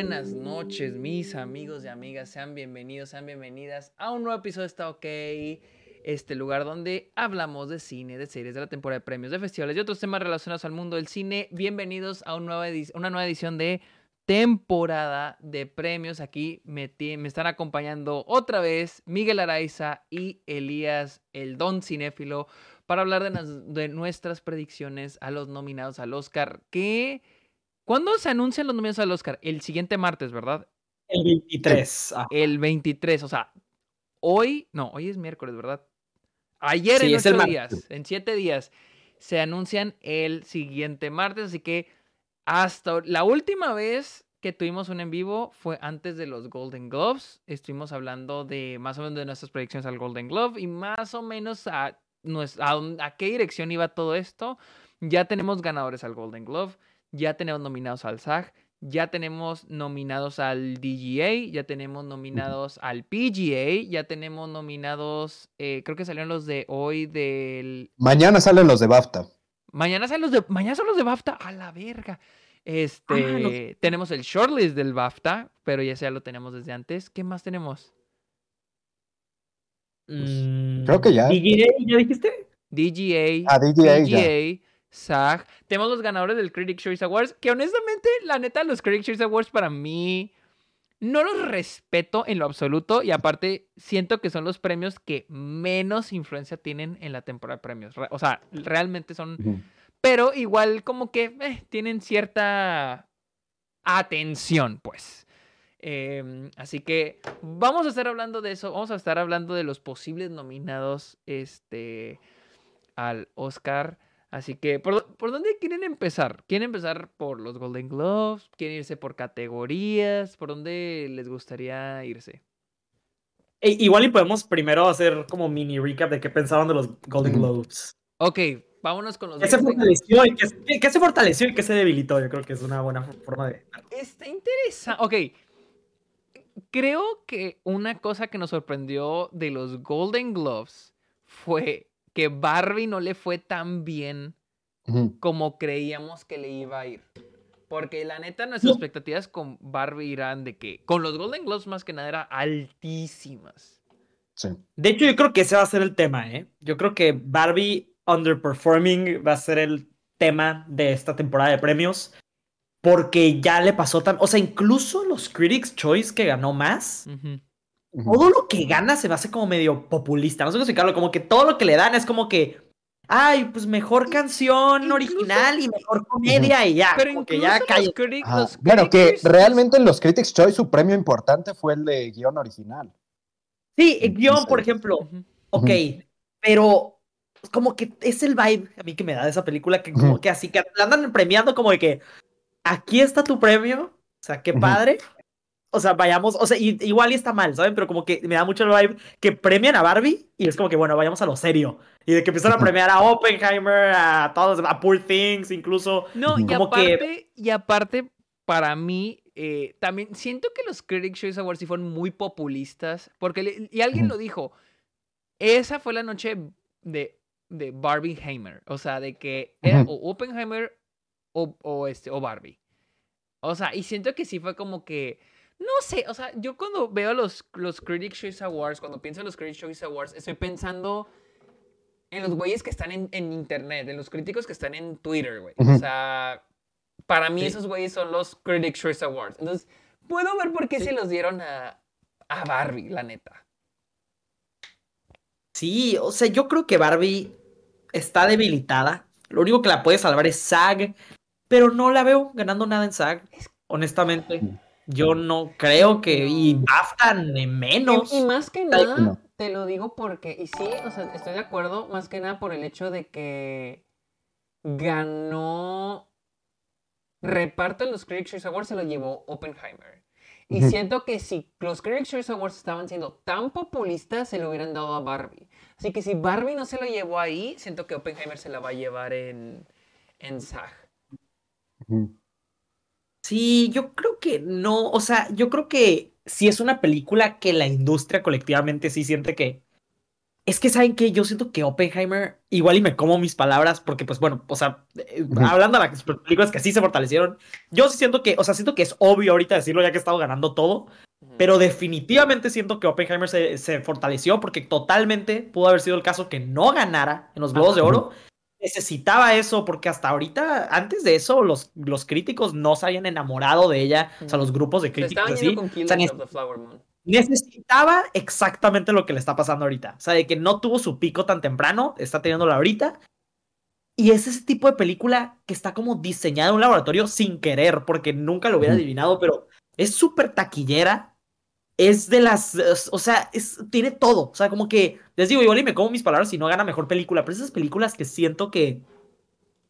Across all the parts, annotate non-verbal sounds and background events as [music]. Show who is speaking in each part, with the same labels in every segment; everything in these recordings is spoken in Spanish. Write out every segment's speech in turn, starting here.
Speaker 1: buenas noches, mis amigos y amigas. Sean bienvenidos, sean bienvenidas a un nuevo episodio de Está OK. Este lugar donde hablamos de cine, de series, de la temporada de premios, de festivales y otros temas relacionados al mundo del cine. Bienvenidos a una nueva, edición de temporada de premios. Aquí me, me, están acompañando otra vez Miguel Araiza y Elías, el don cinéfilo, para hablar de, de nuestras predicciones a los nominados al Oscar. Que ¿Cuándo se anuncian los nominados al Oscar? El siguiente martes, ¿verdad?
Speaker 2: El 23.
Speaker 1: El 23, o sea, hoy, no, hoy es miércoles, ¿verdad? Ayer en ocho días, en siete días, se anuncian el siguiente martes, así que hasta la última vez que tuvimos un en vivo fue antes de los Golden Gloves. Estuvimos hablando de más o menos de nuestras predicciones al Golden Glove y más o menos a, a qué dirección iba todo esto. Ya tenemos ganadores al Golden Glove ya tenemos nominados al SAG, ya tenemos nominados al DGA, ya tenemos nominados al PGA, ya tenemos nominados, eh, creo que salieron los de hoy del...
Speaker 3: Mañana salen los de BAFTA.
Speaker 1: Mañana salen los de... Mañana son los de BAFTA, a la verga. Este, tenemos el shortlist del BAFTA, pero ya sea lo tenemos desde antes. ¿Qué más tenemos?
Speaker 3: Pues, creo que ya.
Speaker 2: ¿DGA ya dijiste?
Speaker 1: DGA.
Speaker 3: Ah, DGA.
Speaker 1: SAG. Tenemos los ganadores del Critics' Choice Awards, que honestamente, la neta, los Critics' Choice Awards para mí no los respeto en lo absoluto y aparte siento que son los premios que menos influencia tienen en la temporada de premios. O sea, realmente son... Pero igual como que eh, tienen cierta atención, pues. Em, así que vamos a estar hablando de eso. Vamos a estar hablando de los posibles nominados este, al Oscar. Así que, ¿por, dónde quieren empezar? ¿Quieren empezar por los Golden Globes? ¿Quieren irse por categorías? ¿Por dónde les gustaría irse?
Speaker 2: E, igual y podemos primero hacer como mini recap de qué pensaban de los Golden Globes.
Speaker 1: Ok, vámonos con los
Speaker 2: ¿Qué se fortaleció y qué, se fortaleció y qué se debilitó? Yo creo que es una buena forma de...
Speaker 1: Está interesante. Ok. Creo que una cosa que nos sorprendió de los Golden Globes fue que Barbie no le fue tan bien como creíamos que le iba a ir. Porque la neta, nuestras expectativas con Barbie eran de que, con los Golden Globes más que nada, eran altísimas.
Speaker 2: Sí. De hecho, yo creo que ese va a ser el tema, ¿eh? Yo creo que Barbie Underperforming va a ser el tema de esta temporada de premios. Porque ya le pasó tan. O sea, incluso los Critics' Choice que ganó más todo lo que gana se me hace como medio populista. No sé cómo explicarlo, como que todo lo que le dan es como que. Ay, pues mejor canción original y mejor comedia y ya. Pero que ya
Speaker 3: los Bueno, que realmente en los Critics' Choice su premio importante fue el de guion original.
Speaker 2: Sí, el guion, por ejemplo. Ok, pero como que es el vibe a mí que me da de esa película que como que así que la andan premiando como de que aquí está tu premio. O sea, qué padre o sea, vayamos, o sea, igual y está mal, ¿saben? Pero como que me da mucho el vibe que premian a Barbie y es como que, bueno, vayamos a lo serio. Y de que empiezan a premiar a Oppenheimer, a todos, a Poor Things, incluso.
Speaker 1: No, y aparte, y aparte, para mí, eh, también siento que los Critics' Choice Awards sí fueron muy populistas, porque, y alguien lo dijo, esa fue la noche de, de Barbie Heimer, o sea, de que era o Oppenheimer o, o, este, o Barbie. O sea, y siento que sí fue como que no sé, o sea, yo cuando veo los, los Critics' Choice Awards, cuando pienso en los Critics' Choice Awards, estoy pensando en los güeyes que están en, en internet, en los críticos que están en Twitter, güey. O sea, para mí esos güeyes son los Critics' Choice Awards. Entonces, puedo ver por qué se los dieron a, a Barbie, la neta.
Speaker 2: Sí, o sea, yo creo que Barbie está debilitada. Lo único que la puede salvar es SAG, pero no la veo ganando nada en SAG, honestamente. Yo no creo que. Y BAFTA menos.
Speaker 1: Y, más que nada, te lo digo porque. Y sí, o sea, estoy de acuerdo, más que nada por el hecho de que ganó. Reparto en los Critics' Choice Awards se lo llevó Oppenheimer. Y siento que si los Critics' Choice Awards estaban siendo tan populistas, se lo hubieran dado a Barbie. Así que si Barbie no se lo llevó ahí, siento que Oppenheimer se la va a llevar en, en SAG.
Speaker 2: Sí, yo creo que no, o sea, yo creo que sí es una película que la industria colectivamente sí siente que Es que saben que yo siento que Oppenheimer, igual y me como mis palabras, porque pues bueno, o sea, eh, hablando de las películas que sí se fortalecieron, yo sí siento que, o sea, siento que es obvio ahorita decirlo ya que he estado ganando todo, pero definitivamente siento que Oppenheimer se, se fortaleció porque totalmente pudo haber sido el caso que no ganara en los Globos de Oro. Necesitaba eso porque hasta ahorita, antes de eso, los, los críticos no se habían enamorado de ella, o sea, los grupos de críticos así.
Speaker 1: con
Speaker 2: O sea, necesitaba exactamente lo que le está pasando ahorita. O sea, de que no tuvo su pico tan temprano, está teniéndolo ahorita. Y es ese tipo de película que está como diseñada en un laboratorio sin querer, porque nunca lo hubiera adivinado, pero es súper taquillera. Es de las, o sea, es, tiene todo. O sea, como que, les digo, igual y me como mis palabras y no gana mejor película, pero esas películas que siento que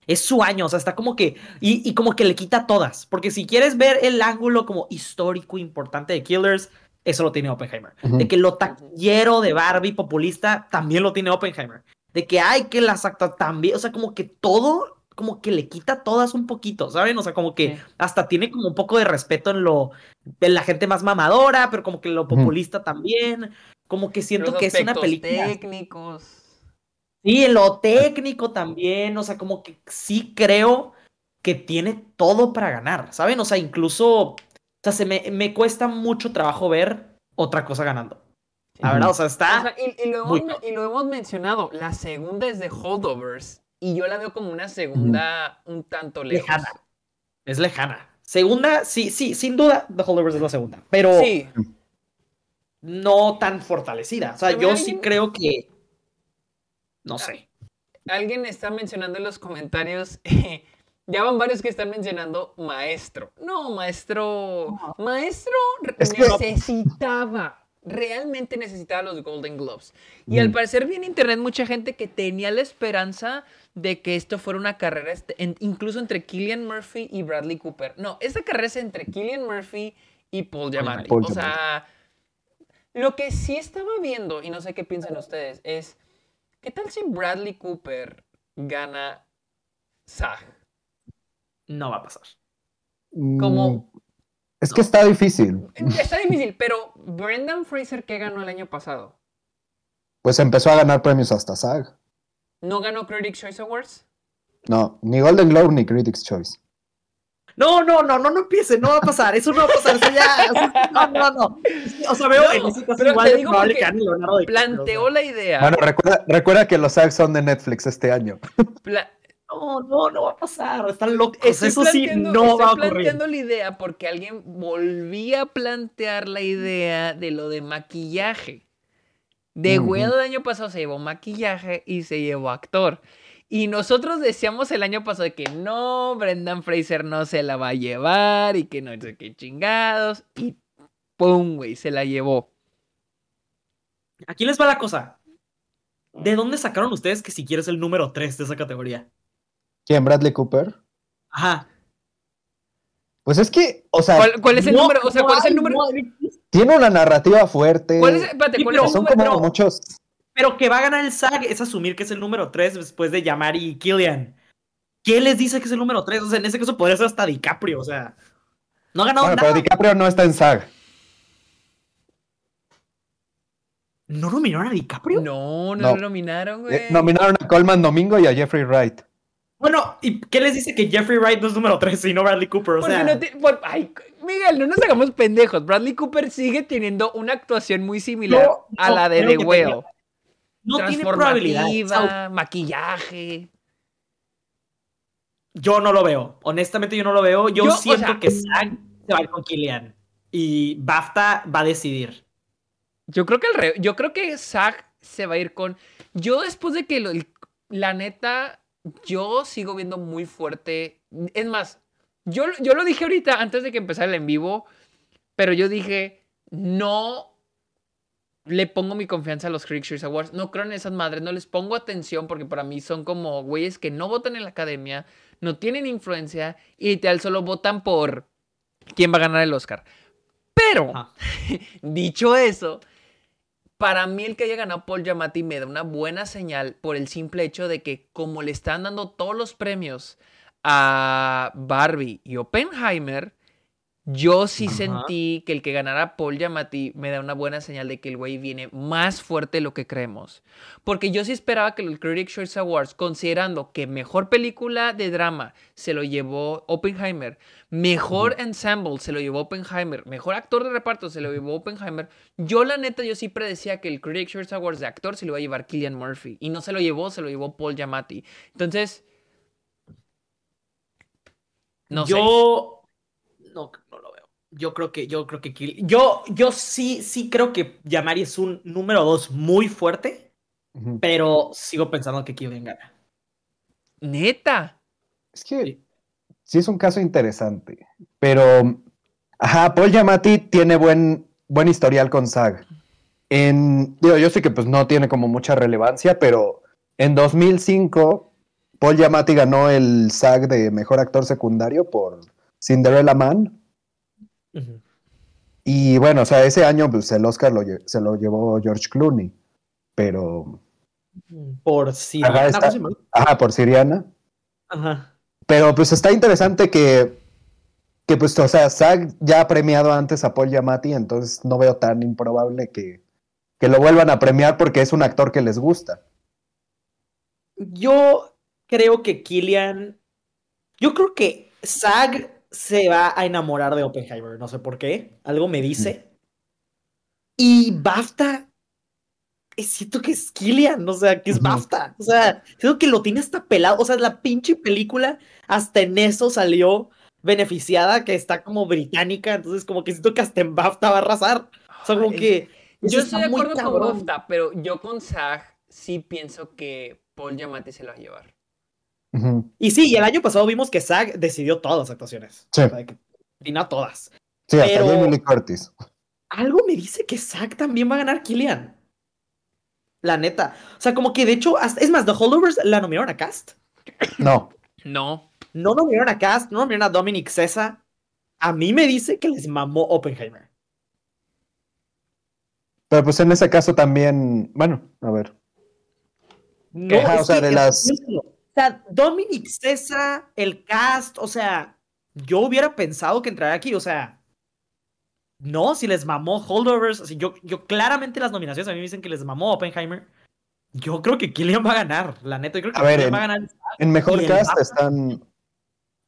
Speaker 2: es su año, o sea, está como que, y, y como que le quita todas, porque si quieres ver el ángulo como histórico importante de Killers, eso lo tiene Oppenheimer. De que lo taquillero de Barbie populista también lo tiene Oppenheimer. De que hay que las actas también, o sea, como que todo, como que le quita todas un poquito, ¿saben? O sea, como que
Speaker 1: Sí.
Speaker 2: hasta tiene como un poco de respeto en lo, en la gente más mamadora, pero como que en lo populista también. Como que siento
Speaker 1: Los
Speaker 2: que es una película.
Speaker 1: técnicos.
Speaker 2: Sí, en lo técnico también, o sea, como que sí creo que tiene todo para ganar, ¿saben? O sea, incluso, o sea, se me, me cuesta mucho trabajo ver otra cosa ganando. La verdad, o sea, está...
Speaker 1: O sea, y, y lo hemos, y lo hemos mencionado, la segunda es de Holdovers y yo la veo como una segunda un tanto lejos.
Speaker 2: Lejana. Es lejana. Segunda, sí, sí, sin duda, The Holdovers es la segunda, pero
Speaker 1: Sí,
Speaker 2: no tan fortalecida. O sea, yo
Speaker 1: alguien-
Speaker 2: sí creo que... No sé.
Speaker 1: alguien está mencionando en los comentarios, [laughs] ya van varios que están mencionando maestro. No, maestro, maestro
Speaker 3: Es que-
Speaker 1: necesitaba, realmente necesitaba los Golden Globes. Y al
Speaker 3: Ujú.
Speaker 1: parecer vi en internet mucha gente que tenía la esperanza de que esto fuera una carrera este- en- incluso entre Killian Murphy y Bradley Cooper. No, esta carrera es entre Killian Murphy y Paul Giamatti.
Speaker 3: Paul
Speaker 1: o sea, lo que sí estaba viendo, y no sé qué piensan ustedes, es, ¿qué tal si Bradley Cooper gana SAG?
Speaker 2: No va a pasar.
Speaker 1: como-
Speaker 3: Es que está difícil.
Speaker 1: Está difícil, pero Brendan Fraser, ¿qué ganó el año pasado?
Speaker 3: Pues empezó a ganar premios hasta SAG.
Speaker 1: ¿No ganó Critics' Choice Awards?
Speaker 3: No, ni Golden Globe ni Critics' Choice.
Speaker 2: No, no, no, no, no empiece, no va a pasar, eso no va a pasar, eso ya, no, no, no. O sea, veo
Speaker 1: No,
Speaker 2: en ese caso
Speaker 1: pero
Speaker 2: igual
Speaker 1: te
Speaker 2: de
Speaker 1: digo
Speaker 2: probable
Speaker 1: porque
Speaker 2: que Leonardo DiCaprio.
Speaker 1: Planteó la idea.
Speaker 3: Bueno, recuerda, recuerda que los SAG son de Netflix este año.
Speaker 1: pla-
Speaker 2: No, no, no va a pasar, están locos,
Speaker 1: Estoy
Speaker 2: eso sí
Speaker 1: planteando-
Speaker 2: no
Speaker 1: estoy
Speaker 2: va a ocurrir.
Speaker 1: planteando la idea porque alguien volvía a plantear la idea de lo de maquillaje. De
Speaker 3: Ujú.
Speaker 1: Whale el año pasado se llevó maquillaje y se llevó actor. Y nosotros decíamos el año pasado que no, Brendan Fraser no se la va a llevar y que no sé qué chingados. Y ¡pum! güey, se la llevó.
Speaker 2: Aquí les va la cosa. ¿De dónde sacaron ustedes que siquiera es el número 3 de esa categoría?
Speaker 3: ¿Quién? ¿Bradley Cooper?
Speaker 2: Ajá.
Speaker 3: Pues es que, o sea,
Speaker 1: ¿Cuál, cuál es el
Speaker 2: No,
Speaker 1: número? O sea,
Speaker 2: no
Speaker 1: ¿cuál es el número?
Speaker 2: no
Speaker 3: tiene una narrativa fuerte.
Speaker 1: ¿Cuál es, espérate, ¿cuál
Speaker 2: pero
Speaker 1: es el
Speaker 3: Son
Speaker 1: número?
Speaker 3: como
Speaker 2: pero-
Speaker 3: muchos.
Speaker 2: Pero que va a ganar el SAG es asumir que es el número 3 después de Yamari y Killian. ¿Quién les dice que es el número 3? O sea, en ese caso podría ser hasta DiCaprio, o sea. No ha ganado
Speaker 3: Bueno,
Speaker 2: nada.
Speaker 3: pero DiCaprio no está en SAG.
Speaker 2: ¿No nominaron a DiCaprio?
Speaker 1: No, no,
Speaker 3: No.
Speaker 1: lo nominaron, güey.
Speaker 3: Eh, Nominaron a Coleman Domingo y a Jeffrey Wright.
Speaker 2: Bueno, ¿y qué les dice que Jeffrey Wright no es número 3 y no Bradley Cooper? O sea,
Speaker 1: no te- por- ay, Miguel, no nos hagamos pendejos. Bradley Cooper sigue teniendo una actuación muy similar
Speaker 2: No,
Speaker 1: a la de The Whale.
Speaker 2: no tiene probabilidad.
Speaker 1: Maquillaje.
Speaker 2: yo no lo veo. Honestamente, yo no lo veo. Yo,
Speaker 1: Yo, o
Speaker 2: siento
Speaker 1: sea-
Speaker 2: que SAG se va a ir con Killian. Y BAFTA va a decidir.
Speaker 1: Yo creo que el re- yo creo que Zack se va a ir con. Yo después de que lo- la neta, yo sigo viendo muy fuerte. Es más, yo, yo lo dije ahorita antes de que empezara el en vivo, pero yo dije, no le pongo mi confianza a los Critics' Awards. No creo en esas madres, no les pongo atención porque para mí son como güeyes que no votan en la academia, no tienen influencia y tal solo votan por quién va a ganar el Oscar. Pero, [laughs] dicho eso, para mí el que haya ganado Paul Giamatti me da una buena señal por el simple hecho de que como le están dando todos los premios a Barbie y Oppenheimer, Yo sí
Speaker 2: Ajá.
Speaker 1: sentí que el que ganara Paul Giamatti me da una buena señal de que el güey viene más fuerte de lo que creemos. Porque yo sí esperaba que los Critics' Choice Awards, considerando que mejor película de drama se lo llevó Oppenheimer, mejor ensemble se lo llevó Oppenheimer, mejor actor de reparto se lo llevó Oppenheimer, yo la neta yo sí predecía que el Critics' Choice Awards de actor se lo iba a llevar Killian Murphy. Y no se lo llevó, se lo llevó Paul Giamatti. Entonces... No sé.
Speaker 2: No, no lo veo. Yo creo que, yo creo que Kill- yo, yo sí, sí creo que Yamari es un número dos muy fuerte, pero sigo pensando que Killian gana.
Speaker 1: Neta.
Speaker 3: Es que sí es un caso interesante, pero ajá, Paul Giamatti tiene buen, buen historial con SAG. En, digo, yo sé que pues no tiene como mucha relevancia, pero en 2005 Paul Giamatti ganó el SAG de Mejor Actor Secundario por Cinderella Man. Y bueno, o sea, ese año pues el Oscar lo se lo llevó George Clooney, pero,
Speaker 2: Por si
Speaker 3: Ajá, está- ajá, por Siriana.
Speaker 2: Ajá.
Speaker 3: Pero pues está interesante que, que pues, o sea, SAG ya ha premiado antes a Paul Giamatti, entonces no veo tan improbable que, que lo vuelvan a premiar porque es un actor que les gusta.
Speaker 2: Yo creo que Killian. Yo creo que Zag se va a enamorar de Oppenheimer. No sé por qué. Algo me dice. Y BAFTA. eh, Siento que es Killian, o sea, que es. BAFTA. O sea, siento que lo tiene hasta pelado. O sea, la pinche película hasta en eso salió beneficiada, que está como británica. Entonces, como que siento que hasta en BAFTA va a arrasar. O sea, como que.
Speaker 1: Yo estoy de acuerdo con. BAFTA, pero yo con SAG sí pienso que Paul Giamatti se lo va a llevar.
Speaker 2: Y sí, y el año pasado vimos que Zag decidió todas las actuaciones.
Speaker 3: Sí.
Speaker 2: O sea, que atinó a todas.
Speaker 3: Sí, hasta
Speaker 2: Pero-
Speaker 3: Jamie Lee Curtis.
Speaker 2: Algo me dice que Zack también va a ganar Killian. La neta. O sea, como que de hecho, hasta- es más, The Holdovers la nominaron a Cast.
Speaker 3: No,
Speaker 1: No.
Speaker 2: No nominaron a Cast, no nominaron a Dominic Cesa. A mí me dice que les mamó Oppenheimer.
Speaker 3: pero pues en ese caso también, bueno, a ver.
Speaker 2: No,
Speaker 3: Ajá,
Speaker 2: es
Speaker 3: o sea,
Speaker 2: que-
Speaker 3: de las-.
Speaker 2: O sea, Dominic Cesa, el cast, o sea, yo hubiera pensado que entraría aquí, o sea. No, si les mamó Holdovers, así, yo, yo claramente las nominaciones a mí me dicen que les mamó Oppenheimer. Yo creo que Killian va a ganar, la neta, yo creo que
Speaker 3: A ver, en-
Speaker 2: va a ganar.
Speaker 3: En mejor cast están.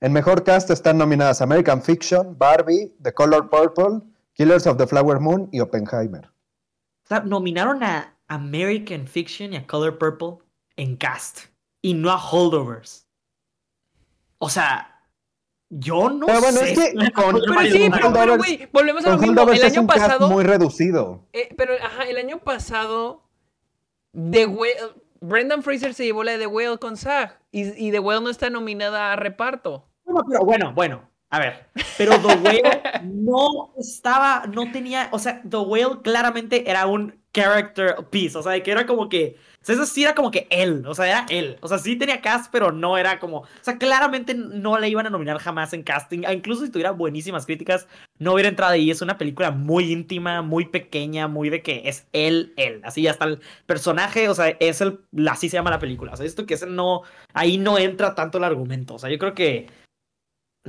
Speaker 3: En mejor cast están nominadas American Fiction, Barbie, The Color Purple, Killers of the Flower Moon y Oppenheimer.
Speaker 2: O sea, nominaron a American Fiction y a Color Purple en cast y no a Holdovers. O sea, yo no
Speaker 3: Pero bueno,
Speaker 2: sé.
Speaker 3: es que con-
Speaker 1: Pero sí, pero, pero, güey, volvemos a lo mismo. El año pasado.
Speaker 3: muy reducido.
Speaker 1: eh, pero, ajá, el año pasado. The Whale. Brendan Fraser se llevó la de The Whale con SAG. Y, y The Whale no está nominada a reparto.
Speaker 2: Bueno, pero bueno, bueno. A ver, pero The Whale [laughs] no estaba, no tenía, o sea, The Whale claramente era un character piece, o sea, que era como que, o sí era como que él, o sea, era él, o sea, sí tenía cast, pero no era como, o sea, claramente no le iban a nominar jamás en casting, ah, incluso si tuviera buenísimas críticas, no hubiera entrado ahí, es una película muy íntima, muy pequeña, muy de que es él, él, así hasta el personaje, o sea, es el, así se llama la película, o sea, esto que es no, ahí no entra tanto el argumento, o sea, yo creo que...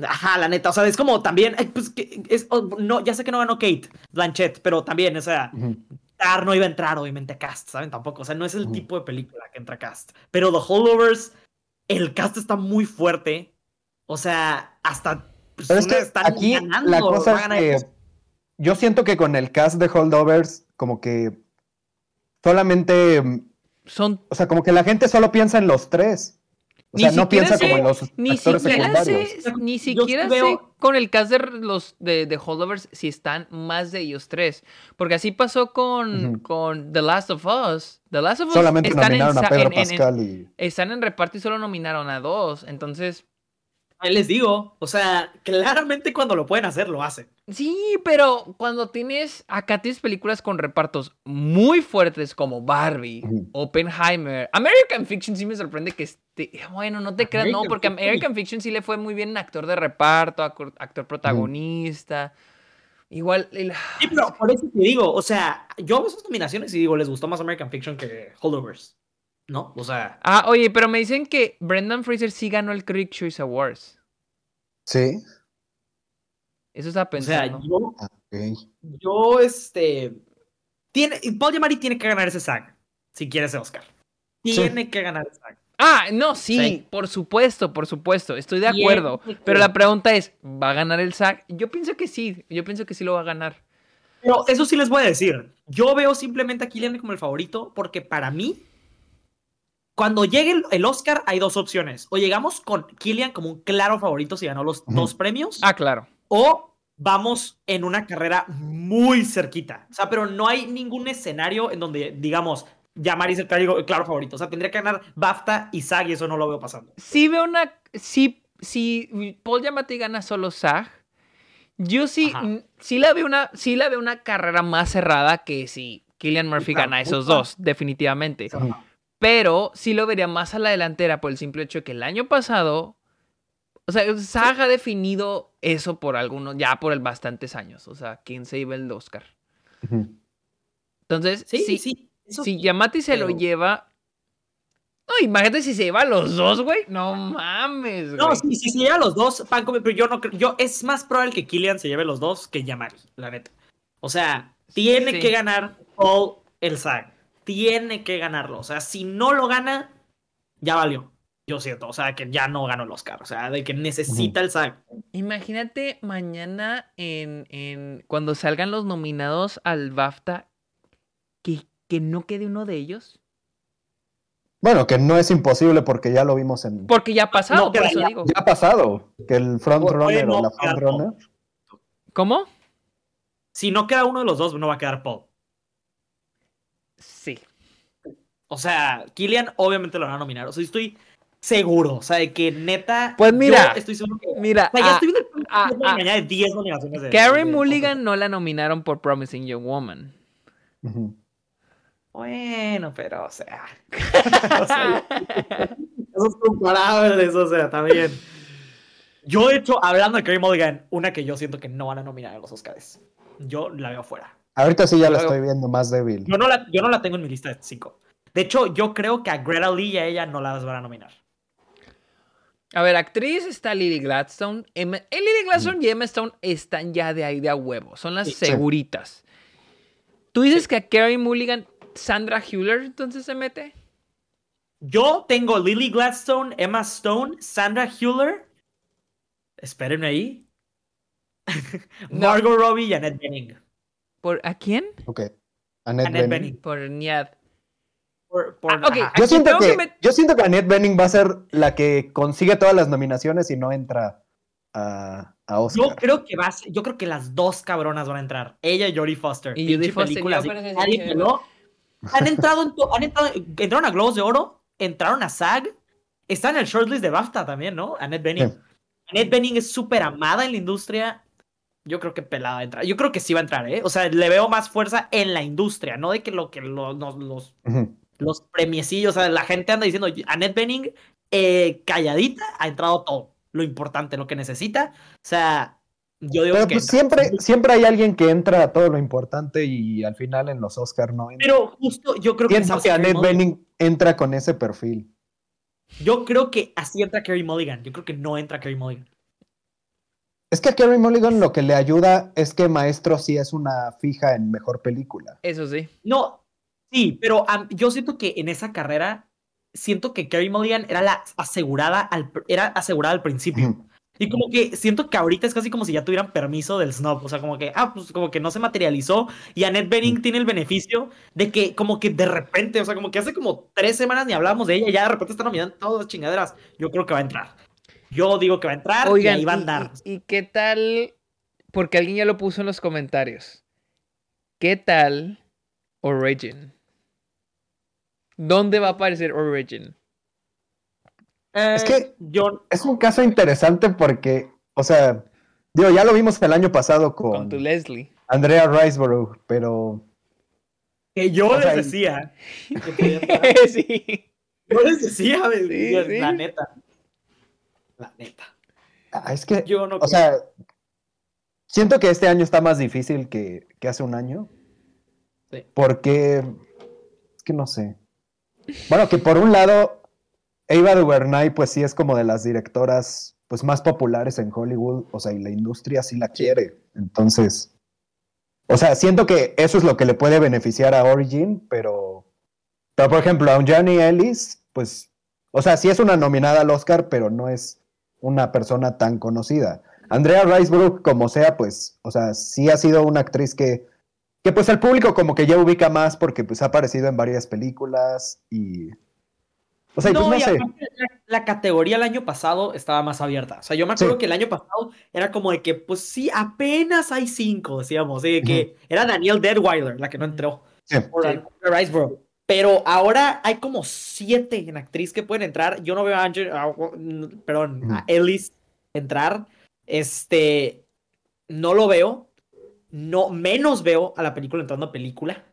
Speaker 2: Ajá, la neta, o sea, es como también, ay, pues, es, oh, no, ya sé que no ganó Kate Blanchett, pero también, o sea. No iba a entrar obviamente cast, ¿saben? Tampoco, o sea, no es el tipo de película que entra cast. Pero The Holdovers, el cast está muy fuerte, o sea, hasta... pues,
Speaker 3: Pero es que
Speaker 2: están
Speaker 3: aquí
Speaker 2: ganando,
Speaker 3: la cosa es que yo siento que con el cast de Holdovers, como que solamente, mm,
Speaker 1: Son.
Speaker 3: o sea, como que la gente solo piensa en los tres. O
Speaker 1: Ni
Speaker 3: sea, no
Speaker 1: siquiera
Speaker 3: piensa
Speaker 1: sé-
Speaker 3: como en los
Speaker 1: Ni
Speaker 3: actores
Speaker 1: siquiera
Speaker 3: secundarios.
Speaker 1: sé, ni
Speaker 2: Yo
Speaker 1: siquiera sé
Speaker 2: veo-
Speaker 1: con el cast de los de, de Holdovers si están más de ellos tres. Porque así pasó con, con The Last of Us. The Last of Us
Speaker 3: Solamente
Speaker 1: están en
Speaker 3: nominaron a Pedro
Speaker 1: en- en- en-
Speaker 3: Pascal y...
Speaker 1: están en reparto y solo nominaron a dos. Entonces,
Speaker 2: Ahí les digo, o sea, claramente cuando lo pueden hacer, lo hacen.
Speaker 1: Sí, pero cuando tienes acá tienes películas con repartos muy fuertes como Barbie. Oppenheimer, American Fiction sí me sorprende que esté, bueno, no te creas, no, porque
Speaker 2: Fiction.
Speaker 1: American Fiction sí le fue muy bien en actor de reparto, actor protagonista. Igual, el-
Speaker 2: Sí, pero por eso te digo, o sea, yo veo esas nominaciones y digo, les gustó más American Fiction que Holdovers, ¿no? O sea,
Speaker 1: Ah, oye, pero me dicen que Brendan Fraser sí ganó el Critics' Choice Awards.
Speaker 3: Sí.
Speaker 1: Eso está
Speaker 2: O sea,
Speaker 1: pensando.
Speaker 2: yo,
Speaker 3: Ah,
Speaker 2: yo, este. Tiene, Paul Giamatti tiene que ganar ese SAG si quiere ese Oscar. Tiene que ganar ese SAG.
Speaker 1: Ah, no, sí,
Speaker 2: Sí.
Speaker 1: por supuesto, por supuesto. Estoy de acuerdo. Pero la pregunta es, ¿va a ganar el SAG? Yo pienso que sí. Yo pienso que sí lo va a ganar.
Speaker 2: Pero eso sí les voy a decir. Yo veo simplemente a Kylian como el favorito porque para mí, cuando llegue el, el Oscar, hay dos opciones. O llegamos con Kylian como un claro favorito si ganó los dos premios,
Speaker 1: Ah, claro.
Speaker 2: O vamos en una carrera muy cerquita. O sea, pero no hay ningún escenario en donde, digamos, Yamari es el claro, el claro favorito. O sea, tendría que ganar BAFTA y SAG y eso no lo veo pasando.
Speaker 1: Sí veo una... Sí, si Paul Giamatti gana solo SAG, yo sí, sí la veo una, sí la veo una carrera más cerrada que si Killian Murphy
Speaker 2: claro,
Speaker 1: gana esos dos, definitivamente.
Speaker 3: Ajá.
Speaker 1: Pero sí lo vería más a la delantera por el simple hecho de que el año pasado, o sea, SAG ha definido eso por algunos, ya por el bastantes años. O sea, quién se iba el Oscar. Entonces,
Speaker 2: Sí,
Speaker 1: sí,
Speaker 2: sí. eso
Speaker 1: si
Speaker 2: sí.
Speaker 1: Yamati se lo lleva. No, imagínate si se lleva los dos, güey. No mames, güey.
Speaker 2: No, sí, sí, se lleva los dos, pan come, pero yo no creo. Yo, es más probable que Killian se lleve los dos que Yamari, la neta. O sea, tiene
Speaker 1: Sí.
Speaker 2: que ganar Paul el SAG. Tiene que ganarlo. O sea, si no lo gana, ya valió. Yo siento. O sea, que ya no ganó el Oscar. O sea, de que necesita el SAG.
Speaker 1: Imagínate mañana en, en cuando salgan los nominados al BAFTA que, que no quede uno de ellos.
Speaker 3: Bueno, que no es imposible porque ya lo vimos en.
Speaker 1: Porque ya ha pasado,
Speaker 2: No,
Speaker 1: por eso
Speaker 2: ya-
Speaker 1: digo.
Speaker 3: Ya ha pasado. Que el frontrunner
Speaker 2: Bueno,
Speaker 3: o la frontrunner.
Speaker 1: ¿Cómo?
Speaker 2: Si no queda uno de los dos, no va a quedar Paul.
Speaker 1: Sí.
Speaker 2: O sea, Killian obviamente lo van a nominar. O sea, estoy seguro. O sea, de que neta.
Speaker 1: Pues mira,
Speaker 2: yo estoy seguro que.
Speaker 1: Mira,
Speaker 2: O sea, ya
Speaker 1: a-
Speaker 2: estoy viendo el
Speaker 1: a-
Speaker 2: punto
Speaker 1: a-
Speaker 2: de 10 nominaciones de.
Speaker 1: Carey
Speaker 2: de-
Speaker 1: Mulligan no la nominaron por Promising Young Woman.
Speaker 2: Bueno, pero, o sea. [laughs] o sea, eso es comparable, eso, o sea, también. Yo, de hecho, hablando de Carey Mulligan, una que yo siento que no van a nominar a los Oscars. Yo la veo fuera.
Speaker 3: Ahorita sí ya la estoy viendo más débil.
Speaker 2: Yo no la, yo no la tengo en mi lista de 5. De hecho, yo creo que a Greta Lee y a ella no las van a nominar.
Speaker 1: A ver, actriz está Lily Gladstone. Emma- eh, Lily Gladstone y Emma Stone están ya de ahí de a huevo. Son las
Speaker 2: Sí.
Speaker 1: seguritas. Tú dices que a Carey Mulligan, Sandra Hüller, entonces se mete.
Speaker 2: Yo tengo Lily Gladstone, Emma Stone, Sandra Hüller. Espérenme ahí. [laughs]
Speaker 1: No.
Speaker 2: Margot Robbie y Annette Bening.
Speaker 1: ¿Por a quién?
Speaker 3: Ok. Annette,
Speaker 2: Annette
Speaker 3: Bening.
Speaker 2: Bening.
Speaker 1: Por Niad.
Speaker 2: Por- por-
Speaker 1: Ah.
Speaker 3: Yo siento, que,
Speaker 1: que met-
Speaker 3: yo siento que Annette Bening va a ser la que consigue todas las nominaciones y no entra a, a Oscar.
Speaker 2: Yo creo que va a ser- yo creo que las dos cabronas van a entrar. Ella y Jodie Foster.
Speaker 1: Y Jodie Foster,
Speaker 2: nadie
Speaker 1: que-
Speaker 2: peló. Han entrado en to- han entrado, entraron a Globos de Oro, entraron a SAG, están en el shortlist de BAFTA también, ¿no? Annette Bening.
Speaker 3: Sí.
Speaker 2: Annette Bening es súper amada en la industria. Yo creo que pelada va a entrar. Yo creo que sí va a entrar, ¿eh? O sea, le veo más fuerza en la industria, no de que lo que lo- los. Los premiecillos, o sea, la gente anda diciendo, Annette Bening, eh, calladita, ha entrado todo. Lo importante, lo que necesita. O sea, yo digo
Speaker 3: Pero
Speaker 2: que
Speaker 3: pues siempre, siempre hay alguien que entra a todo lo importante y al final en los Oscar no entra.
Speaker 2: Pero justo yo creo que
Speaker 3: Pienso
Speaker 2: ¿sabes
Speaker 3: que Annette
Speaker 2: Mulligan?
Speaker 3: Bening entra con ese perfil.
Speaker 2: Yo creo que así entra Kerry Mulligan. Yo creo que no entra Kerry Mulligan.
Speaker 3: Es que a Kerry Mulligan lo que le ayuda es que Maestro sí es una fija en mejor película.
Speaker 1: Eso sí.
Speaker 2: No, sí, pero yo siento que en esa carrera, siento que Kerry Mulligan era la asegurada al, era asegurada al principio. Y como que siento que ahorita es casi como si ya tuvieran permiso del snob. O sea, como que, ah, pues como que no se materializó. Y Annette Bening tiene el beneficio de que, como que de repente, o sea, como que hace como tres semanas ni hablábamos de ella. Y ya de repente está nominando todas las chingaderas. Yo creo que va a entrar. Yo digo que va a entrar
Speaker 1: Oigan,
Speaker 2: y ahí va a andar.
Speaker 1: y- ¿y qué tal? Porque alguien ya lo puso en los comentarios. ¿Qué tal Origin? ¿Dónde va a aparecer Origin?
Speaker 3: Es
Speaker 2: Eh,
Speaker 3: que-
Speaker 2: yo
Speaker 3: Es un caso interesante porque, o sea, digo, ya lo vimos el año pasado
Speaker 1: Con
Speaker 3: con
Speaker 1: tu Leslie.
Speaker 3: Andrea Riseborough, pero
Speaker 2: que yo
Speaker 3: O
Speaker 2: les
Speaker 3: sea,
Speaker 2: decía. [laughs] que
Speaker 1: sí.
Speaker 2: yo les decía,
Speaker 1: Sí,
Speaker 2: yo-
Speaker 1: sí.
Speaker 2: la neta. La neta.
Speaker 3: ah, es que,
Speaker 2: Yo no
Speaker 3: o
Speaker 2: creo.
Speaker 3: sea, siento que este año está más difícil que, que hace un año.
Speaker 2: Sí.
Speaker 3: Porque, es que no sé. Bueno, que por un lado, Ava DuVernay, pues sí es como de las directoras pues más populares en Hollywood, o sea, y la industria sí la quiere. Entonces, o sea, siento que eso es lo que le puede beneficiar a Origin, pero, pero por ejemplo, a Johnny Ellis, pues, o sea, sí es una nominada al Oscar, pero no es una persona tan conocida. Andrea Ricebrook, como sea, pues, o sea, sí ha sido una actriz que, que pues el público como que ya ubica más porque pues ha aparecido en varias películas y... O sea, pues no
Speaker 2: y
Speaker 3: sé.
Speaker 2: aparte, la, la categoría el año pasado estaba más abierta. O sea, yo me acuerdo
Speaker 3: Sí.
Speaker 2: que el año pasado era como de que, pues sí, apenas hay cinco, decíamos. De que era Daniel Deadweiler la que no entró.
Speaker 3: Sí.
Speaker 2: Por
Speaker 1: Sí.
Speaker 2: Andrea Riseborough. Pero ahora hay como siete en actriz que pueden entrar. Yo no veo a Angel, a- perdón, a. Ellis entrar. Este, no lo veo. No, menos veo a la película entrando a película.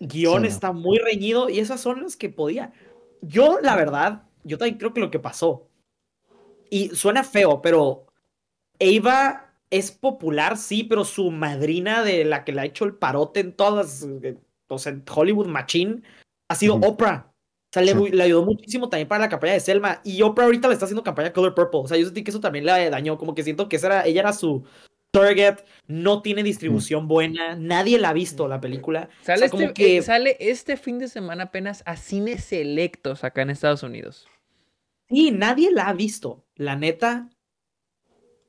Speaker 2: Guión
Speaker 3: Sí, no.
Speaker 2: está muy reñido y esas son las que podía. Yo, la verdad, yo también creo que lo que pasó. Y suena feo, pero Eva es popular, sí, pero su madrina de la que le ha hecho el parote en todas eh, o sea, en Hollywood Machine, ha sido. Oprah. O sea, le,
Speaker 3: Sí.
Speaker 2: le ayudó muchísimo también para la campaña de Selma. Y Oprah ahorita le está haciendo campaña Color Purple. O sea, yo sentí que eso también le dañó. Como que siento que esa era, ella era su target. No tiene distribución buena. Nadie la ha visto la película.
Speaker 1: Sale,
Speaker 2: O sea, como
Speaker 1: este,
Speaker 2: que-
Speaker 1: eh, sale este fin de semana apenas a cines selectos acá en Estados Unidos.
Speaker 2: Sí, nadie la ha visto, la neta.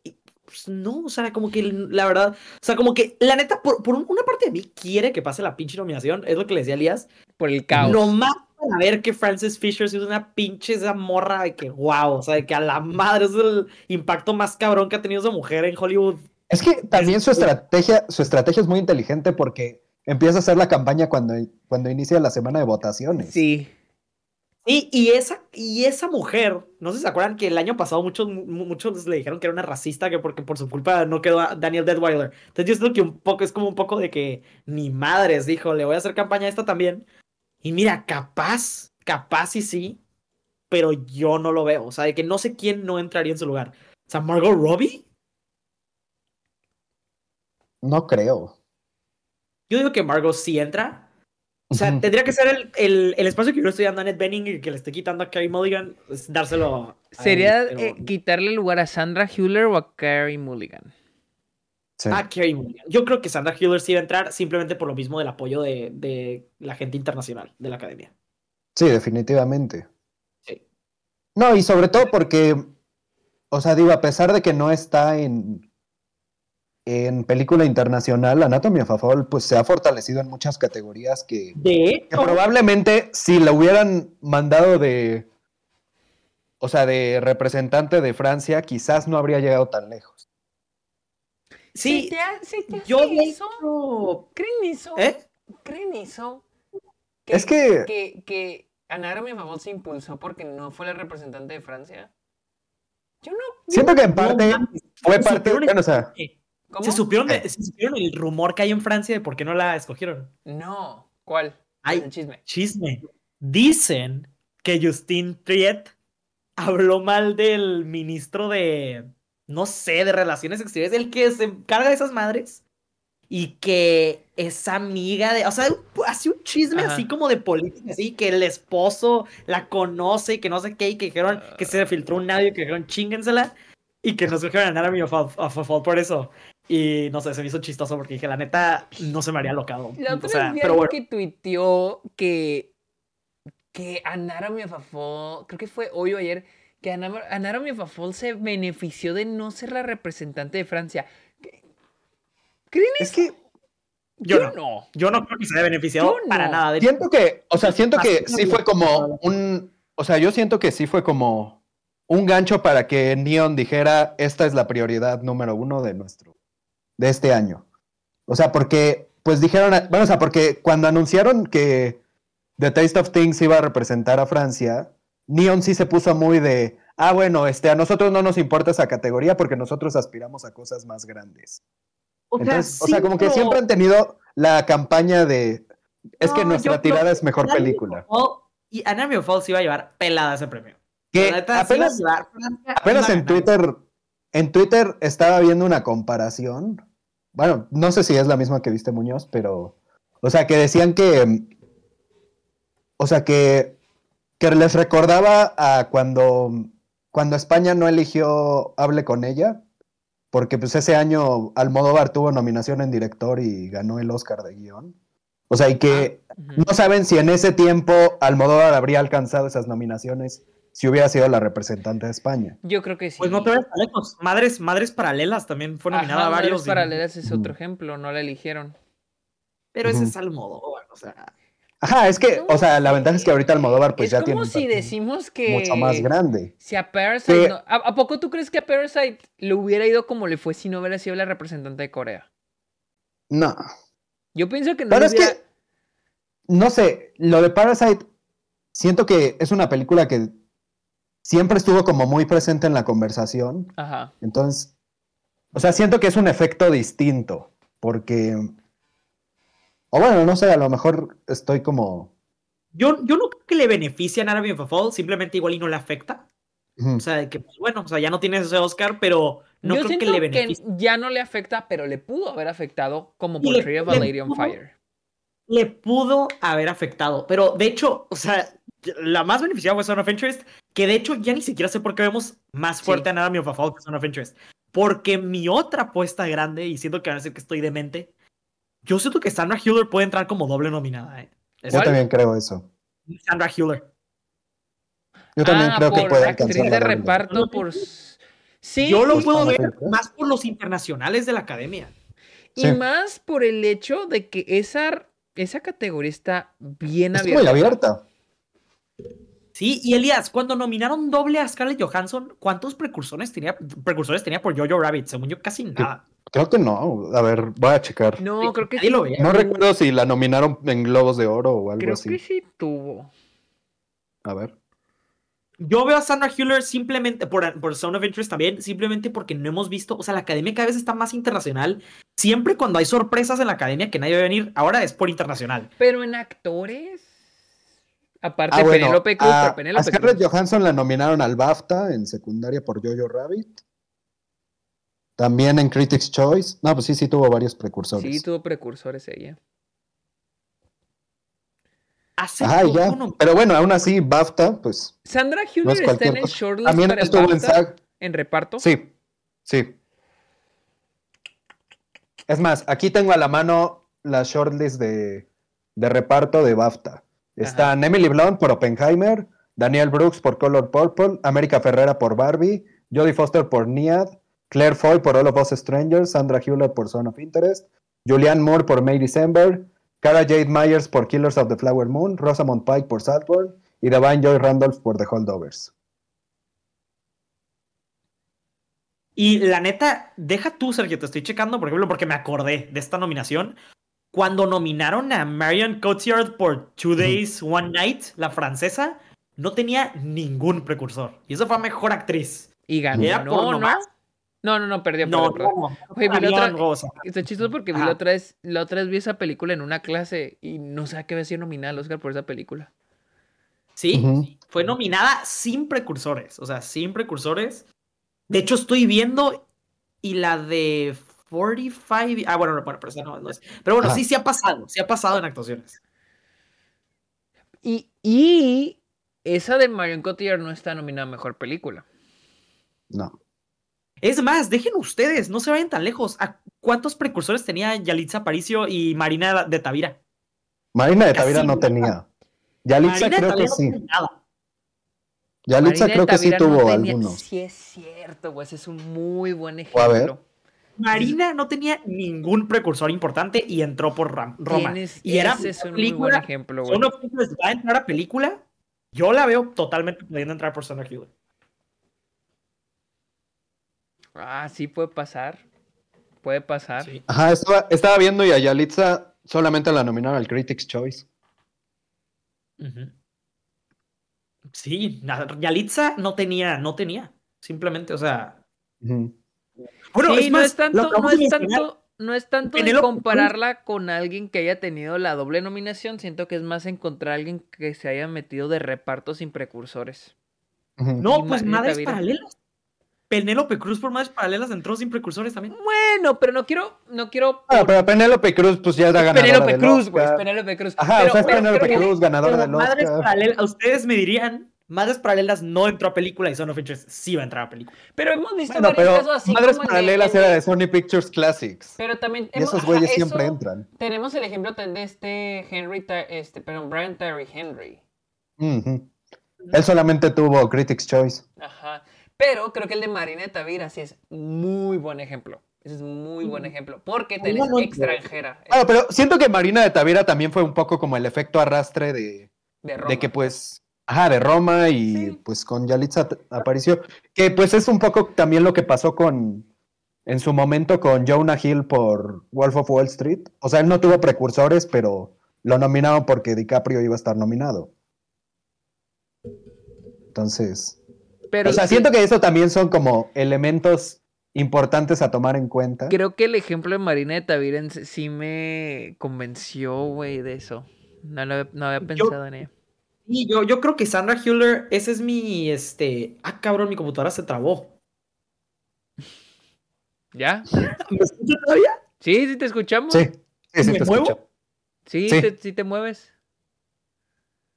Speaker 2: Y, pues, no, o sea, como que la verdad, o sea, como que la neta, por, por un- una parte de mí quiere que pase la pinche nominación, es lo que le decía Elías.
Speaker 1: Por el caos.
Speaker 2: Nomás para ver que Frances Fisher es una pinche esa morra de que wow, o sea, de que a la madre es el impacto más cabrón que ha tenido esa mujer en Hollywood.
Speaker 3: Es que también su estrategia, su estrategia es muy inteligente porque empieza a hacer la campaña cuando, cuando inicia la semana de votaciones.
Speaker 1: Sí.
Speaker 2: Sí, y esa, y esa mujer, no sé si se acuerdan que el año pasado muchos, mu- muchos le dijeron que era una racista, que porque por su culpa no quedó a Daniel Deadweiler. Entonces yo siento que un poco, es como un poco de que ni madres, dijo, le voy a hacer campaña a esta también. Y mira, capaz, capaz y sí, pero yo no lo veo. O sea, de que no sé quién no entraría en su lugar. O sea, Margot Robbie.
Speaker 3: No creo.
Speaker 2: Yo digo que Margot sí entra. O sea, tendría que ser el, el, el espacio que yo le estoy dando a Annette Bening y que le estoy quitando a Carey Mulligan, es dárselo a
Speaker 1: Sería
Speaker 2: él, pero-
Speaker 1: eh, quitarle lugar a Sandra Hüller o a Carey Mulligan.
Speaker 3: Sí.
Speaker 2: Ah, Carey Mulligan. Yo creo que Sandra Hüller sí va a entrar simplemente por lo mismo del apoyo de, de la gente internacional de la academia.
Speaker 3: Sí, definitivamente.
Speaker 2: Sí.
Speaker 3: No, y sobre todo porque, o sea, digo, a pesar de que no está en, en película internacional, Anatomy of a Fall, pues se ha fortalecido en muchas categorías que,
Speaker 2: De
Speaker 3: que
Speaker 2: hecho,
Speaker 3: probablemente si la hubieran mandado de, o sea, de representante de Francia, quizás no habría llegado tan lejos.
Speaker 2: sí,
Speaker 1: te ha- se te
Speaker 2: yo
Speaker 1: hace
Speaker 2: de
Speaker 1: eso?
Speaker 2: hecho-
Speaker 1: ¿Creen eso?
Speaker 2: ¿Eh?
Speaker 1: ¿Creen eso?
Speaker 3: Es que,
Speaker 1: que, que Anatomy of a Fall se impulsó porque no fue la representante de Francia. Yo no.
Speaker 3: siento que en parte fue
Speaker 2: se
Speaker 3: parte, bueno, o sea,
Speaker 1: ¿Cómo?
Speaker 2: ¿Se supieron, de-
Speaker 3: Eh.
Speaker 2: se supieron el rumor que hay en Francia de por qué no la escogieron?
Speaker 1: No. ¿Cuál?
Speaker 2: Ay.
Speaker 1: El chisme.
Speaker 2: Chisme. Dicen que Justin Triet habló mal del ministro de, no sé, de Relaciones Exteriores, el que se encarga de esas madres. Y que es amiga de, o sea, hace un chisme
Speaker 1: Ajá.
Speaker 2: así como de política, así, que el esposo la conoce y que no sé qué, y que dijeron que se filtró un audio, que dijeron chíngensela, y que nos dijeron Anatomy of a, of a Fall por eso. Y no sé, se me hizo chistoso porque dije, la neta, no se me haría locado.
Speaker 1: La
Speaker 2: O
Speaker 1: otra
Speaker 2: sea,
Speaker 1: vi
Speaker 2: pero bueno.
Speaker 1: que tuiteó que, que Anatomy of a Fall, creo que fue hoy o ayer, que Ana- Anatomy of a Fall se benefició de no ser la representante de Francia. ¿Qué- ¿Creen
Speaker 3: es
Speaker 1: eso?
Speaker 3: que
Speaker 2: Yo
Speaker 1: Yo
Speaker 2: no.
Speaker 1: no.
Speaker 2: Yo no creo que se haya beneficiado
Speaker 1: Yo
Speaker 2: para
Speaker 1: no.
Speaker 2: nada de
Speaker 3: Siento que, o sea, siento que sí fue como un, o sea, yo siento que sí fue como un gancho para que Neon dijera, esta es la prioridad número uno de nuestro, de este año. O sea, porque, pues dijeron, bueno, o sea, porque cuando anunciaron que The Taste of Things iba a representar a Francia, Neon sí se puso muy de, ah, bueno, este, a nosotros no nos importa esa categoría porque nosotros aspiramos a cosas más grandes.
Speaker 2: O sea,
Speaker 3: o como que siempre han tenido la campaña de, es que nuestra tirada es mejor película.
Speaker 2: Fall Y Anatomy of Fall se iba a llevar pelada ese premio.
Speaker 3: Que apenas,
Speaker 2: iba a llevar- Francia
Speaker 3: apenas en. Twitter, en Twitter estaba viendo una comparación. Bueno, no sé si es la misma que viste Muñoz, pero, o sea, que decían que, o sea, que, que les recordaba a cuando, cuando España no eligió Hable con ella, porque pues ese año Almodóvar tuvo nominación en director y ganó el Oscar de guion. O sea, y que
Speaker 1: Ujú.
Speaker 3: no saben si en ese tiempo Almodóvar habría alcanzado esas nominaciones si hubiera sido la representante de España.
Speaker 1: Yo creo que sí.
Speaker 2: Pues no te vayas lejos. Madres, Madres Paralelas también fue nominada
Speaker 1: Ajá,
Speaker 2: a varios.
Speaker 1: Madres
Speaker 2: y-
Speaker 1: Paralelas es otro
Speaker 3: Ujú.
Speaker 1: ejemplo, no la eligieron.
Speaker 2: Pero ese es Almodóvar, o sea.
Speaker 3: Ajá, es que,
Speaker 1: No
Speaker 3: o sea, la ventaja es que ahorita Almodóvar pues
Speaker 1: es
Speaker 3: ya
Speaker 1: como
Speaker 3: tiene un
Speaker 1: si decimos que...
Speaker 3: mucho más grande.
Speaker 1: Si a Parasite...
Speaker 3: Sí.
Speaker 1: no- ¿a, a poco tú crees que a Parasite le hubiera ido como le fue si no hubiera sido la representante de Corea?
Speaker 3: No,
Speaker 1: Yo pienso que no
Speaker 3: pero es
Speaker 1: hubiera...
Speaker 3: que, no sé, lo de Parasite, siento que es una película que siempre estuvo como muy presente en la conversación.
Speaker 1: Ajá.
Speaker 3: Entonces, o sea, siento que es un efecto distinto, porque, o bueno, no sé, a lo mejor estoy como...
Speaker 2: Yo, yo no creo que le beneficie a Anatomy of a Fall, simplemente igual y no le afecta.
Speaker 3: ujú.
Speaker 2: O sea, de que, pues, bueno, o sea, ya no tienes ese Oscar, pero no
Speaker 1: Yo
Speaker 2: creo
Speaker 1: siento
Speaker 2: que le
Speaker 1: que,
Speaker 2: beneficie.
Speaker 1: ya no le afecta, pero le pudo haber afectado como
Speaker 2: Y
Speaker 1: por
Speaker 2: le-
Speaker 1: Tree of a Lady on Fire.
Speaker 2: Le pudo haber afectado, pero de hecho, o sea, la más beneficiada fue Son of Interest, que de hecho ya ni siquiera sé por qué vemos más
Speaker 1: Sí.
Speaker 2: fuerte a Anatomy of a Fall que Son of Interest. Porque mi otra apuesta grande, y siento que van a decir que estoy demente, yo siento que Sandra Hüller puede entrar como doble nominada, ¿eh?
Speaker 3: Yo
Speaker 1: ¿Cuál?
Speaker 3: también creo eso.
Speaker 2: Sandra Hüller.
Speaker 3: Yo también
Speaker 1: ah,
Speaker 3: creo que puede
Speaker 1: actriz
Speaker 3: alcanzar
Speaker 1: de
Speaker 3: la doble.
Speaker 1: reparto, por... Sí,
Speaker 2: Yo lo puedo ver más por los internacionales de la academia.
Speaker 1: y
Speaker 3: Sí.
Speaker 1: más por el hecho de que esa, esa categoría está bien
Speaker 3: Es
Speaker 1: abierta.
Speaker 3: muy abierta.
Speaker 2: Sí, y Elías, cuando nominaron doble a Scarlett Johansson, ¿cuántos precursores tenía, precursores tenía por Jojo Rabbit? Según yo, casi nada.
Speaker 3: Creo que no. A ver, voy a checar. No,
Speaker 1: No, creo que sí.
Speaker 2: lo
Speaker 1: tuvo-
Speaker 3: recuerdo si la nominaron en Globos de Oro o algo
Speaker 1: Creo
Speaker 3: así.
Speaker 1: que sí tuvo.
Speaker 3: A ver.
Speaker 2: Yo veo a Sandra Hüller simplemente, por, por Sound of Interest también, simplemente porque no hemos visto, o sea, la academia cada vez está más internacional. Siempre cuando hay sorpresas en la academia que nadie va a venir, ahora es por internacional.
Speaker 1: Pero en actores. Aparte
Speaker 3: Ah, bueno,
Speaker 1: Penélope Cruz,
Speaker 3: a,
Speaker 1: pero
Speaker 3: a
Speaker 1: Penélope
Speaker 3: Scarlett
Speaker 1: Cruz.
Speaker 3: Johansson la nominaron al BAFTA en secundaria por Jojo Rabbit. También en Critics' Choice. No, pues sí, sí tuvo varios precursores.
Speaker 1: Sí, tuvo precursores ella.
Speaker 2: Hace
Speaker 3: Ajá, ya.
Speaker 2: poco no-
Speaker 3: Pero bueno, aún así, BAFTA, pues
Speaker 1: Sandra
Speaker 3: no
Speaker 1: Hüller
Speaker 3: es
Speaker 1: está en el shortlist
Speaker 3: También
Speaker 1: para el
Speaker 3: estuvo en
Speaker 1: BAFTA,
Speaker 3: SAG.
Speaker 1: en reparto.
Speaker 3: Sí, sí. Es más, aquí tengo a la mano la shortlist de, de reparto de BAFTA. Están Emily Blunt por Oppenheimer, Daniel Brooks por Color Purple, América Ferrera por Barbie, Jodie Foster por Niad, Claire Foy por All of Us Strangers, Sandra Hewlett por Zone of Interest, Julianne Moore por May December, Cara Jade Myers por Killers of the Flower Moon, Rosamund Pike por Saltburn y Divine Joy Randolph por The Holdovers.
Speaker 2: Y la neta, deja tú, Sergio, te estoy checando, por ejemplo, porque me acordé de esta nominación. Cuando nominaron a Marion Cotillard por Two Days, One Night, la francesa, no tenía ningún precursor. Y eso fue a mejor actriz.
Speaker 1: Y ganó,
Speaker 2: Era por
Speaker 1: ¿no?
Speaker 2: nomás.
Speaker 1: No, no, no, perdió,
Speaker 2: No,
Speaker 1: perdió, perdió.
Speaker 2: no, no.
Speaker 1: Oye, vi la
Speaker 2: Marion
Speaker 1: otra-
Speaker 2: Rosa.
Speaker 1: Está chistoso porque vi la otra, vez, la otra vez vi esa película en una clase y no sé qué había sido nominada al Oscar por esa película.
Speaker 2: Sí, fue nominada sin precursores. O sea, sin precursores. De hecho, estoy viendo y la de 45. Ah, bueno, no, bueno, pero esa no, no es. Pero bueno,
Speaker 3: Ajá.
Speaker 2: sí, sí ha pasado. Sí ha pasado en actuaciones.
Speaker 1: Y, y esa de Marion Cotillard no está nominada a Mejor Película.
Speaker 3: No.
Speaker 2: Es más, dejen ustedes, no se vayan tan lejos. ¿A cuántos precursores tenía Yalitza Aparicio y Marina de Tavira?
Speaker 3: Marina de
Speaker 2: Casi
Speaker 3: Tavira no
Speaker 2: nada.
Speaker 3: tenía. Yalitza
Speaker 2: Marina
Speaker 3: creo que
Speaker 2: no
Speaker 3: sí. Yalitza
Speaker 1: Marina
Speaker 3: creo que sí
Speaker 1: no
Speaker 3: tuvo
Speaker 1: tenía-
Speaker 3: algunos.
Speaker 1: Sí, es cierto, güey. Ese es un muy buen
Speaker 3: O a ver.
Speaker 2: Marina no tenía ningún precursor importante y entró por Ram- Roma.
Speaker 1: Tienes-
Speaker 2: y era
Speaker 1: ese es un muy
Speaker 2: película,
Speaker 1: buen ejemplo, güey.
Speaker 2: Of Interest va a entrar a película. Yo la veo totalmente pudiendo entrar por Hewlett.
Speaker 1: Ah, sí puede pasar. Puede pasar.
Speaker 2: Sí.
Speaker 3: Ajá, estaba, estaba viendo y a Yalitza solamente la nominaron al Critics' Choice.
Speaker 2: Ujú. Sí, na- Yalitza no tenía, no tenía. Simplemente, o sea. Bueno,
Speaker 1: sí,
Speaker 2: es
Speaker 1: no es tanto, no
Speaker 2: de
Speaker 1: es tanto, no es tanto de compararla con alguien que haya tenido la doble nominación. Siento que es más encontrar a alguien que se haya metido de reparto sin precursores.
Speaker 2: No,
Speaker 1: Y
Speaker 2: pues madres
Speaker 1: Tavira.
Speaker 2: paralelas. Penélope Cruz por madres paralelas entró sin precursores también.
Speaker 1: Bueno, pero no quiero, no quiero.
Speaker 3: Ah, pero Penélope Cruz, pues ya es la ganadora
Speaker 1: Penélope Cruz, güey. Penélope Cruz.
Speaker 3: Ajá,
Speaker 1: Pero-
Speaker 3: o sea, es Penélope Cruz, ganadora
Speaker 2: Pero
Speaker 3: del
Speaker 2: madres paralelas, ustedes me dirían Madres Paralelas no entró a película y Son of Interest sí va a entrar a película.
Speaker 1: Pero hemos visto
Speaker 3: Bueno,
Speaker 1: varios
Speaker 3: pero
Speaker 1: casos así.
Speaker 3: Madres Paralelas
Speaker 1: el
Speaker 3: era de Sony Pictures Classics.
Speaker 1: Pero también.
Speaker 3: Y
Speaker 1: hemos-
Speaker 3: esos
Speaker 1: ajá,
Speaker 3: güeyes siempre
Speaker 1: eso-
Speaker 3: entran.
Speaker 1: Tenemos el ejemplo de este Henry, este, perdón, Brian Terry Henry.
Speaker 3: Él solamente tuvo Critics Choice.
Speaker 1: Ajá. Pero creo que el de Marina de Tavira sí es muy buen ejemplo. Ese es muy buen ejemplo. Porque tenés
Speaker 2: no
Speaker 1: extranjera.
Speaker 3: Claro, pero siento que Marina de Tavira también fue un poco como el efecto arrastre de,
Speaker 1: de
Speaker 3: que pues, ajá, de Roma y
Speaker 1: Sí.
Speaker 3: pues con Yalitza apareció, que pues es un poco también lo que pasó con, en su momento con Jonah Hill por Wolf of Wall Street. O sea, él no tuvo precursores, pero lo nominaron porque DiCaprio iba a estar nominado. Entonces,
Speaker 1: Pero
Speaker 3: o sea,
Speaker 1: sí,
Speaker 3: siento que eso también son como elementos importantes a tomar en cuenta.
Speaker 1: Creo que el ejemplo de Marina de Tavira en- sí me convenció, güey, de eso. No, lo había- no había
Speaker 2: Yo-
Speaker 1: pensado en ello.
Speaker 2: Y yo, yo creo que Sandra Hüller, ese es mi, este... Ah, cabrón, mi computadora se trabó.
Speaker 1: ¿Ya? [laughs]
Speaker 2: ¿Me escucha todavía?
Speaker 1: Sí, sí te escuchamos.
Speaker 3: Sí, sí, sí,
Speaker 2: ¿Me
Speaker 3: te
Speaker 2: muevo?
Speaker 3: escucho.
Speaker 1: Sí,
Speaker 3: Sí.
Speaker 1: Te, sí te mueves.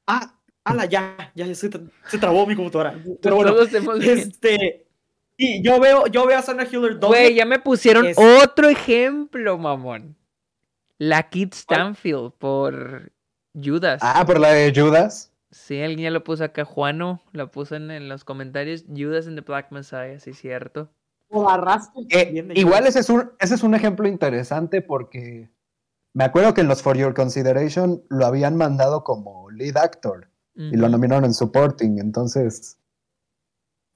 Speaker 2: Ah, ala, ya, ya, ya se, se trabó mi computadora. Pero bueno,
Speaker 1: Todos te hemos-
Speaker 2: este... Sí, yo veo, yo veo a Sandra Hüller doble.
Speaker 1: Güey, ya me pusieron
Speaker 2: es-
Speaker 1: otro ejemplo, mamón. La Kid Stanfield por Judas.
Speaker 3: Ah, por la de Judas.
Speaker 1: Sí, alguien ya lo puso acá. Juano la puso en, en los comentarios. Judas en The Black Messiah, sí, cierto.
Speaker 2: O arrastre
Speaker 3: Eh, igual ese es, un, ese es un ejemplo interesante porque me acuerdo que en los For Your Consideration lo habían mandado como lead actor y lo nominaron en supporting, entonces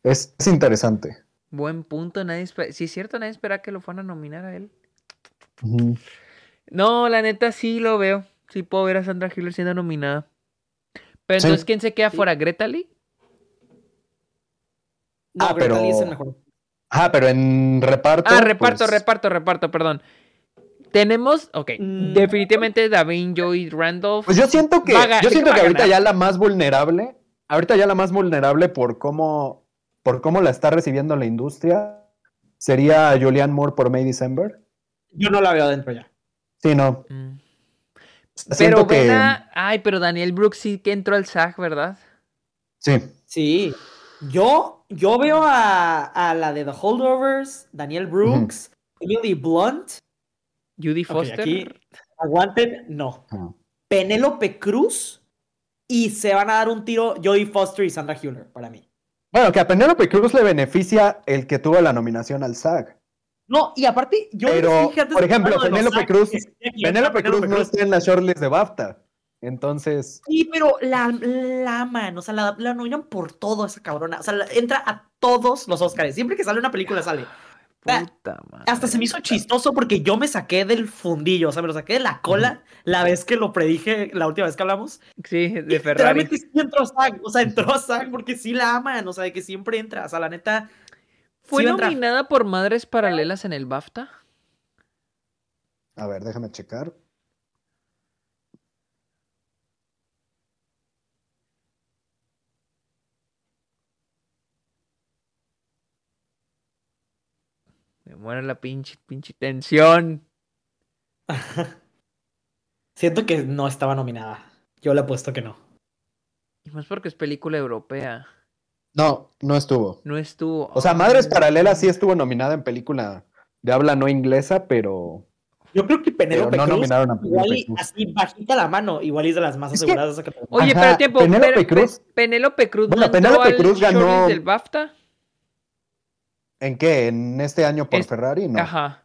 Speaker 3: es, es interesante.
Speaker 1: Buen punto. Nadie Sí, es cierto, nadie espera que lo fueran a nominar a él. No, la neta sí lo veo. Sí puedo ver a Sandra Hüller siendo nominada. Pero
Speaker 3: Sí.
Speaker 1: entonces, ¿quién se queda fuera? ¿Greta Lee?
Speaker 2: No,
Speaker 3: Ah,
Speaker 2: Greta Lee es el
Speaker 3: pero-
Speaker 2: mejor.
Speaker 3: Ah, pero en reparto.
Speaker 1: Ah, reparto,
Speaker 3: pues,
Speaker 1: reparto, reparto, perdón. Tenemos, ok,
Speaker 2: Mm.
Speaker 1: definitivamente Davin Joy Randolph.
Speaker 3: Pues yo siento que, yo siento que ahorita ya la más vulnerable, ahorita ya la más vulnerable por cómo, por cómo la está recibiendo la industria, sería Julianne Moore por May December.
Speaker 2: Yo no la veo adentro ya.
Speaker 3: Sí, no.
Speaker 1: Mm.
Speaker 3: Siento
Speaker 1: Pero
Speaker 3: que
Speaker 1: Ay, pero Daniel Brooks sí que entró al SAG, ¿verdad?
Speaker 3: sí.
Speaker 2: Sí. Yo, yo veo a, a la de The Holdovers, Daniel Brooks, Emily Blunt.
Speaker 1: Judy Foster.
Speaker 2: aquí, aguanten, no.
Speaker 3: Ajá.
Speaker 2: Penélope Cruz y se van a dar un tiro Jodie Foster y Sandra Hüller para mí.
Speaker 3: Bueno, que a Penélope Cruz le beneficia el que tuvo la nominación al SAG.
Speaker 2: No, y aparte, yo
Speaker 3: Pero,
Speaker 2: dije antes
Speaker 3: por
Speaker 2: de
Speaker 3: ejemplo, Penélope Cruz- Penélope Cruz no está en la shortlist de BAFTA. Entonces,
Speaker 2: Sí, pero la, la aman, o sea, la, la nominan por todo esa cabrona. O sea, la- entra a todos los Oscars. Siempre que sale una película sale. Ah,
Speaker 1: Puta madre.
Speaker 2: Hasta se me hizo chistoso porque yo me saqué del fundillo, o sea, me lo saqué de la cola la vez que lo predije la última vez que hablamos.
Speaker 1: Sí, de Ferrari.
Speaker 2: Literalmente sí entró a SAG, o sea, entró a SAG porque sí la aman, o sea, de que siempre entra, o sea, la neta.
Speaker 1: ¿Fue
Speaker 2: sí
Speaker 1: nominada por Madres Paralelas en el BAFTA?
Speaker 3: a ver, déjame checar.
Speaker 1: Me muero la pinche, pinche tensión. [laughs]
Speaker 2: Siento que no estaba nominada. Yo le apuesto que no.
Speaker 1: Y más porque es película europea.
Speaker 3: No, no estuvo.
Speaker 1: No estuvo.
Speaker 3: O sea, Madres Paralelas sí estuvo nominada en película de habla no inglesa, pero,
Speaker 2: Yo creo que Penélope
Speaker 3: no
Speaker 2: Cruz,
Speaker 3: nominaron a
Speaker 2: igual
Speaker 3: Penélope
Speaker 2: y
Speaker 3: Cruz.
Speaker 2: así bajita la mano, igual y es de las más
Speaker 3: Es que-
Speaker 2: aseguradas.
Speaker 1: Oye,
Speaker 3: Ajá,
Speaker 1: pero tiempo.
Speaker 3: Penélope
Speaker 1: Pe- Pe-
Speaker 3: Cruz-
Speaker 1: Penélope Cruz
Speaker 3: Bueno,
Speaker 1: no
Speaker 3: Penélope Cruz ganó-
Speaker 1: del BAFTA.
Speaker 3: ¿En qué? ¿En este año por
Speaker 1: Es-
Speaker 3: Ferrari? No. Ajá.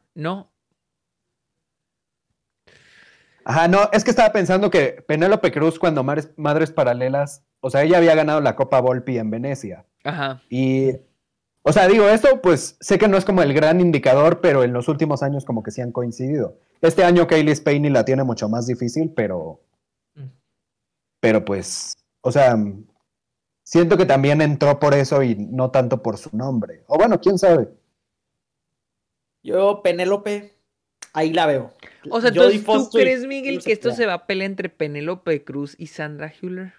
Speaker 1: Ajá, no.
Speaker 3: no, es que estaba pensando que Penélope Cruz cuando Madres, Madres Paralelas, o sea, ella había ganado la Copa Volpi en Venecia.
Speaker 1: Ajá.
Speaker 3: Y, o sea, digo, esto pues sé que no es como el gran indicador, pero en los últimos años como que sí han coincidido. Este año Kaylee Spain la tiene mucho más difícil, pero,
Speaker 2: Mm.
Speaker 3: pero pues, o sea, siento que también entró por eso y no tanto por su nombre. O bueno, quién sabe.
Speaker 2: Yo, Penélope, ahí la veo.
Speaker 1: O sea, entonces, ¿tú crees, Miguel, que esto se va a pelear entre Penélope Cruz y Sandra Hüller?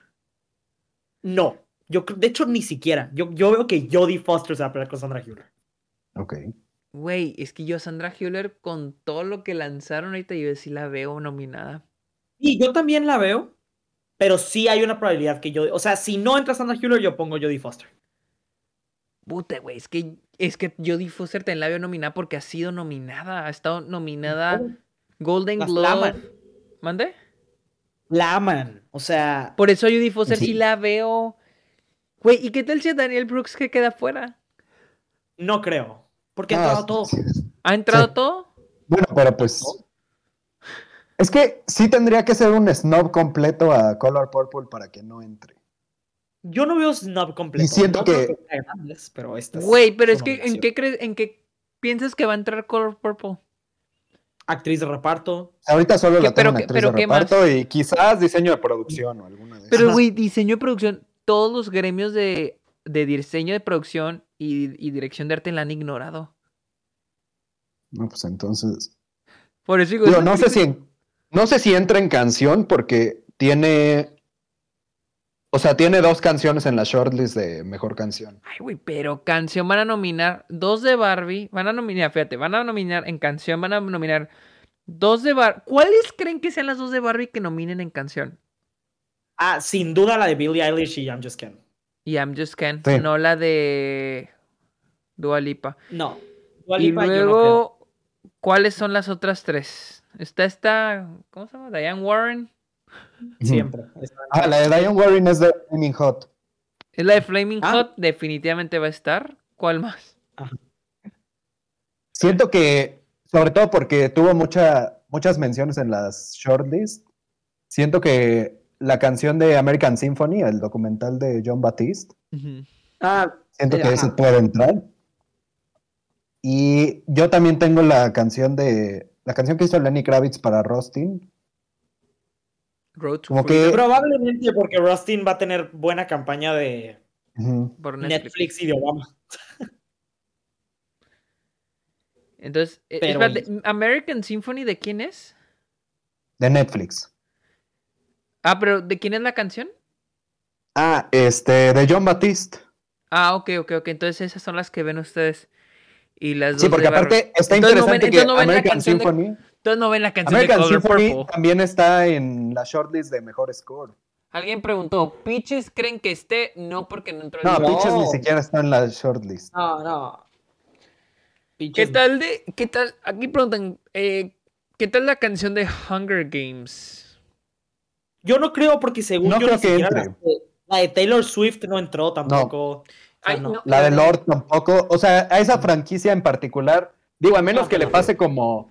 Speaker 2: No, yo de hecho ni siquiera. Yo, yo veo que Jodie Foster se va a pelear con Sandra Hüller.
Speaker 3: Ok.
Speaker 1: Güey, es que yo a Sandra Hüller, con todo lo que lanzaron ahorita, yo sí la veo nominada.
Speaker 2: Y yo también la veo, pero sí hay una probabilidad que yo, o sea, si no entra Sandra Hüller, yo pongo Jodie Foster.
Speaker 1: Puta, güey, es que, es que Jodie Foster te la veo nominada porque ha sido nominada. Ha estado nominada Golden Globe. ¿Mande?
Speaker 2: La aman, o sea,
Speaker 1: Por eso a Jodie Foster sí.
Speaker 3: Sí.
Speaker 1: la veo. Güey, ¿y qué tal si Daniel Brooks que queda fuera?
Speaker 2: no creo, porque ha entrado todo.
Speaker 1: ¿Ha entrado
Speaker 3: Sí.
Speaker 1: todo?
Speaker 3: Bueno, pero pues. Es que sí tendría que ser un snob completo a Color Purple para que no entre.
Speaker 2: Yo no veo Snob completo.
Speaker 3: Y siento
Speaker 2: no
Speaker 3: que-
Speaker 2: pero
Speaker 1: Güey, pero es que, ¿en qué crees, en qué piensas que va a entrar Color Purple?
Speaker 2: Actriz de reparto.
Speaker 3: Ahorita solo
Speaker 1: ¿Qué-
Speaker 3: la tengo actriz
Speaker 1: pero
Speaker 3: de
Speaker 1: qué más?
Speaker 3: reparto y quizás diseño de producción o alguna de
Speaker 1: Pero, güey, diseño de producción, todos los gremios de, de diseño de producción y, y dirección de arte la han ignorado.
Speaker 3: No, pues entonces.
Speaker 1: Por eso digo,
Speaker 3: no sé si no sé si entra en canción porque tiene. O sea, tiene dos canciones en la shortlist de mejor canción.
Speaker 1: Ay, güey, pero canción van a nominar dos de Barbie. Van a nominar, fíjate, van a nominar en canción, van a nominar dos de Barbie. ¿Cuáles creen que sean las dos de Barbie que nominen en canción?
Speaker 2: Ah, sin duda la de Billie Eilish y I'm Just Ken.
Speaker 1: Y I'm Just Ken,
Speaker 3: Sí.
Speaker 1: no la de Dua Lipa.
Speaker 2: No. Dua
Speaker 1: Y
Speaker 2: Lipa, yo no
Speaker 1: luego, ¿cuáles son las otras tres? Está esta, ¿cómo se llama? Diane Warren.
Speaker 2: Siempre.
Speaker 3: Ah, la de Diane Warren es de Flaming Hot.
Speaker 1: Es la de Flaming
Speaker 2: Ah.
Speaker 1: Hot, definitivamente va a estar. ¿Cuál más?
Speaker 3: Siento que, sobre todo porque tuvo mucha, muchas menciones en las shortlist, siento que la canción de American Symphony, el documental de John Batiste,
Speaker 2: Ah,
Speaker 3: siento
Speaker 2: Eh,
Speaker 3: que ese
Speaker 2: ajá.
Speaker 3: puede entrar. Y yo también tengo la canción de, la canción que hizo Lenny Kravitz para Rustin.
Speaker 1: Road to
Speaker 3: Como que-
Speaker 2: probablemente porque Rustin va a tener buena campaña de
Speaker 1: por Netflix.
Speaker 2: Netflix y de Obama. [laughs]
Speaker 1: Entonces, eh,
Speaker 2: Pero
Speaker 1: espérate, American Symphony, ¿de quién es?
Speaker 3: De Netflix.
Speaker 1: Ah, pero ¿de quién es la canción?
Speaker 3: Ah, este, de John Batiste.
Speaker 1: Ah, ok, ok, ok. Entonces esas son las que ven ustedes. Y las dos
Speaker 3: Sí, porque aparte está
Speaker 1: Entonces no ven-
Speaker 3: interesante que
Speaker 1: no ven la
Speaker 3: American
Speaker 1: canción de- Entonces no ven la canción
Speaker 3: American
Speaker 1: de Color
Speaker 3: Symphony
Speaker 1: Purple.
Speaker 3: también está en la shortlist de mejor score.
Speaker 1: Alguien preguntó, ¿Peaches creen que esté? No, porque no entró el
Speaker 3: No. Peaches ni siquiera está en la shortlist.
Speaker 2: No, no.
Speaker 1: ¿Qué tal de, qué tal, aquí preguntan, eh, ¿qué tal la canción de Hunger Games?
Speaker 2: Yo no creo porque según
Speaker 3: No
Speaker 2: yo
Speaker 3: creo
Speaker 2: ni
Speaker 3: que entre.
Speaker 2: la, de- la de Taylor Swift no entró tampoco. O sea,
Speaker 1: Ay,
Speaker 2: no.
Speaker 1: no.
Speaker 3: La de Lord tampoco. O sea, a esa franquicia en particular, digo, a menos
Speaker 2: No,
Speaker 3: que le
Speaker 2: no.
Speaker 3: pase como.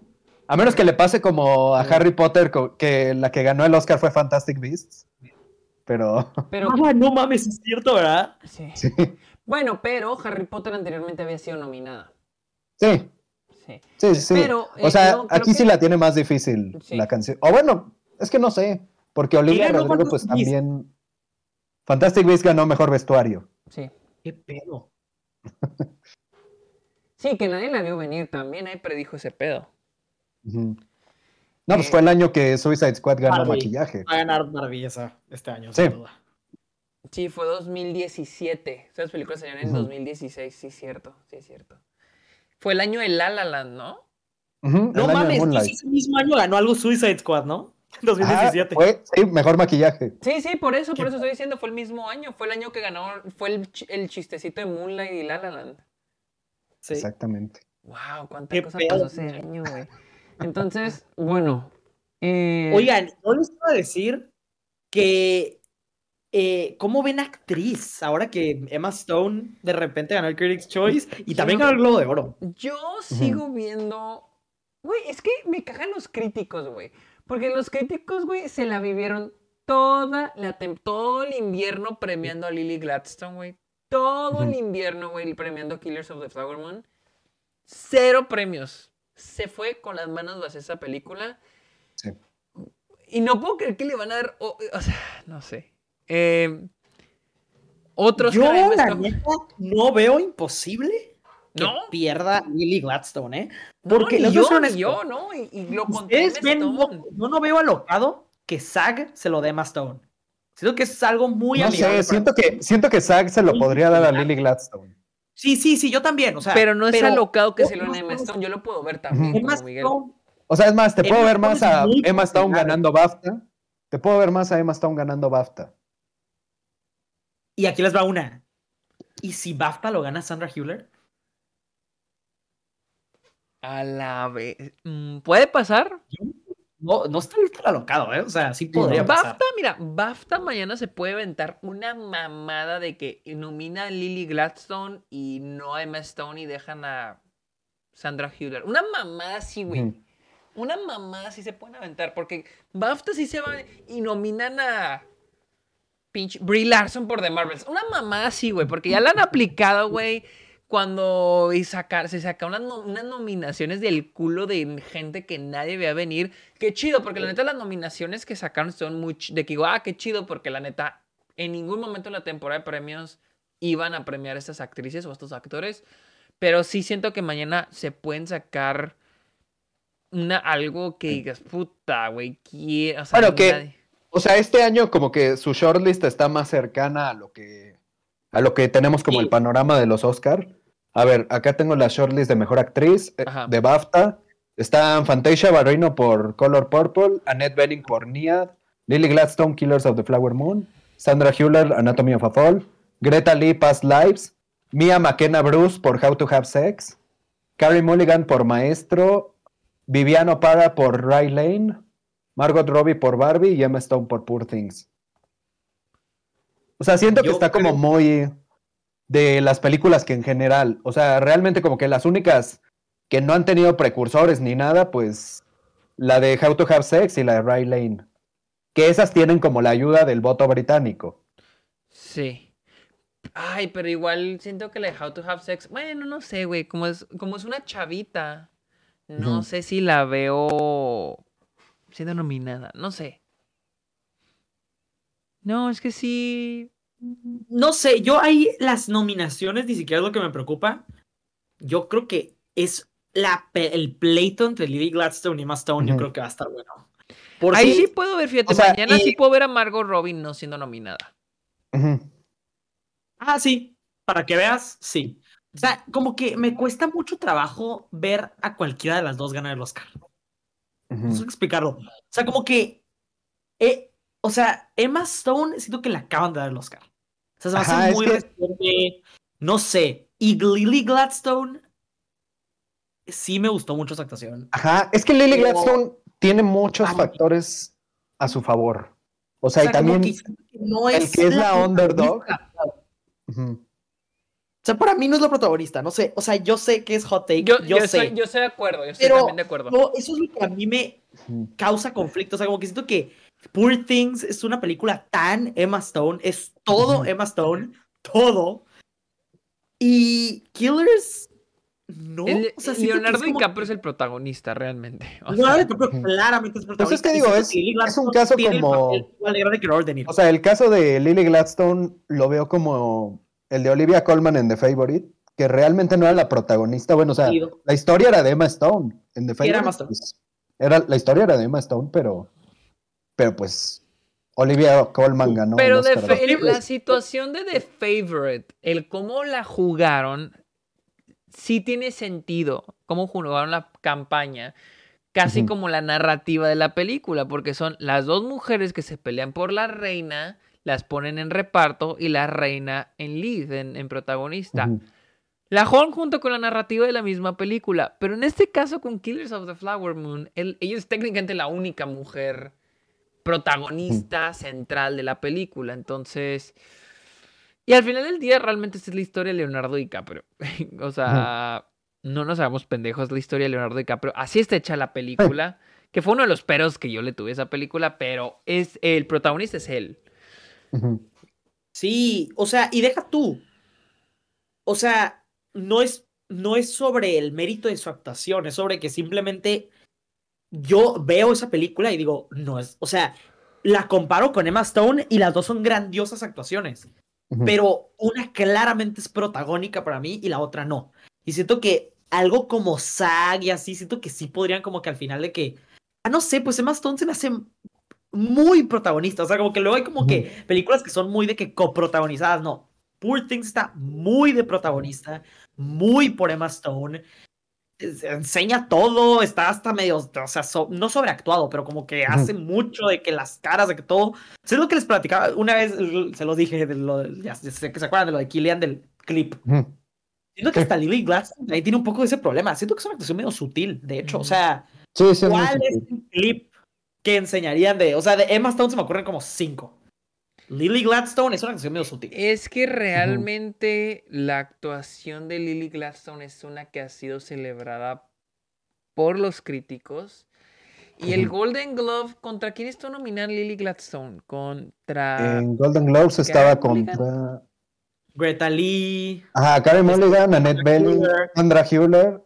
Speaker 3: A menos que le pase como a Harry Potter, que la que ganó el Oscar fue Fantastic Beasts. Pero.
Speaker 1: Pero, [laughs]
Speaker 2: Ah, no mames, es cierto, ¿verdad?
Speaker 1: sí.
Speaker 3: Sí.
Speaker 1: Bueno, pero Harry Potter anteriormente había sido nominada.
Speaker 3: Sí,
Speaker 1: Sí.
Speaker 3: sí, sí.
Speaker 1: Pero,
Speaker 3: o
Speaker 1: eh,
Speaker 3: sea,
Speaker 1: no, creo
Speaker 3: aquí sí
Speaker 1: que-
Speaker 3: la tiene más difícil
Speaker 1: Sí.
Speaker 3: la canción. O bueno, es que no sé. Porque Olivia Rodrigo, pues también. Fantastic Beasts ganó mejor vestuario.
Speaker 1: Sí.
Speaker 2: ¿Qué pedo? [laughs]
Speaker 1: Sí, que nadie la vio venir también, ahí predijo ese pedo.
Speaker 3: No, pues
Speaker 1: Eh,
Speaker 3: fue el año que Suicide Squad ganó
Speaker 2: Barbie.
Speaker 3: maquillaje.
Speaker 2: Va a ganar Barbie esa este año,
Speaker 3: Sí.
Speaker 2: sin duda.
Speaker 1: Sí, fue 2017. Esas películas salieron en
Speaker 3: Ujú.
Speaker 1: 2016, sí, cierto, sí, es cierto. Fue el año de La La Land, ¿no?
Speaker 2: No mames, ese mismo año ganó algo Suicide Squad, ¿no?
Speaker 3: Ajá,
Speaker 2: 2017.
Speaker 3: fue, sí, mejor maquillaje.
Speaker 1: Sí, sí, por eso, por
Speaker 2: ¿Qué
Speaker 1: eso estoy diciendo, fue el mismo año, fue el año que ganó, fue el, ch- el chistecito de Moonlight y La La Land.
Speaker 2: Sí.
Speaker 3: Exactamente.
Speaker 1: Wow, cuánta
Speaker 2: Qué
Speaker 1: cosa
Speaker 2: pedo,
Speaker 1: pasó ese año, güey. Entonces, bueno. eh,
Speaker 2: Oigan, yo les iba a decir que. eh, ¿Cómo ven actriz? Ahora que Emma Stone de repente ganó el Critics' Choice y
Speaker 1: Yo
Speaker 2: también
Speaker 1: no-
Speaker 2: ganó el Globo de Oro.
Speaker 1: Yo sigo viendo. Güey, es que me cagan los críticos, güey. Porque los críticos, güey, se la vivieron toda la todo el invierno premiando a Lily Gladstone, güey. Todo el invierno, güey, premiando a Killers of the Flower Moon. Cero premios. Se fue con las manos vacías esa película.
Speaker 3: Sí.
Speaker 1: Y no puedo creer que le van a dar. O, o sea, no sé. Eh, otros
Speaker 2: Yo, la neta, no veo imposible que
Speaker 1: ¿No?
Speaker 2: pierda Lily Gladstone, ¿eh?
Speaker 1: No,
Speaker 2: Porque a
Speaker 1: yo,
Speaker 2: honesto.
Speaker 1: yo, ¿no? Y, y lo conté
Speaker 2: Ustedes ven, no, yo no veo alocado que SAG se lo dé a Stone. Siento que es algo muy
Speaker 3: No
Speaker 2: amigable
Speaker 3: sé, siento que, siento que Zack se lo podría dar a. Lily Gladstone.
Speaker 2: Sí, sí, sí, yo también. O sea,
Speaker 1: pero no es alocado que se lo a Emma
Speaker 2: Stone-.
Speaker 1: Yo lo puedo ver también
Speaker 3: Ujú.
Speaker 2: Emma
Speaker 1: como Miguel.
Speaker 2: Stone
Speaker 3: O sea, es más, te puedo
Speaker 2: Emma
Speaker 3: ver más a Emma Stone ganando BAFTA Te puedo ver más a Emma Stone ganando BAFTA.
Speaker 2: Y aquí les va una. ¿Y si BAFTA lo gana Sandra Hüller?
Speaker 1: A la vez. mm, ¿Puede pasar?
Speaker 2: No, no está tan alocado, ¿eh? O sea, sí podría pasar.
Speaker 1: BAFTA, mira, BAFTA mañana se puede aventar una mamada de que nomina a Lily Gladstone y no a Emma Stone y dejan a Sandra Hüller. Una mamada así, güey. Una mamada así se pueden aventar porque BAFTA sí se va y nominan a pinche Brie Larson por The Marvels. Una mamada así, güey, porque ya la han aplicado, güey. Cuando y sacar, se saca unas, no- unas nominaciones del culo de gente que nadie veía venir. Qué chido, porque la neta las nominaciones que sacaron son muy... De que digo, ah, qué chido, porque la neta en ningún momento en la temporada de premios iban a premiar a estas actrices o a estos actores. Pero sí siento que mañana se pueden sacar una, algo que digas, puta, güey, quiero... O sea,
Speaker 3: Bueno, que-
Speaker 1: nadie-
Speaker 3: O sea, este año como que su shortlist está más cercana a lo que a lo que tenemos como
Speaker 2: Sí.
Speaker 3: el panorama de los Oscar. A ver, acá tengo la shortlist de mejor actriz eh,
Speaker 1: Ajá.
Speaker 3: de BAFTA. Están Fantasia Barrino por Color Purple, Annette Bening por Niad, Lily Gladstone, Killers of the Flower Moon, Sandra Hüller, Anatomy of a Fall, Greta Lee, Past Lives, Mia McKenna Bruce por How to Have Sex, Carrie Mulligan por Maestro, Viviano Para por Ray Lane, Margot Robbie por Barbie y Emma Stone por Poor Things. O sea, siento que
Speaker 2: Yo
Speaker 3: está como muy de las películas que en general, o sea, realmente como que las únicas que no han tenido precursores ni nada, pues la de How to Have Sex y la de Ray Lane. Que esas tienen como la ayuda del voto británico.
Speaker 1: Sí. Ay, pero igual siento que la de How to Have Sex, bueno, no sé, güey, como es, como es una chavita, no sé si la veo siendo nominada, no sé. No, es que sí.
Speaker 2: No sé, yo ahí las nominaciones ni siquiera es lo que me preocupa. Yo creo que es la, pe- el pleito entre Lily Gladstone y Emma Stone. Yo creo que va a estar bueno. Porque,
Speaker 1: Ahí sí puedo ver, fíjate,
Speaker 3: o sea,
Speaker 1: mañana
Speaker 3: y-
Speaker 1: sí puedo ver a Margot Robbie no siendo nominada.
Speaker 2: Ah, sí. Para que veas, sí. O sea, como que me cuesta mucho trabajo ver a cualquiera de las dos ganar el Oscar. No sé
Speaker 3: Ujú.
Speaker 2: explicarlo. O sea, como que. eh, o sea, Emma Stone, siento que le acaban de dar el Oscar. O sea, se me
Speaker 3: Ajá,
Speaker 2: hace muy
Speaker 3: que-
Speaker 2: reciente. No sé. Y Lily Gladstone. Sí me gustó mucho su actuación.
Speaker 3: Ajá, es que Lily
Speaker 2: Pero-
Speaker 3: Gladstone tiene muchos
Speaker 2: Ay.
Speaker 3: factores a su favor. O sea,
Speaker 2: O
Speaker 3: y
Speaker 2: sea,
Speaker 3: también...
Speaker 2: que
Speaker 3: el que es la underdog.
Speaker 2: O sea, para mí no es la protagonista, no sé. O sea, yo sé que es hot take,
Speaker 1: Yo,
Speaker 2: yo,
Speaker 1: yo,
Speaker 2: sé.
Speaker 1: estoy, yo estoy de acuerdo, yo estoy
Speaker 2: pero
Speaker 1: también de acuerdo.
Speaker 2: no, eso es lo que a mí me causa conflicto. O sea, como que siento que Poor Things es una película tan Emma Stone, es todo. Emma Stone, todo. Y Killers, no.
Speaker 1: El-
Speaker 2: o sea,
Speaker 1: Leonardo
Speaker 2: es como-
Speaker 1: DiCaprio es el protagonista, realmente. O
Speaker 2: Leonardo
Speaker 1: sea,
Speaker 2: DiCaprio claramente es protagonista.
Speaker 3: Pues es que digo, es-
Speaker 2: Lily
Speaker 3: es un caso
Speaker 2: el
Speaker 3: como-
Speaker 2: papel Niro.
Speaker 3: O sea, el caso de Lily Gladstone lo veo como el de Olivia Colman en The Favorite, que realmente no era la protagonista. Bueno, o sea, la historia era de Emma Stone. En The Favorite,
Speaker 2: era Emma Stone.
Speaker 3: pues, era, la historia era de Emma Stone, pero, pero pues Olivia Colman ganó.
Speaker 1: Pero de el- la situación de The Favorite, el cómo la jugaron, sí tiene sentido. Cómo jugaron la campaña. Casi como la narrativa de la película, porque son las dos mujeres que se pelean por la reina, las ponen en reparto y la reina en lead, en, en protagonista. La juegan junto con la narrativa de la misma película. Pero en este caso, con Killers of the Flower Moon, él- ella es técnicamente la única mujer protagonista central de la película. Entonces. Y al final del día, realmente esta es la historia de Leonardo DiCaprio. [laughs] o sea, no nos hagamos pendejos, la historia de Leonardo DiCaprio. Así está hecha la película. Que fue uno de los peros que yo le tuve a esa película, pero es el protagonista es él.
Speaker 2: Sí, o sea, y deja tú. O sea, no es, no es sobre el mérito de su actuación, es sobre que simplemente yo veo esa película y digo, no es, o sea, la comparo con Emma Stone y las dos son grandiosas actuaciones, pero una claramente es protagónica para mí y la otra no. Y siento que algo como SAG y así, siento que sí podrían como que al final de que, ah, no sé, pues Emma Stone se me hace muy protagonista, o sea, como que luego hay como que películas que son muy de que coprotagonizadas, no. Poor Things está muy de protagonista, muy por Emma Stone. Es- enseña todo, está hasta medio, o sea, so- no sobreactuado, pero como que hace mucho de que las caras, de que todo. Sé lo que les platicaba, una vez se los dije, de lo, de- ya sé que se acuerdan de lo de Killian del clip. Siento que hasta Lily Gladstone ahí tiene un poco de ese problema. Siento que es una actuación medio sutil, de hecho. O sea,
Speaker 3: Sí, es
Speaker 2: ¿cuál es el clip que enseñarían de. O sea, de Emma Stone se me ocurren como cinco. Lily Gladstone es una actuación medio sutil.
Speaker 1: Es que realmente la actuación de Lily Gladstone es una que ha sido celebrada por los críticos. Y el. Golden Glove, ¿contra quién está nominada Lily Gladstone? Contra...
Speaker 3: En Golden Globes estaba
Speaker 1: Mulligan.
Speaker 3: contra.
Speaker 2: Greta Lee.
Speaker 3: Ajá, Karen Mulligan, Annette
Speaker 2: Hüller.
Speaker 3: Sandra Hewler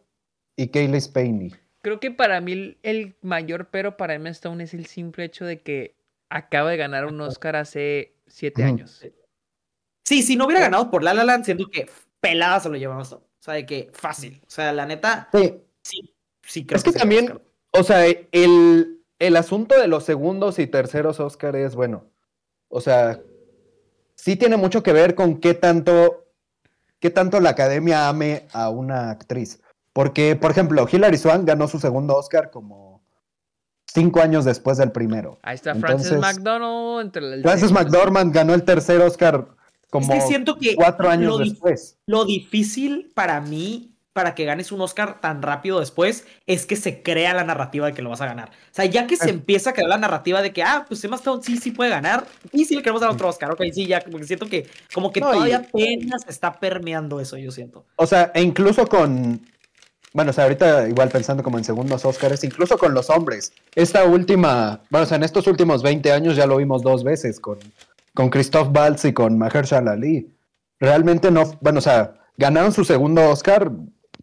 Speaker 3: y Kaylee Spaney.
Speaker 1: Creo que para mí el- el mayor pero para Emma Stone es el simple hecho de que acaba de ganar un Oscar hace siete años.
Speaker 2: Sí, si no hubiera ganado por La La Land, siento que pelada se lo lleva Emma Stone. O sea, de que fácil. O sea, la neta,
Speaker 3: Sí,
Speaker 2: sí, sí creo
Speaker 3: Es que también-
Speaker 2: Oscar.
Speaker 3: o sea, el, el asunto de los segundos y terceros Oscar es bueno. O sea, sí tiene mucho que ver con qué tanto, qué tanto la academia ame a una actriz. Porque, por ejemplo, Hilary Swank ganó su segundo Oscar como cinco años después del primero.
Speaker 1: Ahí está Frances
Speaker 3: Entonces,
Speaker 1: McDonald entre el segundo-
Speaker 3: McDormand ganó el tercer Oscar como
Speaker 2: es que siento que
Speaker 3: cuatro años
Speaker 2: lo,
Speaker 3: después.
Speaker 2: lo difícil para mí, para que ganes un Oscar tan rápido después, es que se crea la narrativa de que lo vas a ganar. O sea, ya que se
Speaker 3: Ah.
Speaker 2: empieza a crear la narrativa de que, ah, pues Emma Stone sí, sí puede ganar, y sí le queremos dar otro Oscar, ok, sí, ya, como que siento que, como que
Speaker 3: No, y-
Speaker 2: todavía apenas está permeando eso, yo siento.
Speaker 3: O sea, e incluso con. Bueno, o sea, ahorita igual pensando como en segundos Óscares, incluso con los hombres. Esta última, bueno, o sea, en estos últimos 20 años ya lo vimos dos veces con, con Christoph Waltz y con Mahershala Ali. Realmente no, bueno, o sea, ganaron su segundo Oscar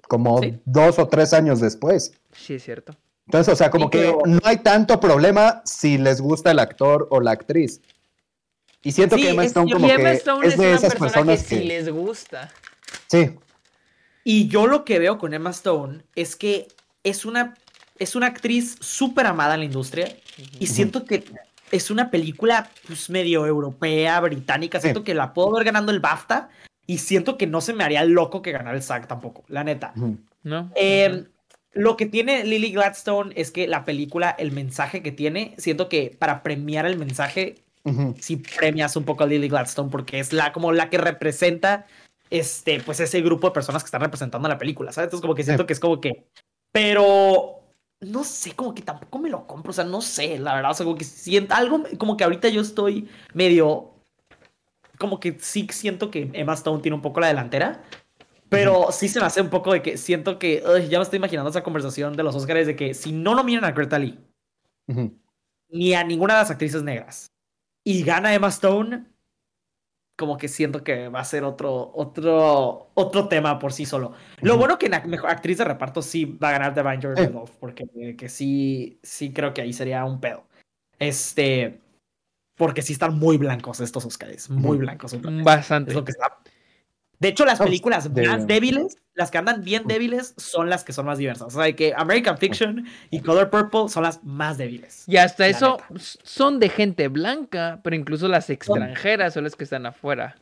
Speaker 3: como
Speaker 2: Sí.
Speaker 3: dos o tres años después.
Speaker 1: Sí, es cierto.
Speaker 3: Entonces, o sea, como que no hay tanto problema si les gusta el actor o la actriz. Y siento
Speaker 2: Sí,
Speaker 3: que Emma
Speaker 2: es-
Speaker 3: Stone
Speaker 2: y
Speaker 3: como que
Speaker 1: Stone
Speaker 3: es
Speaker 1: es,
Speaker 3: de
Speaker 1: una
Speaker 3: esas
Speaker 1: persona
Speaker 3: personas
Speaker 1: que,
Speaker 3: que...
Speaker 1: sí les gusta.
Speaker 3: Sí,
Speaker 2: Y yo lo que veo con Emma Stone es que es una, es una actriz súper amada en la industria y siento que es una película pues, medio europea, británica.
Speaker 3: Sí.
Speaker 2: Siento que la puedo ver ganando el BAFTA y siento que no se me haría loco que ganara el SAG tampoco, la neta.
Speaker 1: ¿No?
Speaker 2: Eh, lo que tiene Lily Gladstone es que la película, el mensaje que tiene, siento que para premiar el mensaje si premias un poco a Lily Gladstone porque es la como la que representa este pues ese grupo de personas que están representando la película, ¿sabes? Entonces como que siento
Speaker 3: Sí.
Speaker 2: que es como que pero no sé, como que tampoco me lo compro, o sea, no sé, la verdad, o sea, como que siento algo como que ahorita yo estoy medio como que sí siento que Emma Stone tiene un poco la delantera. Pero sí se me hace un poco de que siento que uy, ya me estoy imaginando esa conversación de los Oscars de que si no nominan a Greta Lee ni a ninguna de las actrices negras. Y gana Emma Stone, como que siento que va a ser otro, otro, otro tema por sí solo. Lo
Speaker 3: Ujú.
Speaker 2: bueno que en actriz de reparto sí va a ganar Jordan
Speaker 3: Sí.
Speaker 2: Randolph, porque que sí, sí creo que ahí sería un pedo. Este, porque sí están muy blancos estos Oscars, muy blancos.
Speaker 1: Bastante.
Speaker 2: Es lo que está. De hecho, las películas más débiles, las que andan bien débiles, son las que son más diversas. O sea, de que American Fiction y Color Purple son las más débiles.
Speaker 1: Y hasta eso
Speaker 2: neta.
Speaker 1: son de gente blanca, pero incluso las extranjeras son las que están afuera.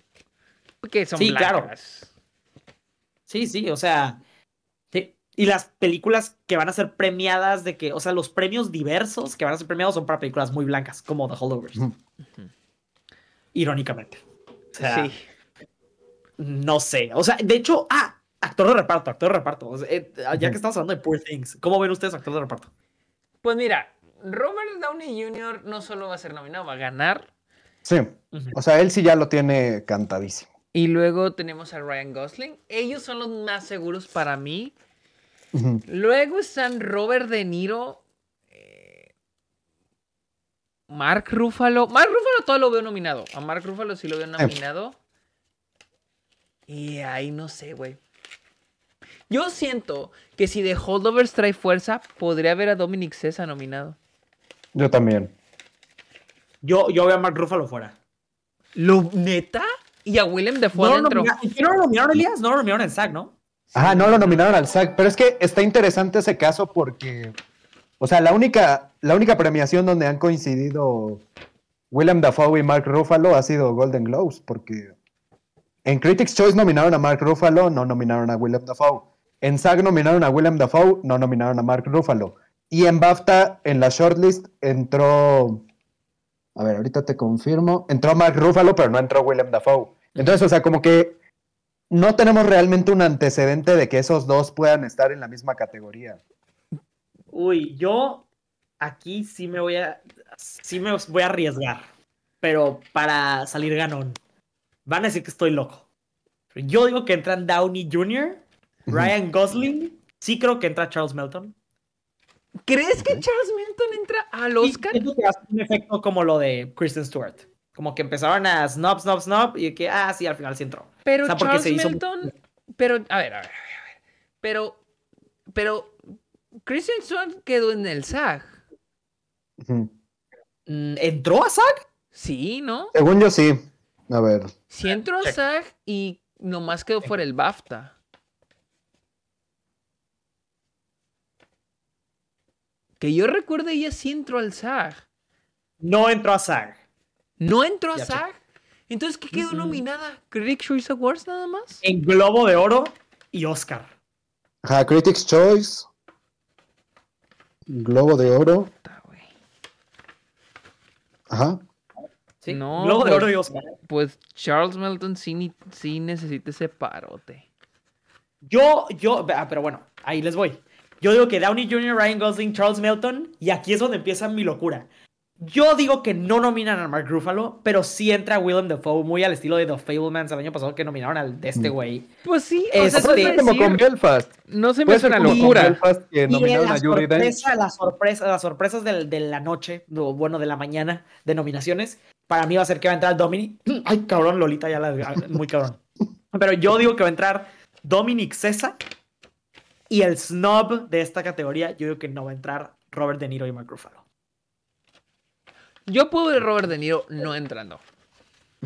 Speaker 1: Porque son
Speaker 2: Sí, claro.
Speaker 1: blancas.
Speaker 2: Sí, sí, o sea. sí. Y las películas que van a ser premiadas de que, o sea, los premios diversos que van a ser premiados son para películas muy blancas, como The Holdovers. Irónicamente. O sea,
Speaker 1: Sí.
Speaker 2: no sé. O sea, de hecho, ah, actor de reparto, actor de reparto. O sea, eh, ya que estamos hablando de Poor Things, ¿cómo ven ustedes actor de reparto?
Speaker 1: Pues mira, Robert Downey Jr. no solo va a ser nominado, va a ganar.
Speaker 3: Sí, o sea, él sí ya lo tiene cantadísimo.
Speaker 1: Y luego tenemos a Ryan Gosling. Ellos son los más seguros para mí. Luego están Robert De Niro. eh, Mark Ruffalo. Mark Ruffalo todo lo veo nominado. A Mark Ruffalo sí lo veo nominado. Y ahí no sé, güey. Yo siento que si The Holdovers trae fuerza, podría haber a Dominic Cesa nominado.
Speaker 3: Yo también.
Speaker 2: Yo, yo veo a Mark Ruffalo fuera.
Speaker 1: ¿Lo neta? Y a Willem
Speaker 2: No
Speaker 1: adentro.
Speaker 2: nomina- ¿Y qué no lo nominaron, Elías? No lo nominaron en SAG, ¿no?
Speaker 3: Ajá, no lo nominaron al SAG, pero es que está interesante ese caso porque, o sea, la única, la única premiación donde han coincidido Willem Dafoe y Mark Ruffalo ha sido Golden Globes, porque en Critics' Choice nominaron a Mark Ruffalo, no nominaron a Willem Dafoe. En SAG nominaron a Willem Dafoe, no nominaron a Mark Ruffalo. Y en BAFTA, en la shortlist, entró. A ver, ahorita te confirmo. Entró Mark Ruffalo, pero no entró Willem Dafoe. Entonces, o sea, como que no tenemos realmente un antecedente de que esos dos puedan estar en la misma categoría.
Speaker 2: Uy, yo aquí sí me voy a. Sí me voy a arriesgar. Pero para salir ganón. Van a decir que estoy loco. Yo digo que entran Downey Jr., Ryan Gosling. Sí creo que entra Charles Melton.
Speaker 1: ¿Crees que Charles Melton entra al Oscar?
Speaker 2: siento que hace un efecto como lo de Kristen Stewart. Como que empezaron a snob, snob, snob. Y que, ah, sí, al final sí entró.
Speaker 1: Pero
Speaker 2: O sea, porque
Speaker 1: Charles
Speaker 2: se hizo-
Speaker 1: Melton. Pero, a ver, a ver, a ver, a ver. Pero, pero, Christian Stewart quedó en el SAG.
Speaker 2: Mm, ¿Entró a SAG?
Speaker 1: Sí, ¿no?
Speaker 3: Según yo, sí. A ver.
Speaker 1: Sí entró a. SAG y nomás quedó fuera el BAFTA. Que yo recuerde, ella sí entró al SAG.
Speaker 2: No entró a SAG.
Speaker 1: ¿No entró a
Speaker 2: Ya.
Speaker 1: SAG? Entonces, ¿qué quedó nominada? ¿Critics' Choice Awards nada más?
Speaker 2: En Globo de Oro y Oscar.
Speaker 3: Ajá, Critics' Choice. Globo de Oro. Ajá.
Speaker 2: ¿sí?
Speaker 1: No,
Speaker 2: Globo de
Speaker 1: pues-
Speaker 2: Oro y Oscar.
Speaker 1: Pues Charles Melton sí, sí necesita ese parote.
Speaker 2: Yo, yo, pero bueno, ahí les voy. Yo digo que Downey Jr., Ryan Gosling, Charles Melton, y aquí es donde empieza mi locura. Yo digo que no nominan a Mark Ruffalo, pero sí entra Willem Dafoe, muy al estilo de The Fablemans el año pasado que nominaron al de este
Speaker 3: Mm.
Speaker 2: güey.
Speaker 1: Pues sí, o
Speaker 2: Este-
Speaker 1: sea, eso te iba a
Speaker 3: como con
Speaker 1: decir,
Speaker 3: Belfast.
Speaker 1: no se me hace una locura.
Speaker 3: Belfast que nominaron
Speaker 2: la
Speaker 3: a Dench.
Speaker 2: sorpresa, la sorpresa, las sorpresas del- de la noche, o bueno, de la mañana de nominaciones, para mí va a ser que va a entrar Dominic. [clears throat] Ay, cabrón, Lolita ya la. Muy cabrón. Pero yo digo que va a entrar Dominic Cesa. Y el snob de esta categoría, yo digo que no va a entrar Robert De Niro y Mark Ruffalo.
Speaker 1: Yo puedo ver Robert De Niro no entrando.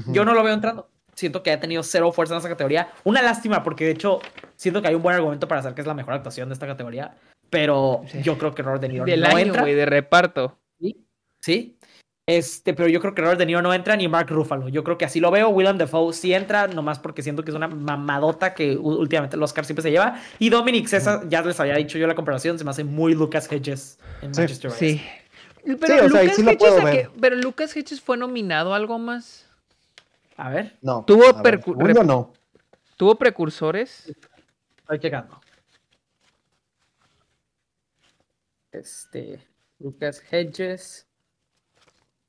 Speaker 2: Yo no lo veo entrando. Siento que ha tenido cero fuerza en esa categoría. Una lástima, porque de hecho, siento que hay un buen argumento para hacer que es la mejor actuación de esta categoría. Pero
Speaker 1: Sí.
Speaker 2: yo creo que Robert De Niro
Speaker 1: Del
Speaker 2: no
Speaker 1: año,
Speaker 2: entra.
Speaker 1: güey, de reparto.
Speaker 2: Sí, sí. Este, pero yo creo que Robert De Niro no entra ni Mark Ruffalo. Yo creo que así lo veo. Willem Dafoe sí entra, nomás porque siento que es una mamadota que últimamente el Oscar siempre se lleva. Y Dominic César, ya les había dicho yo la comparación, se me hace muy Lucas Hedges en
Speaker 3: Sí.
Speaker 2: Manchester United.
Speaker 1: Sí. Pero,
Speaker 3: o sea, y
Speaker 1: Lucas
Speaker 3: sí lo
Speaker 1: Hedges que- pero Lucas Hedges fue nominado a algo más.
Speaker 2: A ver,
Speaker 3: No.
Speaker 1: Tuvo
Speaker 3: a ver, no.
Speaker 1: ¿Tuvo precursores?
Speaker 2: estoy llegando. Este, Lucas Hedges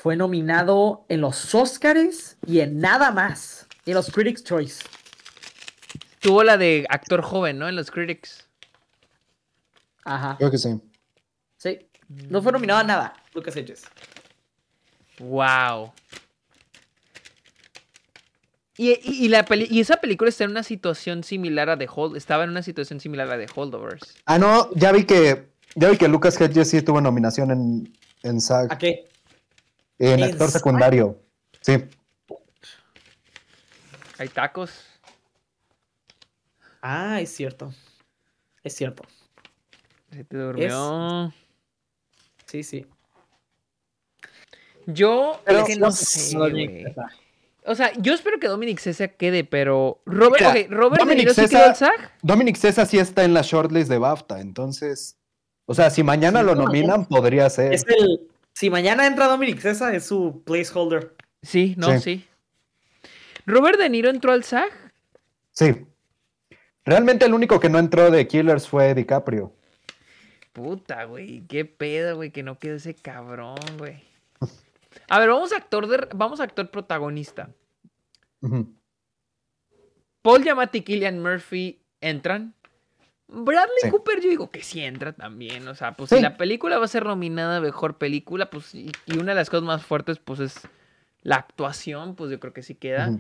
Speaker 2: fue nominado en los Oscars y en nada más. Y en los Critics' Choice.
Speaker 1: Tuvo la de actor joven, ¿no? En los Critics.
Speaker 2: Ajá.
Speaker 3: Creo que sí.
Speaker 2: Sí. No fue nominado a nada, Lucas Hedges.
Speaker 1: Wow. Y, y- y la peli- y esa película está en una situación similar a The Hold. Estaba en una situación similar a The Holdovers.
Speaker 3: Ah, no, ya vi que ya vi que Lucas Hedges sí tuvo nominación en, en SAG,
Speaker 2: ¿A qué?
Speaker 3: En
Speaker 2: ¿En
Speaker 3: actor secundario. Sí.
Speaker 1: Hay tacos.
Speaker 2: Ah, es cierto. Es cierto.
Speaker 1: Se te durmió.
Speaker 2: Sí, sí.
Speaker 1: Yo.
Speaker 3: Pero
Speaker 1: es que no
Speaker 3: no
Speaker 1: sé. O sea, yo espero que Dominic César quede, pero. Robert,
Speaker 3: Mira,
Speaker 1: Robert De
Speaker 3: Dominic
Speaker 1: sí quedó SAG.
Speaker 3: Dominic Cesa sí está en la shortlist de BAFTA, entonces, o sea, si mañana
Speaker 2: Sí,
Speaker 3: lo
Speaker 2: no,
Speaker 3: nominan, podría ser.
Speaker 2: Es el. Si mañana entra Dominic César, es su placeholder.
Speaker 1: Sí, no,
Speaker 3: Sí.
Speaker 1: sí. Robert De Niro entró al SAG.
Speaker 3: Sí. Realmente el único que no entró de Killers fue DiCaprio.
Speaker 1: Puta, güey. Qué pedo, güey, que no quede ese cabrón, güey. A ver, vamos a actor de, vamos a actor protagonista. Paul Giamatti y Killian Murphy entran. Bradley
Speaker 3: Sí.
Speaker 1: Cooper, yo digo que sí entra también. O sea, pues
Speaker 3: Sí.
Speaker 1: si la película va a ser nominada a mejor película, pues, y, y una de las cosas más fuertes, pues es la actuación, pues yo creo que sí queda.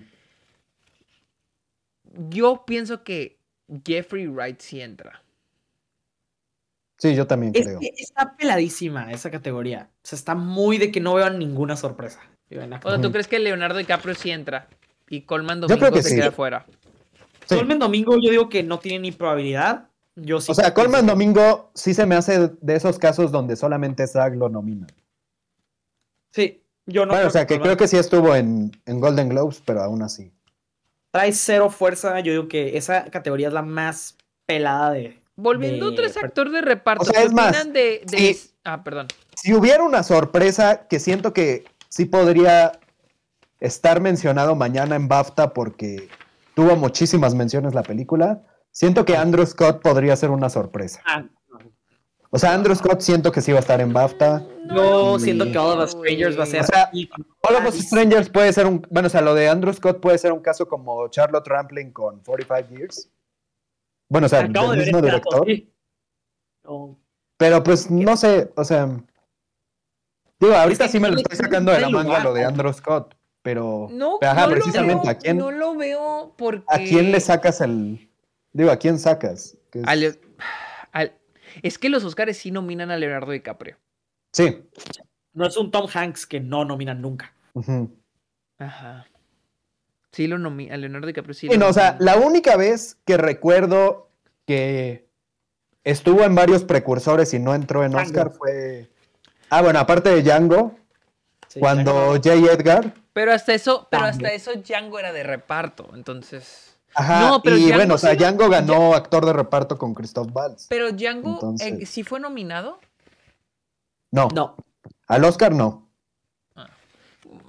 Speaker 1: Yo pienso que Jeffrey Wright sí entra.
Speaker 3: Sí, yo también
Speaker 2: Es
Speaker 3: creo.
Speaker 2: que está peladísima esa categoría. O sea, está muy de que no veo ninguna sorpresa.
Speaker 1: O sea. ¿tú crees que Leonardo DiCaprio sí entra? Y Colman
Speaker 3: Yo
Speaker 1: Domingo
Speaker 3: creo que
Speaker 1: se
Speaker 3: sí.
Speaker 1: queda fuera.
Speaker 3: Sí.
Speaker 2: Colman Domingo, yo digo que no tiene ni probabilidad. Yo sí
Speaker 3: O sea, Colman Domingo sí se me hace de esos casos donde solamente SAG lo nomina.
Speaker 2: Sí, yo no
Speaker 3: bueno, o sea, que creo que sí estuvo en, en Golden Globes, pero aún así.
Speaker 2: trae cero fuerza. Yo digo que esa categoría es la más pelada de.
Speaker 1: Volviendo
Speaker 2: de-
Speaker 1: a actor de reparto.
Speaker 3: O sea,
Speaker 1: ¿qué
Speaker 3: es más,
Speaker 1: de, de-. Ah, perdón.
Speaker 3: Si hubiera una sorpresa que siento que sí podría estar mencionado mañana en BAFTA porque tuvo muchísimas menciones la película, siento que Andrew Scott podría ser una sorpresa.
Speaker 2: Ah,
Speaker 3: O sea, Andrew Scott siento que sí va a estar en BAFTA.
Speaker 2: yo
Speaker 3: Sí.
Speaker 2: siento que All of Us Strangers va a ser.
Speaker 3: O sea, All of Us Strangers puede ser un, bueno, o sea, lo de Andrew Scott puede ser un caso como Charlotte Rampling con 45 Years. Bueno, o sea,
Speaker 2: Acabo
Speaker 3: del
Speaker 2: de
Speaker 3: mismo
Speaker 2: dato,
Speaker 3: director.
Speaker 2: sí. No,
Speaker 3: Pero pues no sé, o sea. Digo, ahorita sí me lo estoy sacando de la manga lo de
Speaker 2: ¿no?
Speaker 3: Andrew Scott. Pero.
Speaker 1: No,
Speaker 3: pero, ajá,
Speaker 1: no lo
Speaker 3: precisamente,
Speaker 1: veo-
Speaker 3: ¿a quién,
Speaker 1: No lo veo porque.
Speaker 3: ¿a quién le sacas el. Digo, ¿a quién sacas? Es-
Speaker 1: al- al- Es que los Oscars sí nominan a Leonardo DiCaprio.
Speaker 3: Sí.
Speaker 2: No es un Tom Hanks que no nominan nunca.
Speaker 1: Ajá. Sí lo nominan. A Leonardo DiCaprio sí
Speaker 3: Sí,
Speaker 1: lo
Speaker 3: no, o sea, la única vez que recuerdo que estuvo en varios precursores y no entró en
Speaker 2: Django.
Speaker 3: Oscar fue. Ah, bueno, aparte de Django,
Speaker 2: Sí,
Speaker 3: cuando
Speaker 2: ya
Speaker 3: J. Edgar.
Speaker 1: Pero hasta eso, pero hasta eso Django era de reparto, entonces.
Speaker 3: Ajá,
Speaker 1: No, pero
Speaker 3: y
Speaker 1: Django
Speaker 3: bueno, o sea, Django ganó actor de reparto con Christoph Waltz.
Speaker 1: Pero Django eh,
Speaker 3: Entonces-
Speaker 1: sí fue nominado.
Speaker 3: No,
Speaker 2: No.
Speaker 3: al Oscar no.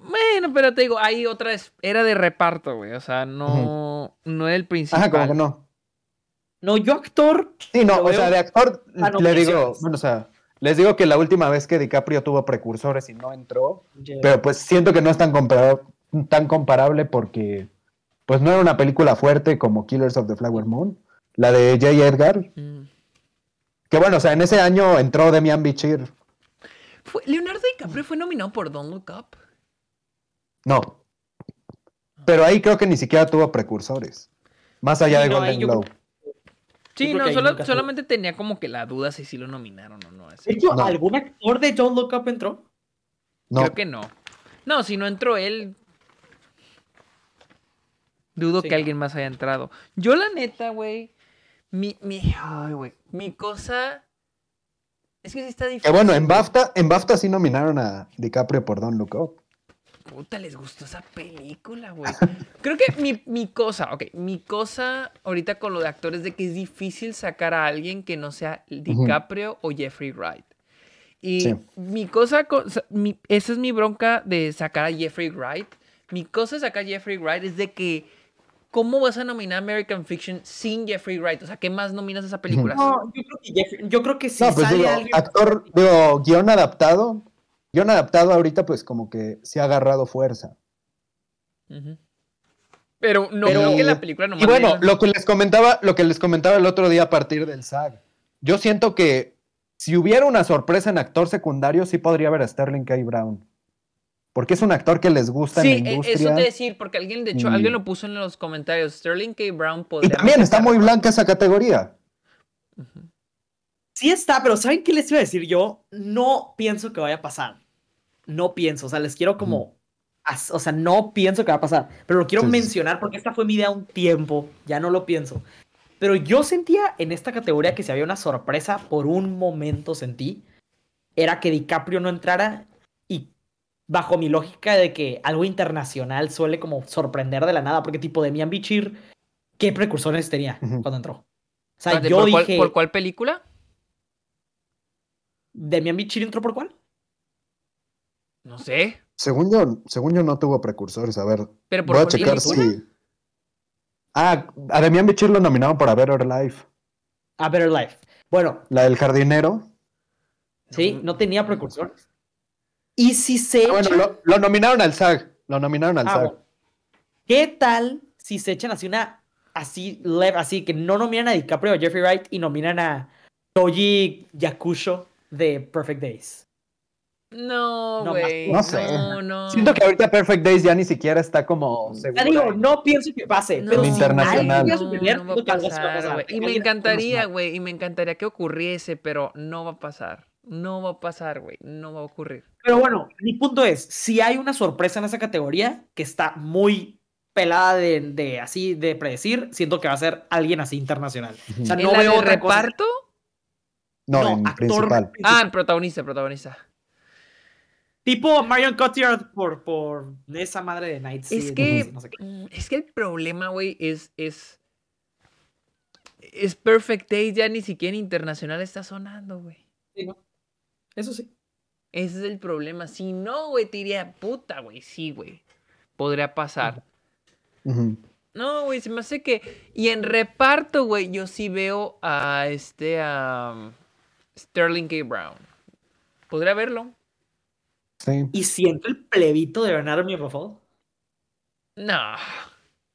Speaker 1: Bueno, pero te digo, ahí otra vez era de reparto, güey. O sea, no, no era el principal.
Speaker 3: Ajá, como que no.
Speaker 2: No, yo actor.
Speaker 3: Sí, no, o sea, de actor
Speaker 2: Ah,
Speaker 3: le digo, bueno, o sea, les digo que la última vez que DiCaprio tuvo precursores y no entró, pero pues siento que no es tan comparable, tan comparable porque pues no era una película fuerte como Killers of the Flower Moon, la de J. Edgar,
Speaker 1: Mm.
Speaker 3: que bueno, o sea, en ese año entró Demian Bichir.
Speaker 1: Fue- Leonardo DiCaprio fue nominado por Don't Look Up.
Speaker 3: No. Pero ahí creo que ni siquiera tuvo precursores. Más allá
Speaker 2: Sí,
Speaker 3: de
Speaker 2: no,
Speaker 3: Golden
Speaker 2: yo-
Speaker 3: Globe.
Speaker 1: Sí, no, solo-
Speaker 2: fue.
Speaker 1: solamente tenía como que la duda si sí lo nominaron o no. así.
Speaker 2: De hecho,
Speaker 3: No.
Speaker 2: ¿algún actor de Don't Look Up entró?
Speaker 3: No.
Speaker 1: Creo que no. No, si no entró él. Dudo
Speaker 2: Sí.
Speaker 1: que alguien más haya entrado. Yo, la neta, güey. Mi, mi, ay, güey. Mi cosa. Es que sí está difícil.
Speaker 3: Que bueno, en. BAFTA, en BAFTA sí nominaron a DiCaprio por Don't Look Up.
Speaker 1: Puta, les gustó esa película, güey. Creo que mi, mi cosa, ok, mi cosa ahorita con lo de actores de que es difícil sacar a alguien que no sea DiCaprio o Jeffrey Wright. Y
Speaker 3: Sí.
Speaker 1: mi cosa, mi- esa es mi bronca de sacar a Jeffrey Wright. Mi cosa de sacar a Jeffrey Wright es de que, ¿cómo vas a nominar American Fiction sin Jeffrey Wright? O sea, ¿qué más nominas a esa película?
Speaker 2: No, yo creo que, Jeff- yo creo que si
Speaker 3: no, pues
Speaker 2: sale
Speaker 3: digo,
Speaker 2: alguien.
Speaker 3: actor, digo, guion adaptado. Guión adaptado ahorita, pues como que sí ha agarrado fuerza.
Speaker 1: Pero no
Speaker 3: Pero-
Speaker 1: creo que la película nomás
Speaker 3: Y bueno, lo que les comentaba, lo que les comentaba el otro día a partir del SAG. Yo siento que si hubiera una sorpresa en actor secundario, sí podría haber a Sterling K. Brown. Porque es un actor que les gusta
Speaker 1: Sí,
Speaker 3: en la
Speaker 1: e-
Speaker 3: industria.
Speaker 1: eso te decir, porque alguien, de hecho,
Speaker 3: Y-
Speaker 1: alguien lo puso en los comentarios. Sterling K. Brown
Speaker 3: Y
Speaker 1: podría.
Speaker 3: también está muy blanca esa categoría.
Speaker 2: Sí está, pero ¿saben qué les iba a decir yo? No pienso que vaya a pasar. No pienso, o sea, les quiero como... as- O sea, no pienso que va a pasar, pero lo quiero
Speaker 3: Sí, sí, sí.
Speaker 2: mencionar porque esta fue mi idea un tiempo, ya no lo pienso. Pero yo sentía en esta categoría que si había una sorpresa, por un momento sentí, era que DiCaprio no entrara y bajo mi lógica de que algo internacional suele como sorprender de la nada, porque tipo Demian Bichir, ¿qué precursores tenía cuando entró? O sea,
Speaker 1: Espérate,
Speaker 2: yo
Speaker 1: ¿por, cuál,
Speaker 2: dije,
Speaker 1: por cuál película?
Speaker 2: ¿Demian Bichir entró por cuál?
Speaker 1: No sé.
Speaker 3: Según yo, según yo no tuvo precursores. A ver,
Speaker 1: Pero por
Speaker 3: voy a checar si. Ah, a Demian Bichir lo nominaron por A Better Life.
Speaker 2: A Better Life. Bueno,
Speaker 3: La del jardinero.
Speaker 2: sí, no tenía precursores. Y si se
Speaker 3: Ah, bueno,
Speaker 2: echan-
Speaker 3: lo, lo nominaron al SAG. Lo nominaron al
Speaker 2: Ah,
Speaker 3: SAG.
Speaker 2: bueno. ¿Qué tal si se echan así una así leve, así que no nominan a DiCaprio o a Jeffrey Wright y nominan a Toji Yakusho de Perfect Days?
Speaker 1: No, güey.
Speaker 3: no sé.
Speaker 1: No, no.
Speaker 3: Siento que ahorita Perfect Days ya ni siquiera está como segura.
Speaker 2: Ya digo, no pienso que pase,
Speaker 1: No,
Speaker 2: pero
Speaker 3: internacional.
Speaker 1: Y me encantaría, güey. Y me encantaría que ocurriese, pero no va a pasar. No va a pasar, güey. No va a ocurrir.
Speaker 2: Pero bueno, mi punto es, si hay una sorpresa en esa categoría que está muy pelada de, de así de predecir, siento que va a ser alguien así internacional. O sea,
Speaker 1: ¿En
Speaker 2: no
Speaker 1: la
Speaker 2: veo
Speaker 1: de
Speaker 2: otra cosa.
Speaker 1: reparto?
Speaker 3: No,
Speaker 2: No,
Speaker 3: en
Speaker 2: actor
Speaker 3: principal.
Speaker 1: Ah, en protagonista, protagonista.
Speaker 2: Tipo Marion Cotillard por, por esa madre de Night
Speaker 1: Es
Speaker 2: City,
Speaker 1: que,
Speaker 2: no sé qué.
Speaker 1: mm, es que el problema, güey, es, es. es Perfect Days, ya ni siquiera internacional está sonando, güey.
Speaker 2: Sí, ¿no? Eso sí.
Speaker 1: Ese es el problema. Si no, güey, te diría, puta, güey, sí, güey. Podría pasar. No, güey, se me hace que. Y en reparto, güey, yo sí veo a este. a Sterling K. Brown. Podría verlo.
Speaker 3: Sí.
Speaker 2: ¿Y siento el plebito de ganar mi Rafael?
Speaker 1: No.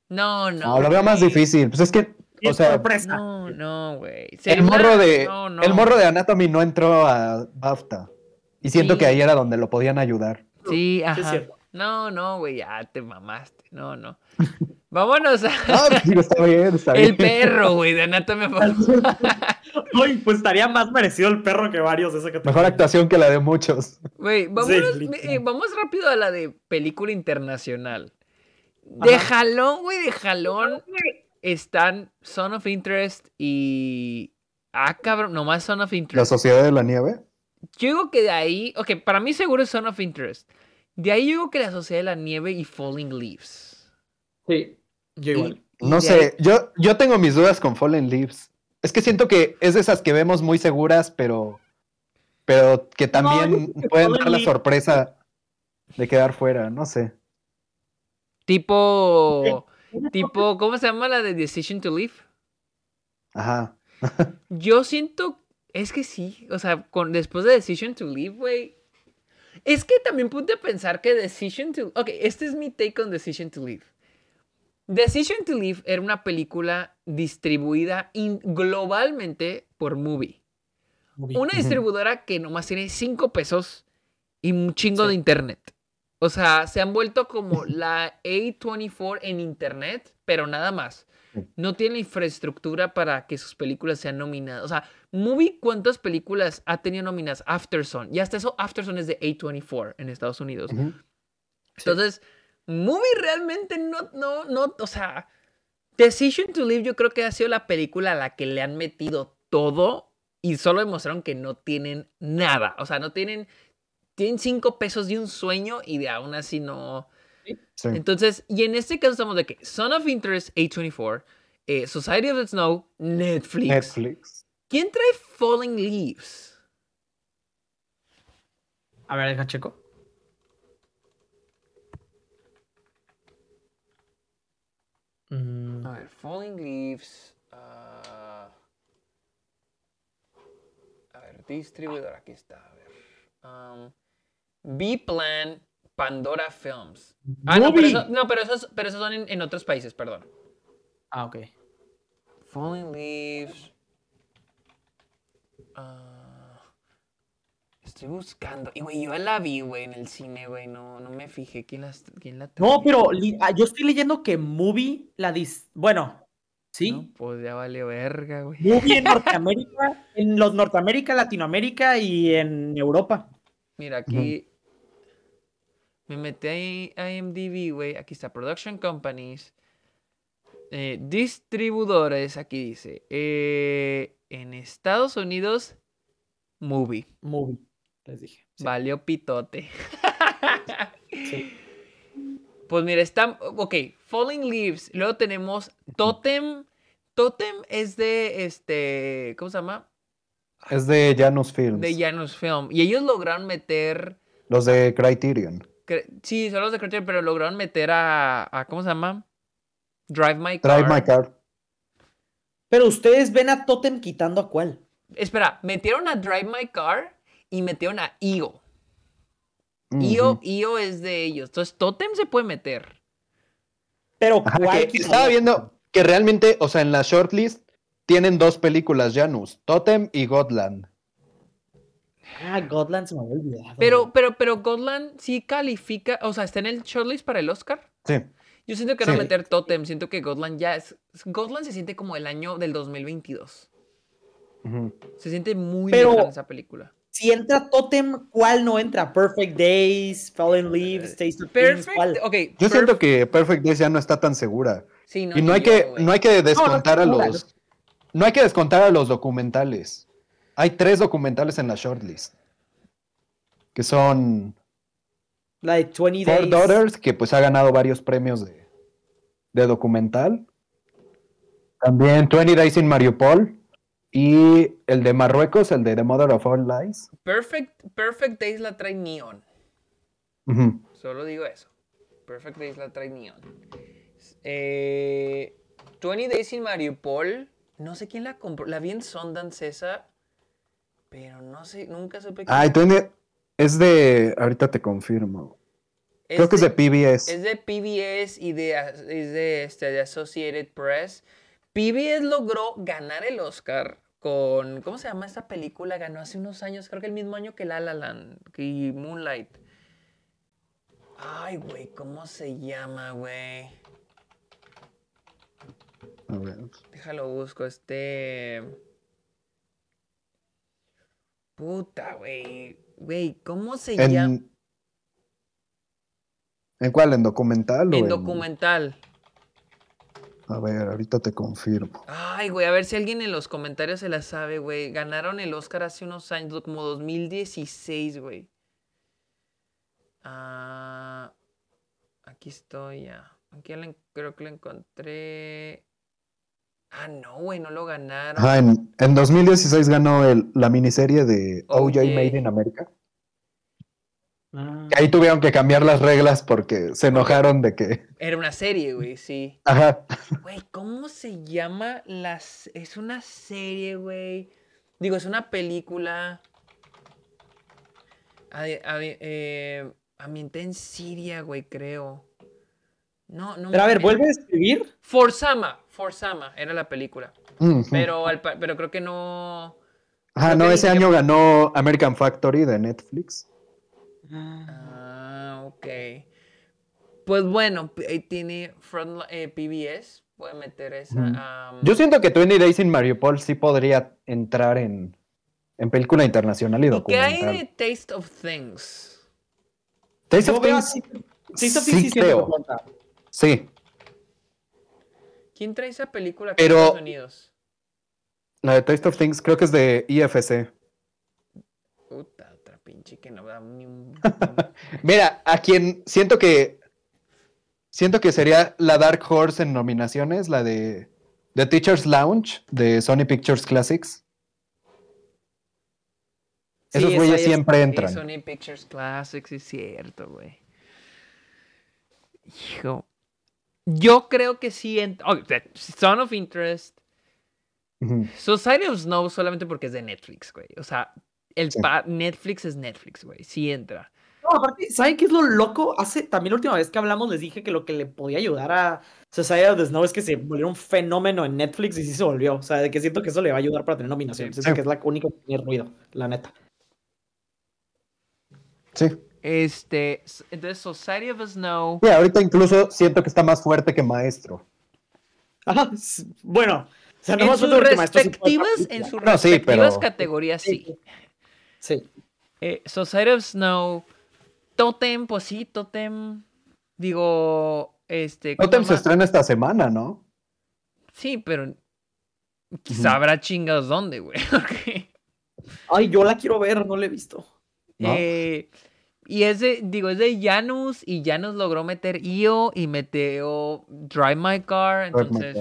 Speaker 1: No, no.
Speaker 3: No, lo veo más difícil. Pues es que, o
Speaker 2: Es
Speaker 3: sea,
Speaker 2: sorpresa.
Speaker 1: No, no, güey.
Speaker 3: el morro de
Speaker 1: no, no.
Speaker 3: el morro de Anatomy no entró a BAFTA. Y siento
Speaker 1: Sí.
Speaker 3: que ahí era donde lo podían ayudar.
Speaker 1: Sí,
Speaker 2: es
Speaker 1: ajá.
Speaker 2: cierto.
Speaker 1: no, no, güey, ya te mamaste. No, no. [laughs] Vámonos a.
Speaker 3: Ah, pues, digo, está bien, está bien.
Speaker 1: El perro, güey, de Anatomy of a Fall.
Speaker 2: Ay, pues estaría más merecido el perro que varios de esa categoría.
Speaker 3: Mejor actuación que la de muchos.
Speaker 1: Güey, vámonos, eh, vamos rápido a la de película internacional. De
Speaker 2: Ajá.
Speaker 1: jalón, güey, de jalón están Son of Interest y. Ah, cabrón, nomás Son of
Speaker 3: La
Speaker 1: Interest.
Speaker 3: Sociedad de la Nieve.
Speaker 1: Yo digo que de ahí. Ok, para mí seguro es Son of Interest. De ahí yo digo que la Sociedad de la Nieve y Falling Leaves.
Speaker 2: Sí, yo igual.
Speaker 1: Y-
Speaker 3: No sé,
Speaker 1: ahí-
Speaker 3: yo, yo tengo mis dudas con Fallen Leaves. Es que siento que es de esas que vemos muy seguras, pero, pero que también pueden dar la
Speaker 2: Leaves-
Speaker 3: sorpresa de quedar fuera, no sé.
Speaker 1: Tipo. Tipo, ¿cómo se llama la de Decision to Leave?
Speaker 3: Ajá.
Speaker 1: Yo siento, es que sí, o sea, con, después de Decision to Leave, güey. Es que también ponte a pensar que Decision to... Ok, este es mi take on Decision to Leave. Decision to Leave era una película distribuida in- globalmente por Movie. Una distribuidora que nomás tiene 5 pesos y un chingo de internet. O sea, se han vuelto como [laughs] la A24 en internet, pero nada más. No tiene infraestructura para que sus películas sean nominadas. O sea, Movie, ¿cuántas películas ha tenido nominadas? Afterson. Y hasta eso, Afterson es de A24 en Estados Unidos. Entonces, Movie realmente no, no, no, o sea, Decision to Live yo creo que ha sido la película a la que le han metido todo y solo demostraron que no tienen nada. O sea, no tienen, tienen cinco pesos de un sueño y de aún así no.
Speaker 3: Sí.
Speaker 1: Entonces, y en este caso estamos de que Son of Interest, A24, eh, Society of the Snow, Netflix.
Speaker 3: Netflix.
Speaker 1: ¿Quién trae Falling Leaves?
Speaker 2: A ver, deja checo. Mm,
Speaker 1: A ver, Falling Leaves. ah, a ver, distribuidor, aquí está. A ver. um, B-Plan, Pandora Films. Ah, no, pero,
Speaker 2: Movie.
Speaker 1: eso- no, pero esos, pero esos son en, en otros países, perdón.
Speaker 2: Ah, ok.
Speaker 1: Falling Leaves. Ah, estoy buscando. Y, güey, yo la vi, güey, en el cine, güey. No, no me fijé quién la, quién la
Speaker 2: No, pero ah, yo estoy leyendo que Movie la dis... Bueno, sí.
Speaker 1: No, pues ya vale verga, güey.
Speaker 2: Movie en [laughs] Norteamérica, en los Norteamérica, Latinoamérica y en Europa.
Speaker 1: Mira, aquí me metí ahí a IMDb, güey. Aquí está Production Companies. eh, distribuidores, aquí dice. eh, en Estados Unidos, Movie.
Speaker 2: Movie, les dije. Sí.
Speaker 1: Valió pitote. [laughs]
Speaker 2: Sí.
Speaker 1: Pues mira, está. Ok, Falling Leaves. Luego tenemos Totem. Totem es de este. ¿Cómo se llama?
Speaker 3: Es de Janus Films.
Speaker 1: De Janus Film. Y ellos lograron meter.
Speaker 3: Los de Criterion.
Speaker 1: Sí, son los de Criterion, pero lograron meter a, a- ¿Cómo se llama? Drive My Car.
Speaker 3: Drive My Car.
Speaker 2: Pero ustedes ven a Totem quitando a cuál.
Speaker 1: Espera, metieron a Drive My Car y metieron a IO. IO,
Speaker 3: Ujú.
Speaker 1: IO es de ellos. Entonces, Totem se puede meter.
Speaker 2: Pero
Speaker 3: Ajá,
Speaker 2: cuál
Speaker 3: que
Speaker 2: quitaría?
Speaker 3: estaba viendo que realmente, o sea, en la shortlist tienen dos películas Janus, Totem y Godland.
Speaker 2: Ah, Godland se me había olvidado.
Speaker 1: Pero, pero, pero Godland sí califica, o sea, está en el shortlist para el Oscar.
Speaker 3: Sí.
Speaker 1: Yo siento que
Speaker 3: Sí.
Speaker 1: meter Totem, siento que Godland ya es... Godland se siente como el año del 2022.
Speaker 3: Ujú.
Speaker 1: Se siente muy
Speaker 2: Pero-
Speaker 1: lejana esa película.
Speaker 2: Si entra Totem, ¿cuál no entra? Perfect Days, Fallen Leaves, Taste of Things,
Speaker 1: Perfect,
Speaker 2: ¿cuál?
Speaker 1: ok.
Speaker 3: Yo
Speaker 1: perf-
Speaker 3: siento que Perfect Days ya no está tan segura.
Speaker 1: Sí,
Speaker 3: y no hay
Speaker 1: yo,
Speaker 3: que, no hay que descontar a los. No hay que descontar a los documentales. Hay tres documentales en la shortlist. Que son
Speaker 2: La de 20
Speaker 3: Four
Speaker 2: Days.
Speaker 3: Daughters, que pues ha ganado varios premios de, de documental. También 20 Days in Mariupol. Y el de Marruecos, el de The Mother of All Lies.
Speaker 1: Perfect, Perfect Days la trae Neon. Solo digo eso. Perfect Days la trae Neon. Eh, 20 Days in Mariupol. No sé quién la compró. La vi en Sundance esa. Pero no sé, nunca supe quién.
Speaker 3: Ay, 20 es de. Ahorita te confirmo. Creo que es de PBS.
Speaker 1: Es de PBS y de, es de, este, de Associated Press. PBS logró ganar el Oscar con. ¿Cómo se llama esta película? Ganó hace unos años, creo que el mismo año que La La Land y Moonlight. Ay, güey, ¿cómo se llama, güey?
Speaker 3: A ver.
Speaker 1: Déjalo busco, este. Puta, güey. Güey, ¿cómo se llama?
Speaker 3: ¿En, ¿En cuál? ¿En documental? o
Speaker 1: En documental.
Speaker 3: A ver, ahorita te confirmo.
Speaker 1: Ay, güey, a ver si alguien en los comentarios se la sabe, güey. Ganaron el Oscar hace unos años, como 2016, güey. Ah, aquí estoy ya. Aquí creo que lo encontré. Ah, no, güey, no lo ganaron.
Speaker 3: Ajá, en, en 2016 ganó el- la miniserie de OJ
Speaker 1: OJ.
Speaker 3: Made in America.
Speaker 2: Ah.
Speaker 3: Que ahí tuvieron que cambiar las reglas porque se enojaron de que.
Speaker 1: Era una serie, güey, sí.
Speaker 3: Ajá.
Speaker 1: Güey, ¿cómo se llama las... Es una serie, güey. Digo, es una película. Adi- adi- eh, en Siria, güey, creo. No, no.
Speaker 2: Pero a ver, ¿vuelve a escribir?
Speaker 1: Forzama, Forzama, era la película. Pero, al pero creo que no.
Speaker 3: Ajá,
Speaker 1: creo
Speaker 3: no,
Speaker 1: que
Speaker 3: ese año ganó American Factory de Netflix.
Speaker 1: Ah, ok. Pues bueno, ahí tiene front, eh, PBS. Puede meter esa. Am,
Speaker 3: Yo siento que 20 Days in Mariupol sí podría entrar en, en película internacional y
Speaker 1: ¿Y qué hay
Speaker 3: documental.
Speaker 1: de Taste of Things?
Speaker 3: Taste
Speaker 2: Yo
Speaker 3: of
Speaker 2: veo
Speaker 3: Things,
Speaker 2: así. Sí,
Speaker 3: sí
Speaker 2: sí,
Speaker 3: creo. sí.
Speaker 1: ¿Quién trae esa película aquí
Speaker 3: Pero-
Speaker 1: en Estados Unidos?
Speaker 3: La de Taste of Things creo que es de IFC.
Speaker 1: Puta, pinche que no da ni un. [laughs]
Speaker 3: Mira, a quien siento que siento que sería la Dark Horse en nominaciones, la de The Teacher's Lounge de Sony Pictures Classics.
Speaker 2: Sí,
Speaker 3: Esos güeyes
Speaker 2: es-
Speaker 3: siempre entran.
Speaker 1: Sony Pictures Classics, es cierto, güey. Hijo. Yo creo que sí. oh, Son of Interest.
Speaker 3: Ujú.
Speaker 1: Society of Snow solamente porque es de Netflix, güey. O sea, el
Speaker 3: Sí.
Speaker 1: Netflix es Netflix, güey. Sí entra.
Speaker 2: No, aparte, ¿saben qué es lo loco? Hace, también la última vez que hablamos les dije que lo que le podía ayudar a Society of the Snow es que se volviera un fenómeno en Netflix y sí se volvió. O sea, de que siento que eso le va a ayudar para tener nominaciones.
Speaker 3: Sí.
Speaker 2: Que es la única que tiene ruido, la neta.
Speaker 3: Sí.
Speaker 1: Este. Entonces, Society of Snow.
Speaker 3: Sí, ahorita incluso siento que está más fuerte que Maestro.
Speaker 2: Ajá, bueno. O sea, no
Speaker 1: En
Speaker 2: más
Speaker 1: sus
Speaker 2: sí
Speaker 1: respectivas, en sus
Speaker 3: No, sí,
Speaker 1: respectivas
Speaker 3: pero-
Speaker 1: categorías, sí.
Speaker 2: Sí.
Speaker 1: Eh, Society of Snow. Totem, pues sí, Totem. Digo, este. ¿cómo
Speaker 3: Totem
Speaker 1: se
Speaker 3: estrena esta semana, ¿no?
Speaker 1: Sí, pero. Sabrá chingados dónde, güey. [laughs]
Speaker 2: Ay, yo la quiero ver, no la he visto.
Speaker 3: ¿No?
Speaker 1: eh, y es de, digo, es de Janus. Y Janus logró meter IO y metió Drive My Car. Entonces.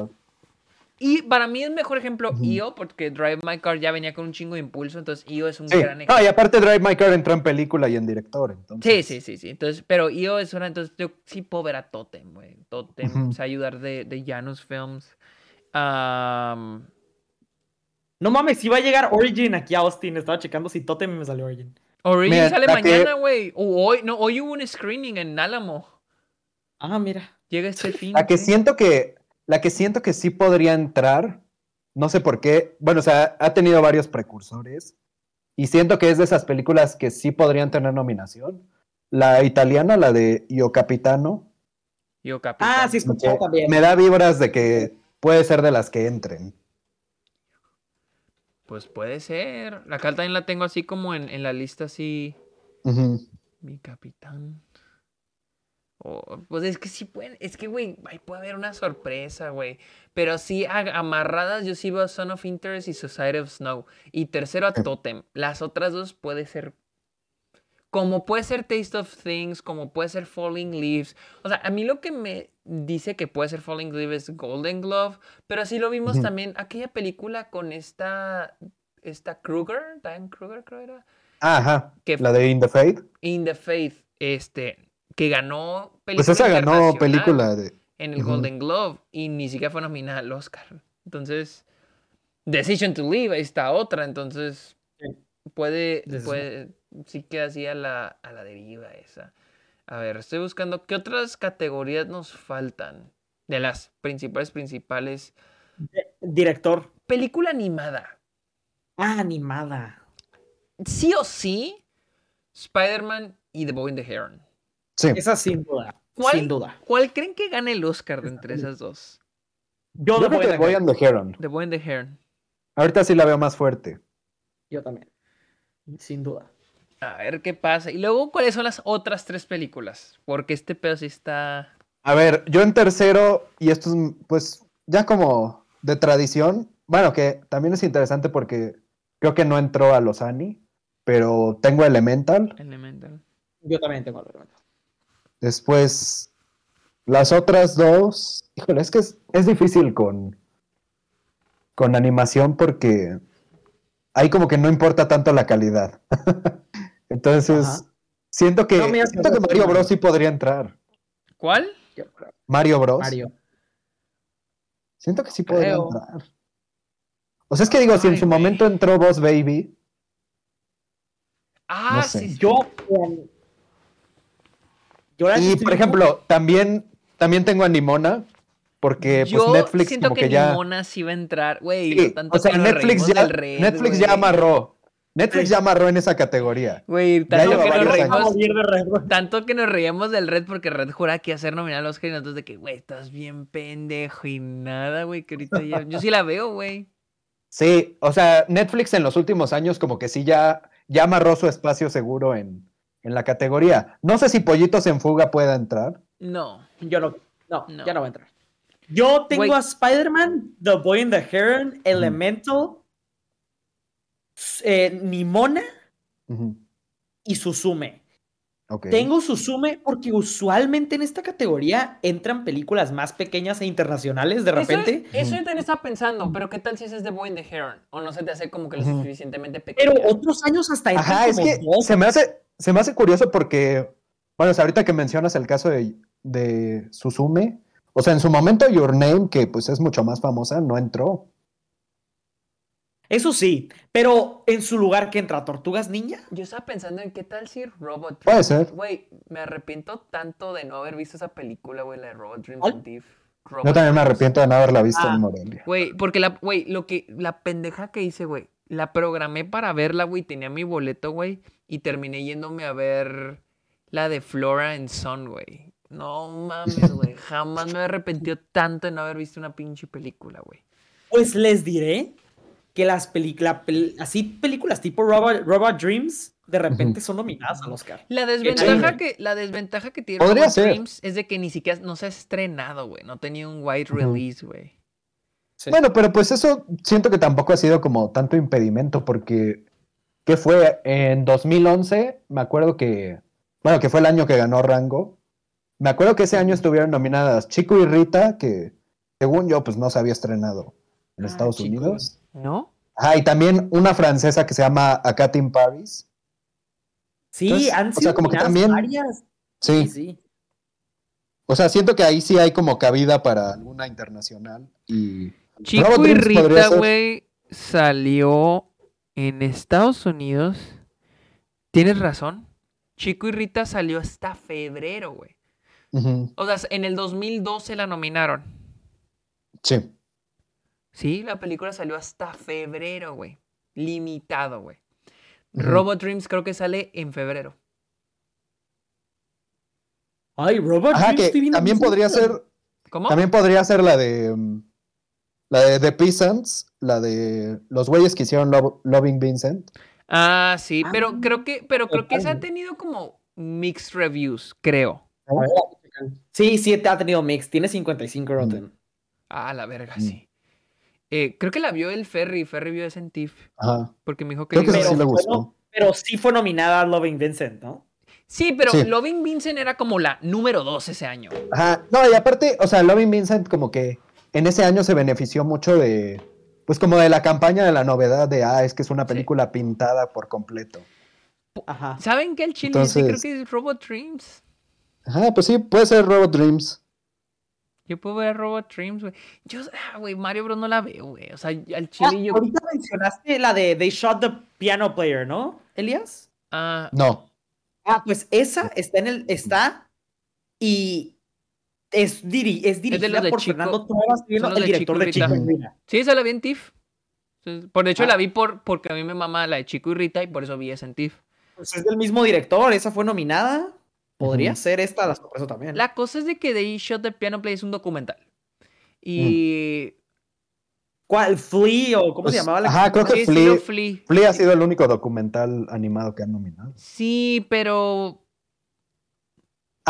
Speaker 1: Y para mí es mejor ejemplo
Speaker 3: Ujú.
Speaker 1: IO, porque Drive My Car ya venía con un chingo de impulso. Entonces IO es un
Speaker 3: Sí.
Speaker 1: gran ejemplo.
Speaker 3: y aparte Drive My Car entró en película y en director,
Speaker 1: Sí,
Speaker 3: entonces.
Speaker 1: sí, sí, sí. Entonces, pero IO es una, entonces yo sí puedo ver a Totem, güey. Totem,
Speaker 3: Ujú.
Speaker 1: o sea, ayudar de, de Janus Films. Am,
Speaker 2: No mames, si va a llegar Origin aquí a Austin. Estaba checando si Totem me salió Origin.
Speaker 1: Origin
Speaker 3: Mira,
Speaker 1: sale
Speaker 3: que-
Speaker 1: mañana, güey. O hoy, no, hoy hubo un screening en Álamo.
Speaker 2: Ah, mira.
Speaker 1: Llega este fin.
Speaker 3: La que
Speaker 1: sí.
Speaker 3: siento que, la que siento que sí podría entrar, no sé por qué, bueno, o sea, ha tenido varios precursores y siento que es de esas películas que sí podrían tener nominación. La italiana, la de Io Capitano,
Speaker 1: Yo, capitán.
Speaker 2: Ah, sí, escuché también.
Speaker 3: me da vibras de que puede ser de las que entren.
Speaker 1: Pues puede ser. La carta también la tengo así como en, en la lista, así. Mi capitán. Oh, pues es que sí pueden. Es que, güey, ahí puede haber una sorpresa, güey. Pero sí, a- amarradas, yo sí veo Son of Interest y Society of Snow. Y tercero a
Speaker 3: Sí.
Speaker 1: Totem. Las otras dos puede ser como puede ser Taste of Things, como puede ser Falling Leaves. O sea, a mí lo que me dice que puede ser Falling Leaves es Golden Glove, pero así lo vimos también aquella película con esta, esta Kruger, Diane Kruger creo era,
Speaker 3: Ajá.
Speaker 1: Que-
Speaker 3: La de In the Fate.
Speaker 1: In the Faith, este, que ganó película
Speaker 3: Pues esa ganó
Speaker 1: internacional
Speaker 3: película de.
Speaker 1: en el. Golden Globe y ni siquiera fue nominada al Oscar. Entonces, Decision to Leave, ahí está otra, entonces puede, puede, sí queda así a la, a la deriva esa. A ver, estoy buscando qué otras categorías nos faltan de las principales principales.
Speaker 2: Director.
Speaker 1: Película animada.
Speaker 2: Ah, animada.
Speaker 1: Sí o sí, Spider-Man y The Boy and the Heron.
Speaker 3: Sí.
Speaker 2: Esa sin duda.
Speaker 1: ¿Cuál?
Speaker 2: Sin duda.
Speaker 1: ¿Cuál creen que gane el Oscar de entre esas dos?
Speaker 2: Yo,
Speaker 3: Yo
Speaker 2: the
Speaker 3: creo
Speaker 2: Boy
Speaker 3: que
Speaker 2: and
Speaker 3: Boy
Speaker 2: the
Speaker 3: and the Heron.
Speaker 1: The Boy and the Heron.
Speaker 3: Ahorita sí la veo más fuerte.
Speaker 2: Yo también. Sin duda.
Speaker 1: A ver qué pasa. Y luego, ¿cuáles son las otras tres películas? Porque este pedo sí está.
Speaker 3: A ver, yo en tercero, y esto es pues ya como de tradición, bueno, que también es interesante porque creo que no entró a los Annie, pero tengo Elemental.
Speaker 1: Elemental.
Speaker 2: Yo también tengo algo.
Speaker 3: Después, las otras dos, híjole, es que es, es difícil con, con animación porque ahí como que no importa tanto la calidad. [laughs] Entonces,
Speaker 2: Ajá.
Speaker 3: siento que,
Speaker 2: No
Speaker 3: siento que Mario. Bros sí podría entrar.
Speaker 1: ¿Cuál?
Speaker 3: Mario Bros.
Speaker 2: Mario.
Speaker 3: Siento que sí podría entrar. O sea, es que digo, si en su
Speaker 1: güey.
Speaker 3: momento entró Boss Baby,
Speaker 1: Ah,
Speaker 3: No sé.
Speaker 1: sí. sí.
Speaker 2: Yo.
Speaker 3: Y por ejemplo, también, también tengo a Nimona, porque pues
Speaker 1: Yo
Speaker 3: Netflix
Speaker 1: siento
Speaker 3: como
Speaker 1: que,
Speaker 3: que, ya...
Speaker 1: Nimona sí va a entrar, güey.
Speaker 3: Sí, o sea, Netflix ya,
Speaker 1: Red,
Speaker 3: Netflix ya amarró. Netflix ya amarró en esa categoría.
Speaker 1: Güey, tanto que, nos reímos, tanto que nos reíamos del Red porque Red jura que iba a ser nominal a Oscar y nosotros de que, güey, estás bien pendejo y nada, güey, que ahorita ya... Yo sí la veo, güey.
Speaker 3: Sí, o sea, Netflix en los últimos años como que sí ya, ya amarró su espacio seguro en, en la categoría. No sé si Pollitos en Fuga pueda entrar.
Speaker 1: No.
Speaker 2: Yo no. No,
Speaker 1: No.
Speaker 2: ya no va a entrar. Yo tengo a Spider-Man, The Boy and the Heron, Elemental, eh, Nimona y Suzume.
Speaker 3: ok.
Speaker 2: Tengo Suzume porque usualmente en esta categoría entran películas más pequeñas e internacionales de repente.
Speaker 1: Eso, eso yo también estaba pensando, pero ¿qué tal si ese es The Boy and the Heron? ¿O no se te hace como que lo suficientemente pequeño?
Speaker 2: Pero otros años hasta entran
Speaker 3: Ajá, es
Speaker 2: como
Speaker 3: que
Speaker 2: dos.
Speaker 3: se me hace, se me hace curioso porque, bueno, o sea, ahorita que mencionas el caso de, de Suzume, o sea, en su momento Your Name, que pues es mucho más famosa, no entró.
Speaker 2: Eso sí, pero en su lugar que entra Tortugas Ninja.
Speaker 1: Yo estaba pensando en qué tal si Robot
Speaker 3: Puede
Speaker 1: Dreams-
Speaker 3: ser.
Speaker 1: Güey, me arrepiento tanto de no haber visto esa película, güey, la de Robot Dreams Thief.
Speaker 3: Yo también me arrepiento de no haberla visto
Speaker 2: Ah.
Speaker 3: en Morelia.
Speaker 1: Güey, porque la, güey, lo que, la pendeja que hice, güey, la programé para verla, güey, tenía mi boleto, güey, y terminé yéndome a ver la de Flora and Son, güey. No mames, güey, [laughs] jamás me he arrepentido tanto de no haber visto una pinche película, güey.
Speaker 2: Pues les diré que las películas, así películas tipo Robot, Robot Dreams, de repente son nominadas al Oscar.
Speaker 1: La desventaja que, la desventaja que tiene
Speaker 3: Podría
Speaker 1: Robot
Speaker 3: ser.
Speaker 1: Dreams es de que ni siquiera no se ha estrenado, güey. No tenía un wide release, güey.
Speaker 2: Sí.
Speaker 3: Bueno, pero pues eso siento que tampoco ha sido como tanto impedimento porque, ¿qué fue? En 2011, me acuerdo que, bueno, que fue el año que ganó Rango. Me acuerdo que ese año estuvieron nominadas Chico y Rita, que según yo, pues no se había estrenado en
Speaker 2: Ah,
Speaker 3: Estados
Speaker 2: Chico.
Speaker 3: Unidos.
Speaker 1: ¿No?
Speaker 3: Ah, y también una francesa que se llama A Cat in Paris.
Speaker 2: Sí,
Speaker 3: Entonces,
Speaker 2: han
Speaker 3: o
Speaker 2: sido
Speaker 3: sea, como que también-
Speaker 2: varias.
Speaker 3: Sí,
Speaker 2: Sí,
Speaker 3: o sea, siento que ahí sí hay como cabida para alguna internacional. Y
Speaker 1: Chico y Rita, güey, salió en Estados Unidos. Tienes razón. Chico y Rita salió hasta febrero, güey. O sea, en el 2012 la nominaron.
Speaker 3: sí.
Speaker 1: Sí, la película salió hasta febrero, güey. Limitado, güey. Robot Dreams creo que sale en febrero.
Speaker 2: Ay, Robot
Speaker 3: Ajá,
Speaker 2: Dreams,
Speaker 3: que también podría ser
Speaker 1: ¿Cómo?
Speaker 3: También podría ser la de mm, la de The Peasants, la de los güeyes que hicieron Lo- Loving Vincent.
Speaker 1: Ah, sí,
Speaker 2: Ah,
Speaker 1: pero creo que, pero creo que esa ha tenido como mixed reviews, creo.
Speaker 2: A ver, Sí, sí, ha tenido mix. Tiene 55 Rotten.
Speaker 1: Ah, la verga,
Speaker 3: Mm.
Speaker 1: sí. Eh, creo que la vio el Ferry, Ferry vio ese en TIFF,
Speaker 3: Ajá.
Speaker 1: porque me dijo que
Speaker 3: Creo que sí le gustó.
Speaker 2: bueno, Pero sí fue nominada a Loving Vincent, ¿no?
Speaker 1: Sí, pero
Speaker 3: Sí.
Speaker 1: Loving Vincent era como la número dos ese año.
Speaker 3: Ajá, no, y aparte, o sea, Loving Vincent como que en ese año se benefició mucho de, pues como de la campaña de la novedad de, ah, es que es una
Speaker 1: Sí.
Speaker 3: película pintada por completo.
Speaker 2: Ajá.
Speaker 1: ¿Saben qué? El chile sí creo
Speaker 3: Entonces-
Speaker 1: que es Robot Dreams.
Speaker 3: Ajá, pues sí, puede ser Robot Dreams.
Speaker 1: Yo puedo ver Robot Dreams, güey. Yo, ah, güey, Mario Bros no la veo, güey. O sea, al
Speaker 2: Ah,
Speaker 1: chile yo.
Speaker 2: ahorita mencionaste la de They Shot the Piano Player, ¿no, Elias?
Speaker 1: Ah,
Speaker 3: No.
Speaker 2: Ah, pues esa está en el. está y es, diri- es dirigida
Speaker 1: los de
Speaker 2: por
Speaker 1: Chico-
Speaker 2: Fernando Torres, el
Speaker 1: de
Speaker 2: director
Speaker 1: Chico y
Speaker 2: de Chico
Speaker 1: Rita.
Speaker 2: y Rita.
Speaker 1: sí, esa la vi en TIFF. Por de hecho,
Speaker 2: Ah.
Speaker 1: la vi por, porque a mí me mama la de Chico y Rita y por eso vi esa en TIFF.
Speaker 2: Pues es del mismo director, esa fue nominada. Podría ser esta la sorpresa también.
Speaker 1: La cosa es de que The Shot the Piano Play es un documental. Y.
Speaker 2: ¿Cuál? ¿Flea o cómo
Speaker 3: Pues,
Speaker 2: se llamaba la
Speaker 3: ajá, creo que Flea-
Speaker 1: Flea.
Speaker 3: Flea ha sido el único documental animado que han nominado.
Speaker 1: Sí, pero.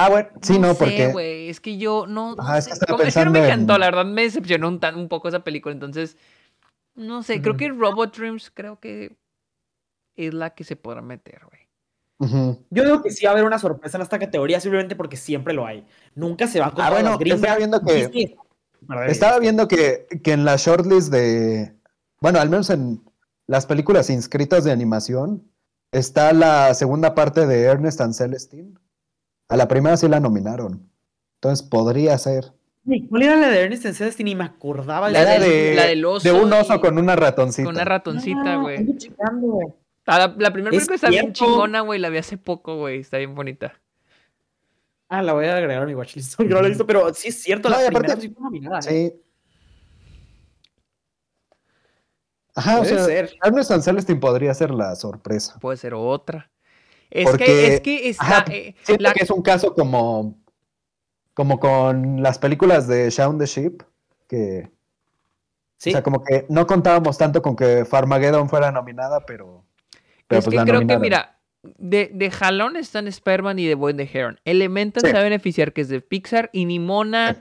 Speaker 3: Ah, bueno, sí, no,
Speaker 1: sé,
Speaker 3: porque...
Speaker 1: güey, es que yo no. no
Speaker 3: Ajá, es que
Speaker 1: sé,
Speaker 3: estaba
Speaker 1: como- es que no me
Speaker 3: en-
Speaker 1: encantó, la verdad me decepcionó un, tan- un poco esa película. Entonces, no sé, creo que Robot Dreams creo que es la que se podrá meter, güey.
Speaker 2: Yo digo que sí va a haber una sorpresa en esta categoría simplemente porque siempre lo hay. Nunca se va con
Speaker 3: Ah,
Speaker 2: todas
Speaker 3: bueno, estaba viendo que-
Speaker 2: Disney Perdón,
Speaker 3: Estaba viendo que, que en la shortlist de... Bueno, al menos en las películas inscritas de animación, está la segunda parte de Ernest and Celestine. A la primera sí la nominaron. Entonces podría ser.
Speaker 2: ¿Cuál era la de Ernest en Celestine? Ni me acordaba.
Speaker 1: La
Speaker 3: de,
Speaker 1: la del oso
Speaker 3: de un oso
Speaker 1: y-
Speaker 3: con una ratoncita.
Speaker 1: Con una ratoncita,
Speaker 2: Ah,
Speaker 1: güey. Ah, La, la primera película está bien chingona, güey. La vi hace poco, güey. Está bien bonita.
Speaker 2: Ah, la voy a agregar a mi watchlist. [laughs] Yo no la he visto, pero sí es cierto,
Speaker 3: No,
Speaker 2: la primera
Speaker 3: aparte-
Speaker 2: sí fue nominada. ¿eh?
Speaker 3: Sí. Ajá, o
Speaker 2: Puede
Speaker 3: sea,
Speaker 2: ser.
Speaker 3: Ernest and Celestine podría ser la sorpresa.
Speaker 1: Puede ser otra. Es
Speaker 3: Porque-
Speaker 1: que, es que está.
Speaker 3: Ajá,
Speaker 1: eh,
Speaker 3: Siento
Speaker 1: la-
Speaker 3: que es un caso como, como con las películas de Shaun the Sheep, que
Speaker 2: Sí.
Speaker 3: o sea, como que no contábamos tanto con que Farmageddon fuera nominada, pero, pero
Speaker 1: es
Speaker 3: pues
Speaker 1: que
Speaker 3: la
Speaker 1: creo que, mira, de, de jalón están Spider-Man y The Boy and the Heron. Elemental
Speaker 3: Sí.
Speaker 1: se va a beneficiar que es de Pixar y Nimona.
Speaker 3: Sí.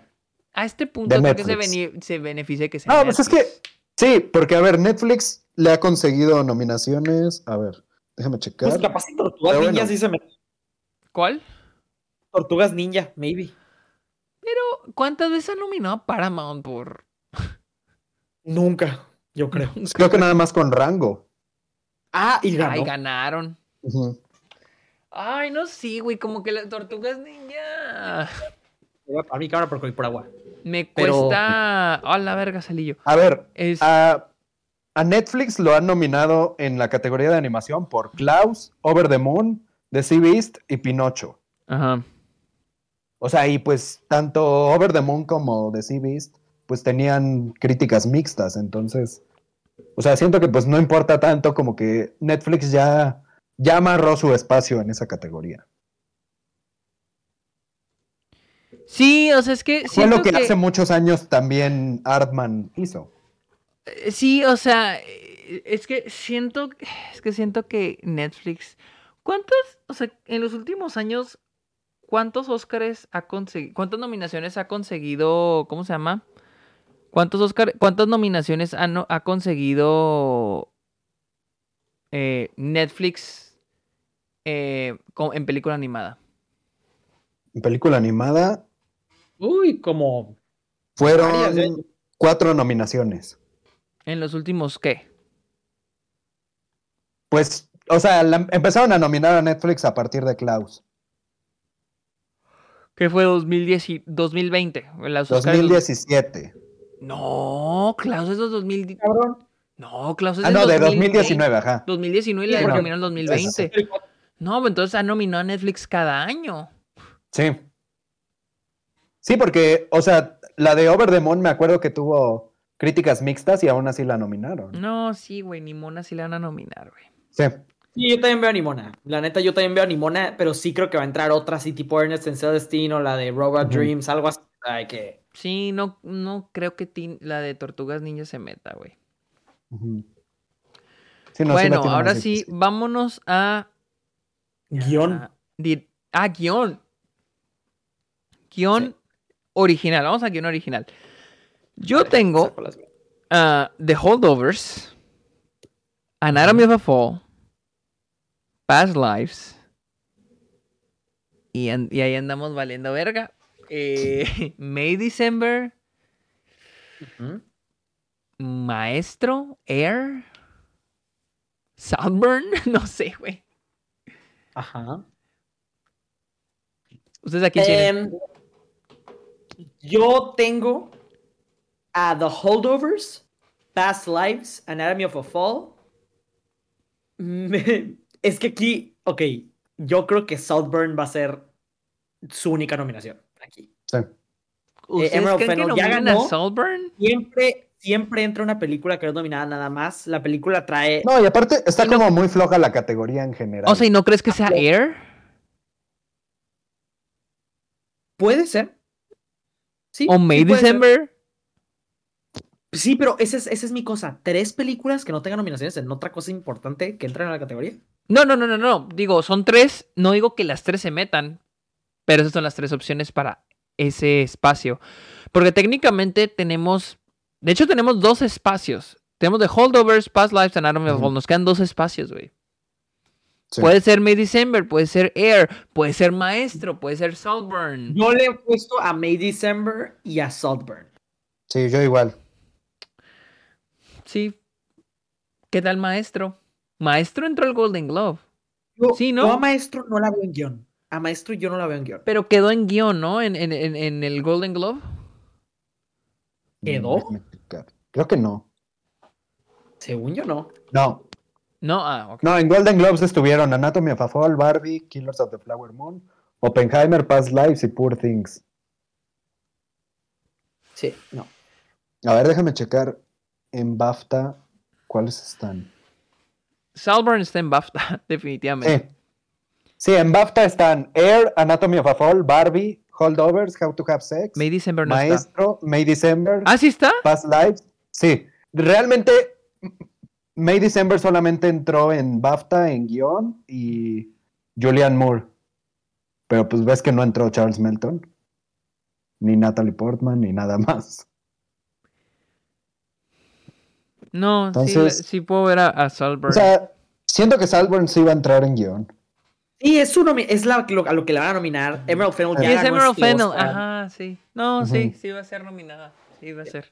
Speaker 1: A este punto
Speaker 3: De
Speaker 1: creo que se,
Speaker 3: Netflix.
Speaker 1: se beneficia que sea.
Speaker 3: No, pues es que
Speaker 1: Netflix.
Speaker 3: sí, porque a ver, Netflix le ha conseguido nominaciones. A ver, déjame checar.
Speaker 2: Pues capaz y Tortugas
Speaker 3: Pero
Speaker 2: Ninja
Speaker 3: bueno.
Speaker 2: sí se me...
Speaker 1: ¿Cuál?
Speaker 2: Tortugas Ninja, maybe.
Speaker 1: ¿Cuántas veces han nominado a Paramount por.?
Speaker 2: Nunca, yo [laughs] creo.
Speaker 3: Creo que nada más con Rango.
Speaker 2: Ah, y ganó.
Speaker 1: Ay, ganaron. Ay, no, sí, güey, como que las tortugas ninja.
Speaker 2: Voy a mi cámara porque voy por agua.
Speaker 1: Me
Speaker 2: Pero-
Speaker 1: cuesta. A la verga, salillo.
Speaker 3: A ver,
Speaker 1: Es.
Speaker 3: a, a Netflix lo han nominado en la categoría de animación por Klaus, Over the Moon, The Sea Beast y Pinocho.
Speaker 1: Ajá.
Speaker 3: O sea, y pues tanto Over the Moon como The Sea Beast, pues tenían críticas mixtas, entonces, o sea, siento que pues no importa tanto como que Netflix ya, ya amarró su espacio en esa categoría.
Speaker 1: Sí, o sea, es que.
Speaker 3: Fue lo que, hace muchos años también Artman hizo.
Speaker 1: Eh, Sí, o sea, eh, es que siento, es que siento que Netflix, ¿cuántos, o sea, en los últimos años, cuántos Óscares ha conseguido, cuántas nominaciones ha conseguido, ¿cómo se llama? ¿Cuántos Óscar, cuántas nominaciones ha, no- ha conseguido eh, Netflix eh, en película animada?
Speaker 3: En película animada
Speaker 2: Uy, como...
Speaker 3: fueron
Speaker 2: Varias, ¿eh?
Speaker 3: cuatro nominaciones.
Speaker 1: En los últimos, ¿qué?
Speaker 3: Pues, o sea, la- empezaron a nominar a Netflix a partir de Klaus.
Speaker 1: ¿Qué fue 2010 y 2020? en los Óscares del-
Speaker 3: 2017.
Speaker 1: No, Klaus es de 2000.
Speaker 2: Cabrón.
Speaker 1: No, Klaus es
Speaker 3: Ah, no, de
Speaker 1: 2020.
Speaker 3: 2019, ajá.
Speaker 1: 2019 y
Speaker 2: Sí,
Speaker 1: la nominaron en 2020. No, pues entonces ha nominado a Netflix cada año.
Speaker 3: Sí. Sí, porque, o sea, la de Over the Moon me acuerdo que tuvo críticas mixtas y aún así la nominaron.
Speaker 1: No, sí, güey, ni Mona sí la van a nominar, güey.
Speaker 3: Sí.
Speaker 2: Sí, yo también veo a Nimona. La neta, yo también veo a Nimona, pero sí creo que va a entrar otra así tipo Ernest en Celestine o la de Robot. Dreams, algo así. Ay, que...
Speaker 1: Sí, no, no creo que la de Tortugas Ninja se meta, güey.
Speaker 3: Sí, no,
Speaker 1: bueno, ahora sí,
Speaker 3: difícil.
Speaker 1: vámonos a...
Speaker 2: Guión.
Speaker 1: a- di- Ah, guion. Guión original, vamos a guion original. Yo tengo ah, The Holdovers, Anatomy of a Fall, Past Lives. Y, ahí andamos valiendo verga. Eh, [laughs] May December. Maestro. Air. Sunburn. [laughs] No sé, güey.
Speaker 2: Ajá.
Speaker 1: ¿Ustedes aquí tienen?
Speaker 2: Em, yo tengo a The Holdovers, Past Lives, Anatomy of a Fall. Me- [laughs] es que aquí, ok, yo creo que Southburn va a ser su única nominación aquí.
Speaker 3: Sí.
Speaker 1: ¿Ustedes
Speaker 2: Emerald
Speaker 1: creen que
Speaker 2: Fennel ya ganó.
Speaker 1: Saltburn?
Speaker 2: Siempre, siempre entra una película que no es nominada nada más. La película trae.
Speaker 3: No, y aparte está
Speaker 1: Y no-
Speaker 3: como muy floja la categoría en general.
Speaker 1: O sea, ¿y no crees que sea Air?
Speaker 2: Puede ser. Sí,
Speaker 1: ¿O May
Speaker 2: sí.
Speaker 1: December?
Speaker 2: Sí, pero esa es, esa es mi cosa. Tres películas que no tengan nominaciones en otra cosa importante que entran en la categoría.
Speaker 1: No, no, no, no, no. Digo, son tres. No digo que las tres se metan. Pero esas son las tres opciones para ese espacio. Porque técnicamente tenemos. De hecho, tenemos dos espacios. Tenemos The Holdovers, Past Lives, Anatomy of a
Speaker 3: Ujú.
Speaker 1: Fall. Nos quedan dos espacios, güey.
Speaker 3: Sí.
Speaker 1: Puede ser May December, puede ser Air, puede ser Maestro, puede ser Saltburn.
Speaker 2: Yo le he puesto a May December y a Saltburn.
Speaker 3: Sí, yo igual.
Speaker 1: Sí. ¿Qué tal Maestro? Maestro entró al Golden Globe.
Speaker 2: Yo,
Speaker 1: Sí, ¿no?
Speaker 2: yo a Maestro no la veo en guion. A Maestro yo no la veo en guion.
Speaker 1: Pero quedó en guion, ¿no? En, en- en- en el Golden Globe.
Speaker 2: ¿Quedó?
Speaker 3: Creo que no.
Speaker 2: Según yo no.
Speaker 3: No,
Speaker 1: No, ah, ok.
Speaker 3: no, en Golden Globes estuvieron Anatomy of a Fall, Barbie, Killers of the Flower Moon, Oppenheimer, Past Lives y Poor Things.
Speaker 2: Sí, no.
Speaker 3: A ver, déjame checar en BAFTA cuáles están.
Speaker 1: Saltburn está en BAFTA, [laughs] definitivamente.
Speaker 3: Sí. Sí, en BAFTA están Air, Anatomy of a Fall, Barbie, Holdovers, How to Have Sex,
Speaker 1: May December no está.
Speaker 3: Maestro, May December,
Speaker 1: Ah, sí está.
Speaker 3: Past Lives. Sí, realmente May December solamente entró en BAFTA, en guion y Julian Moore. Pero pues ves que no entró Charles Melton, ni Natalie Portman, ni nada [laughs] más.
Speaker 1: No, sí,
Speaker 3: Entonces-
Speaker 1: sí puedo ver a, a Saltburn.
Speaker 3: O sea, siento que Salburn sí iba a entrar en guion.
Speaker 2: Sí, es, su nomi- es la- lo- a lo que le van a nominar. Emerald Fennel
Speaker 1: Sí, es Emerald Fennel. Ajá, sí. No, sí, sí va a ser nominada. Sí va a ser.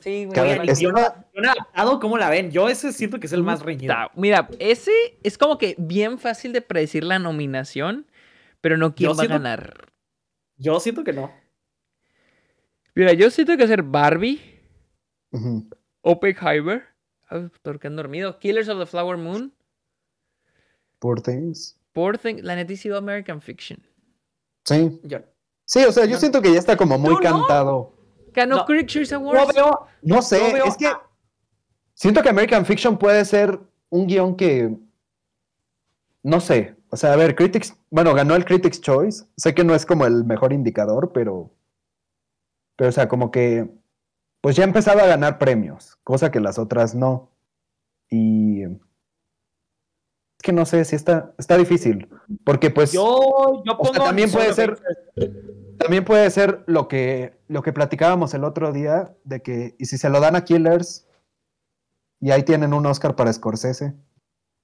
Speaker 1: Sí, güey.
Speaker 2: Y
Speaker 3: es-
Speaker 2: guión- guion adaptado, ¿cómo la ven? Yo ese siento que es el más reñido.
Speaker 1: Mira, ese es como que bien fácil de predecir la nominación, pero no quién
Speaker 2: Yo
Speaker 1: va a ganar.
Speaker 2: Yo siento que no.
Speaker 1: Mira, yo siento que hacer Barbie,
Speaker 3: Ujú.
Speaker 1: Oppenheimer, ah, ¿por qué han dormido? Killers of the Flower Moon,
Speaker 3: Poor Things.
Speaker 1: Poor Thing, la neta va American Fiction.
Speaker 3: Sí.
Speaker 2: Yo
Speaker 3: Sí, o sea, yo
Speaker 2: No.
Speaker 3: siento que ya está como muy cantado.
Speaker 2: No. No
Speaker 1: Awards.
Speaker 2: veo.
Speaker 3: No sé,
Speaker 2: veo
Speaker 3: es que siento que American Fiction puede ser un guion que. No sé. O sea, a ver, Critics. Bueno, ganó el Critics Choice. Sé que no es como el mejor indicador, pero. Pero, o sea, como que. Pues ya empezaba a ganar premios, cosa que las otras no. Y. Es que no sé si está, está difícil. Porque, pues.
Speaker 2: Yo, yo
Speaker 3: O sea,
Speaker 2: pongo.
Speaker 3: también puede ser-. También puede ser lo que, lo que platicábamos el otro día, de que, y si se lo dan a Killers, y ahí tienen un Oscar para Scorsese.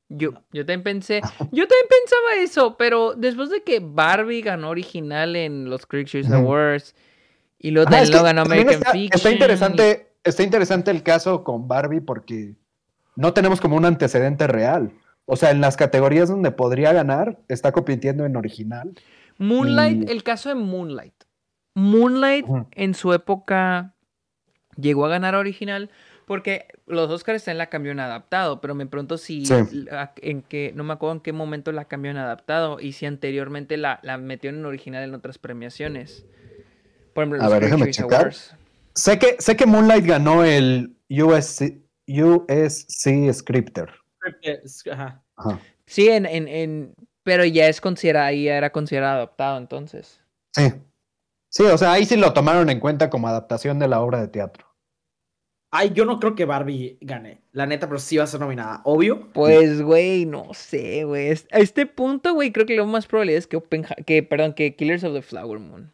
Speaker 1: Yo, yo también pensé, yo también pensaba eso, pero después de que Barbie ganó original en los Critics' Choice. Awards y luego
Speaker 3: Ajá,
Speaker 1: también
Speaker 3: es
Speaker 1: lo
Speaker 3: que
Speaker 1: American
Speaker 3: está,
Speaker 1: Fiction.
Speaker 3: está interesante, está interesante el caso con Barbie porque no tenemos como un antecedente real. O sea, en las categorías donde podría ganar, está compitiendo en original.
Speaker 1: Moonlight,
Speaker 3: Y-
Speaker 1: el caso de Moonlight. Moonlight en su época llegó a ganar original porque los Oscars están en la cambió en adaptado, pero me pregunto si
Speaker 3: Sí.
Speaker 1: en qué, no me acuerdo en qué momento la cambió en adaptado y si anteriormente la, la metieron en original en otras premiaciones. Por ejemplo,
Speaker 3: A
Speaker 1: los
Speaker 3: ver,
Speaker 1: Critics'
Speaker 3: déjame checar.
Speaker 1: Awards.
Speaker 3: Sé que, sé que Moonlight ganó el USC, USC Scripter.
Speaker 2: Ajá.
Speaker 3: Ajá.
Speaker 1: Sí, en, en, en- pero ya es considerada, ahí ya era considerado adaptado entonces.
Speaker 3: Sí. Sí, o sea, ahí sí lo tomaron en cuenta como adaptación de la obra de teatro.
Speaker 2: Ay, yo no creo que Barbie gane. La neta, pero sí va a ser nominada. Obvio.
Speaker 1: Pues, güey, no sé, güey. A este punto, güey, creo que lo más probable es que, Oppenha- que, perdón, que Killers of the Flower Moon.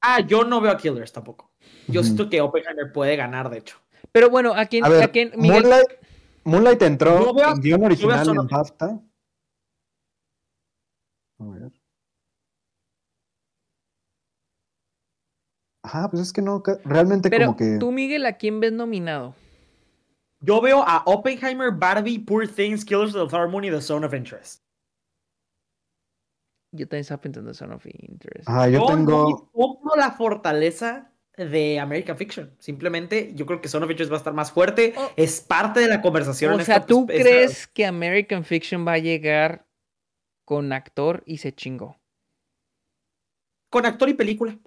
Speaker 2: Ah, yo no veo a Killers tampoco. Yo siento que Oppenheimer puede ganar, de hecho.
Speaker 1: Pero bueno, ¿a quién,
Speaker 3: A
Speaker 1: quién- Miguel?
Speaker 3: Moonlight, Moonlight entró
Speaker 2: Yo veo-
Speaker 3: en
Speaker 2: guion
Speaker 3: original
Speaker 2: solo-
Speaker 3: en BAFTA A ver. Ajá, pues es que no, realmente
Speaker 1: Pero
Speaker 3: como que...
Speaker 1: tú, Miguel, ¿a quién ves nominado?
Speaker 2: Yo veo a Oppenheimer, Barbie, Poor Things, Killers of the Flower Moon y The Zone of Interest.
Speaker 1: Yo también estaba pensando en Son of Interest.
Speaker 3: Ajá, yo
Speaker 2: no
Speaker 3: tengo...
Speaker 2: compro la fortaleza de American Fiction. Simplemente yo creo que Zone of Interest va a estar más fuerte.
Speaker 1: Oh.
Speaker 2: Es parte de la conversación.
Speaker 1: O
Speaker 2: en
Speaker 1: sea,
Speaker 2: esta-
Speaker 1: ¿tú
Speaker 2: esta-
Speaker 1: crees que American Fiction va a llegar con actor y se chingó?
Speaker 2: Con actor y película.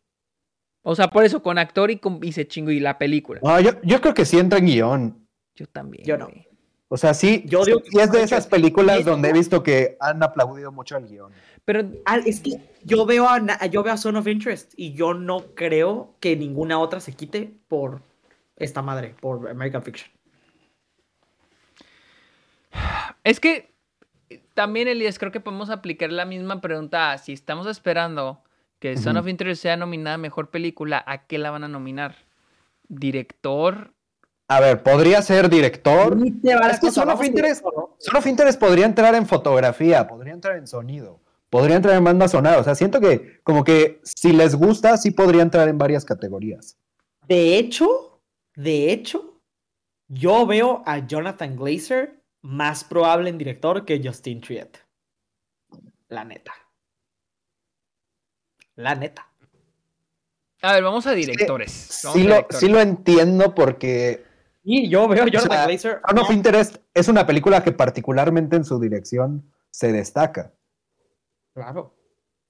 Speaker 1: O sea, por eso, con actor y, con- y se chingó y la película.
Speaker 3: No, yo, yo creo que sí entra en guion.
Speaker 1: Yo también.
Speaker 2: Yo no.
Speaker 1: güey.
Speaker 3: O sea, sí,
Speaker 2: Yo digo que
Speaker 3: sí es de esas películas donde he visto que han aplaudido mucho al guion.
Speaker 1: Pero
Speaker 2: Ah, es que yo veo a yo veo a Zone of Interest y yo no creo que ninguna otra se quite por esta madre, por American Fiction.
Speaker 1: es que también, Elías, creo que podemos aplicar la misma pregunta. Si estamos esperando que Son of Interest sea nominada a mejor película, ¿a qué la van a nominar? ¿Director?
Speaker 3: A ver, podría ser director. Es que Son of
Speaker 2: vamos
Speaker 3: Interest-
Speaker 2: directo, ¿no?
Speaker 3: Son of Interest podría entrar en fotografía, podría entrar en sonido, podría entrar en banda sonora. O sea, siento que como que si les gusta, sí podría entrar en varias categorías.
Speaker 2: De hecho, de hecho, yo veo a Jonathan Glazer más probable en director que Justin Triet. La neta. La neta.
Speaker 1: A ver, vamos a directores. Vamos
Speaker 3: Sí
Speaker 1: a
Speaker 3: lo,
Speaker 1: directores.
Speaker 3: sí lo entiendo porque
Speaker 2: Y yo veo a Jonathan
Speaker 3: sea,
Speaker 2: Glazer.
Speaker 3: Son of Interest es una película que particularmente en su dirección se destaca.
Speaker 2: Claro.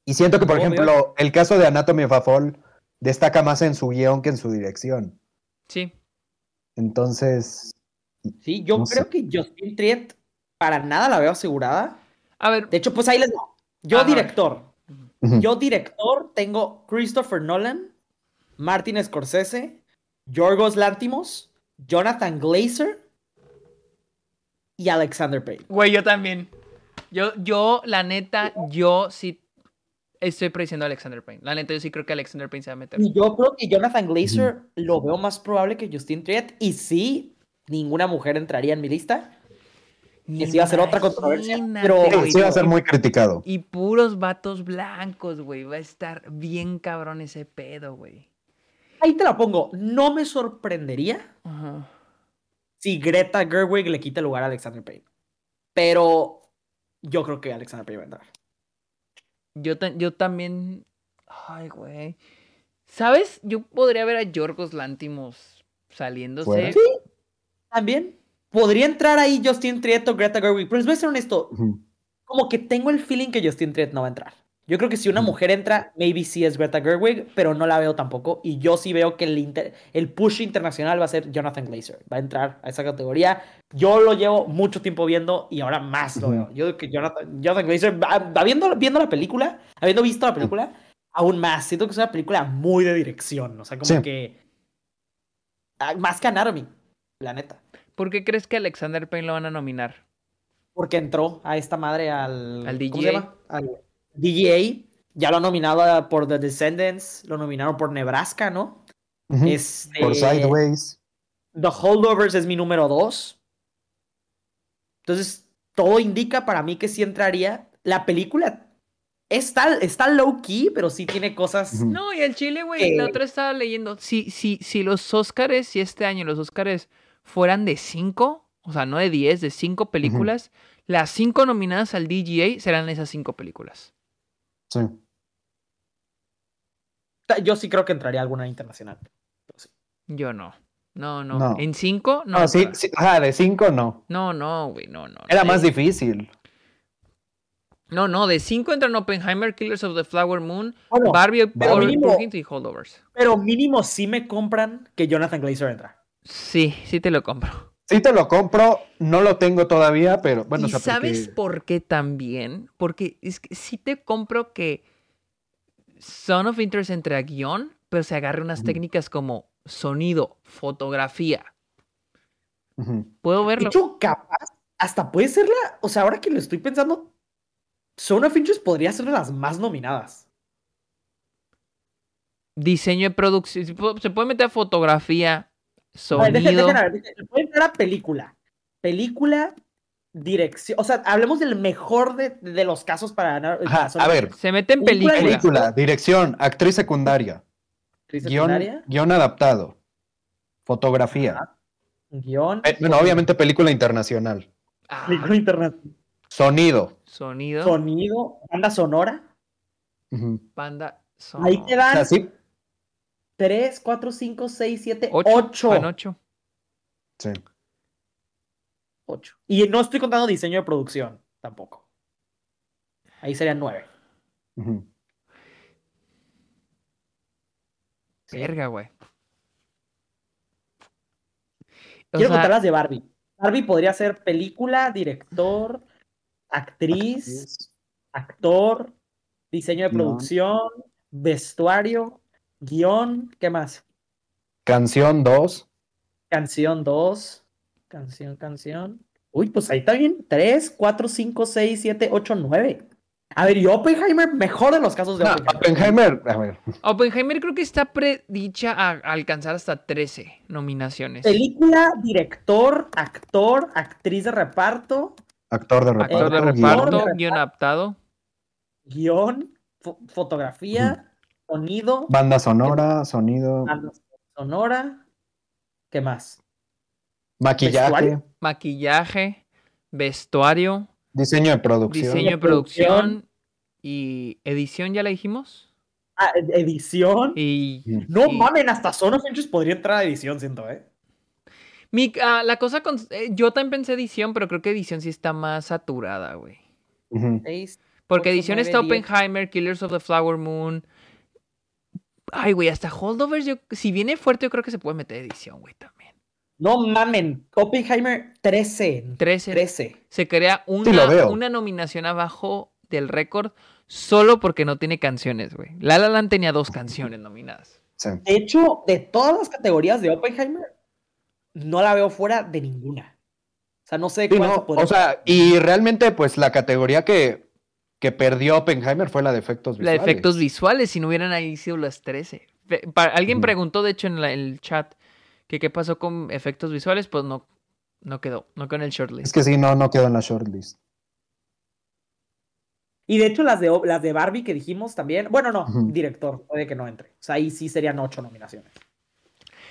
Speaker 3: Y siento que, por ejemplo, el caso de Anatomy of a Fall destaca más en su guion que en su dirección.
Speaker 1: Sí.
Speaker 3: Entonces,
Speaker 2: Sí, yo
Speaker 3: No
Speaker 2: creo
Speaker 3: sé.
Speaker 2: que Justin Triet para nada la veo asegurada.
Speaker 1: A ver,
Speaker 2: De hecho, pues ahí les va. Yo
Speaker 1: Ajá.
Speaker 2: director. Yo director tengo Christopher Nolan, Martin Scorsese, Yorgos Lantimos, Jonathan Glazer y Alexander Payne.
Speaker 1: güey, yo también. Yo, yo, la neta, yo sí estoy prediciendo a Alexander Payne. La neta, yo sí creo que Alexander Payne se va a meter.
Speaker 2: Y yo creo que Jonathan Glazer lo veo más probable que Justin Triet. Y sí, ninguna mujer entraría en mi lista. Que sí va a ser otra controversia, pero-
Speaker 3: Sí, sí va a ser muy criticado.
Speaker 1: Y puros vatos blancos, güey. Va a estar bien cabrón ese pedo, güey.
Speaker 2: Ahí te la pongo. No me sorprendería
Speaker 1: Ajá.
Speaker 2: si Greta Gerwig le quita el lugar a Alexander Payne. Pero yo creo que Alexander Payne va a entrar.
Speaker 1: Yo, yo también. Ay, güey. ¿Sabes? Yo podría ver a Yorgos Lantimos saliéndose.
Speaker 3: Fuera.
Speaker 2: Sí. También podría entrar ahí Justin Triet o Greta Gerwig. Pero les voy a ser honesto. Como que tengo el feeling que Justin Triet no va a entrar. Yo creo que si una mujer entra, maybe sí es Greta Gerwig, pero no la veo tampoco. Y yo sí veo que el, inter- el push internacional va a ser Jonathan Glazer. Va a entrar a esa categoría. Yo lo llevo mucho tiempo viendo y ahora más lo veo. Yo creo que Jonathan, Jonathan Glazer, va- va viendo, viendo la película, habiendo visto la película, aún más. Siento que es una película muy de dirección. O sea, como
Speaker 3: Sí.
Speaker 2: que. ah, Más que Anatomy, la neta.
Speaker 1: ¿Por qué crees que Alexander Payne lo van a nominar?
Speaker 2: Porque entró a esta madre al.
Speaker 1: Al
Speaker 2: ¿Cómo se
Speaker 1: DGA.
Speaker 2: llama? Al DGA. Ya lo han nominado por The Descendants. Lo nominaron por Nebraska, ¿no? Este,
Speaker 3: Por Sideways.
Speaker 2: The Holdovers es mi número dos. Entonces, todo indica para mí que sí entraría. La película está, está low key, pero sí tiene cosas.
Speaker 1: No, y el Chile, güey.
Speaker 2: Eh.
Speaker 1: La otra estaba leyendo. Si, si, si los Óscares, si este año los Óscares fueran de cinco, o sea, no de 10, de cinco películas, las cinco nominadas al DGA serán esas cinco películas.
Speaker 3: Sí.
Speaker 2: Yo sí creo que entraría alguna internacional.
Speaker 1: Yo no. No, no.
Speaker 3: No.
Speaker 1: ¿En cinco? No.
Speaker 3: No, sí, ajá, de cinco no.
Speaker 1: No, no, güey, no, no.
Speaker 3: Era
Speaker 1: De-
Speaker 3: más difícil.
Speaker 1: No, no, de cinco entran Oppenheimer, Killers of the Flower Moon,
Speaker 2: Bueno,
Speaker 1: Barbie,
Speaker 3: pero
Speaker 2: mínimo-
Speaker 1: Things y Holdovers.
Speaker 2: pero mínimo sí me compran que Jonathan Glazer entra.
Speaker 1: Sí, sí te lo compro.
Speaker 3: Sí te lo compro, no lo tengo todavía, pero bueno,
Speaker 1: ¿Y
Speaker 3: o sea,
Speaker 1: sabes
Speaker 3: porque-
Speaker 1: por qué también? Porque es que sí te compro que Son of Interest entre a guion, pero se agarre unas técnicas como sonido, fotografía. Puedo
Speaker 2: De
Speaker 1: verlo.
Speaker 2: hecho, capaz, hasta puede ser la. O sea, ahora que lo estoy pensando, Zone of Interest podría ser de las más nominadas.
Speaker 1: Diseño de producción. Se puede- se puede meter fotografía,
Speaker 2: A ver, dejen-
Speaker 1: sonido.
Speaker 2: dejen a ver, dejen- puede entrar a película. Película, dirección. O sea, hablemos del mejor de, de los casos para ganar.
Speaker 3: Ajá, a ver,
Speaker 1: Se mete en
Speaker 2: Película,
Speaker 1: película.
Speaker 3: dirección, actriz secundaria,
Speaker 2: Actriz
Speaker 3: guion,
Speaker 2: secundaria,
Speaker 3: guion adaptado, fotografía.
Speaker 2: Ajá. guion.
Speaker 3: Eh, bueno, obviamente película internacional.
Speaker 1: Ah,
Speaker 2: película internacional.
Speaker 3: Sonido.
Speaker 1: sonido.
Speaker 2: Sonido, banda sonora.
Speaker 1: Banda
Speaker 2: Ahí
Speaker 1: sonora.
Speaker 2: te
Speaker 3: O
Speaker 2: dan
Speaker 3: sea, sí.
Speaker 2: 3, 4, 5, 6, 7,
Speaker 1: Ocho.
Speaker 2: 8.
Speaker 1: Van ocho.
Speaker 3: sí.
Speaker 2: 8. Y no estoy contando diseño de producción tampoco. Ahí serían 9.
Speaker 3: Ujú.
Speaker 1: Verga, güey.
Speaker 2: Quiero
Speaker 1: sea,
Speaker 2: contar las de Barbie. Barbie podría ser película, director, actriz, actor, diseño de producción, vestuario, guion, ¿qué más?
Speaker 3: Canción 2.
Speaker 2: Canción 2, canción, canción. Uy, pues ahí está bien. 3, 4, 5, 6, 7, 8, 9. A ver, y Oppenheimer, mejor de los casos de
Speaker 3: No,
Speaker 2: Oppenheimer.
Speaker 3: Oppenheimer, a ver.
Speaker 1: Oppenheimer creo que está predicha a, alcanzar hasta 13 nominaciones.
Speaker 2: Película, director, actor, actriz de reparto,
Speaker 3: Actor de reparto.
Speaker 1: Actor de reparto,
Speaker 2: guion.
Speaker 1: guion adaptado.
Speaker 2: guion, fo- fotografía, sonido,
Speaker 3: Banda sonora, sonido,
Speaker 2: banda sonora. ¿Qué más?
Speaker 3: maquillaje,
Speaker 2: vestuario.
Speaker 1: maquillaje, vestuario,
Speaker 3: diseño de producción.
Speaker 1: diseño de
Speaker 2: producción.
Speaker 1: y edición, ya la dijimos.
Speaker 2: Ah, ed- edición.
Speaker 1: Y.
Speaker 2: No
Speaker 1: y-
Speaker 2: mamen, hasta Son of Interest podría entrar a edición, siento, ¿eh?
Speaker 1: mi- ah, la cosa con eh, yo también pensé edición, pero creo que edición sí está más saturada, güey. Porque edición
Speaker 2: nueve,
Speaker 1: está
Speaker 2: diez.
Speaker 1: Oppenheimer, Killers of the Flower Moon. Ay, güey, hasta Holdovers, yo, si viene fuerte, yo creo que se puede meter edición, güey, también.
Speaker 2: No mamen, Oppenheimer 13.
Speaker 1: 13.
Speaker 2: 13.
Speaker 1: Se crea una, una nominación abajo del récord solo porque no tiene canciones, güey. La La Land tenía dos canciones nominadas.
Speaker 3: Sí.
Speaker 2: De hecho, de todas las categorías de Oppenheimer, no la veo fuera de ninguna. O sea, no sé
Speaker 3: Sí,
Speaker 2: cuál
Speaker 3: no, o sea, y realmente, pues la categoría que, que perdió Oppenheimer fue la de efectos
Speaker 1: La
Speaker 3: visuales.
Speaker 1: de efectos visuales, si no hubieran ahí sido las 13. Fe- pa- alguien preguntó, de hecho, en la- el chat, que qué pasó con efectos visuales, pues no, no quedó, no quedó en el shortlist.
Speaker 3: Es que sí, no, no quedó en la shortlist.
Speaker 2: Y de hecho, las de, las de Barbie que dijimos también. Bueno, no, director, puede que no entre. O sea, ahí sí serían ocho nominaciones.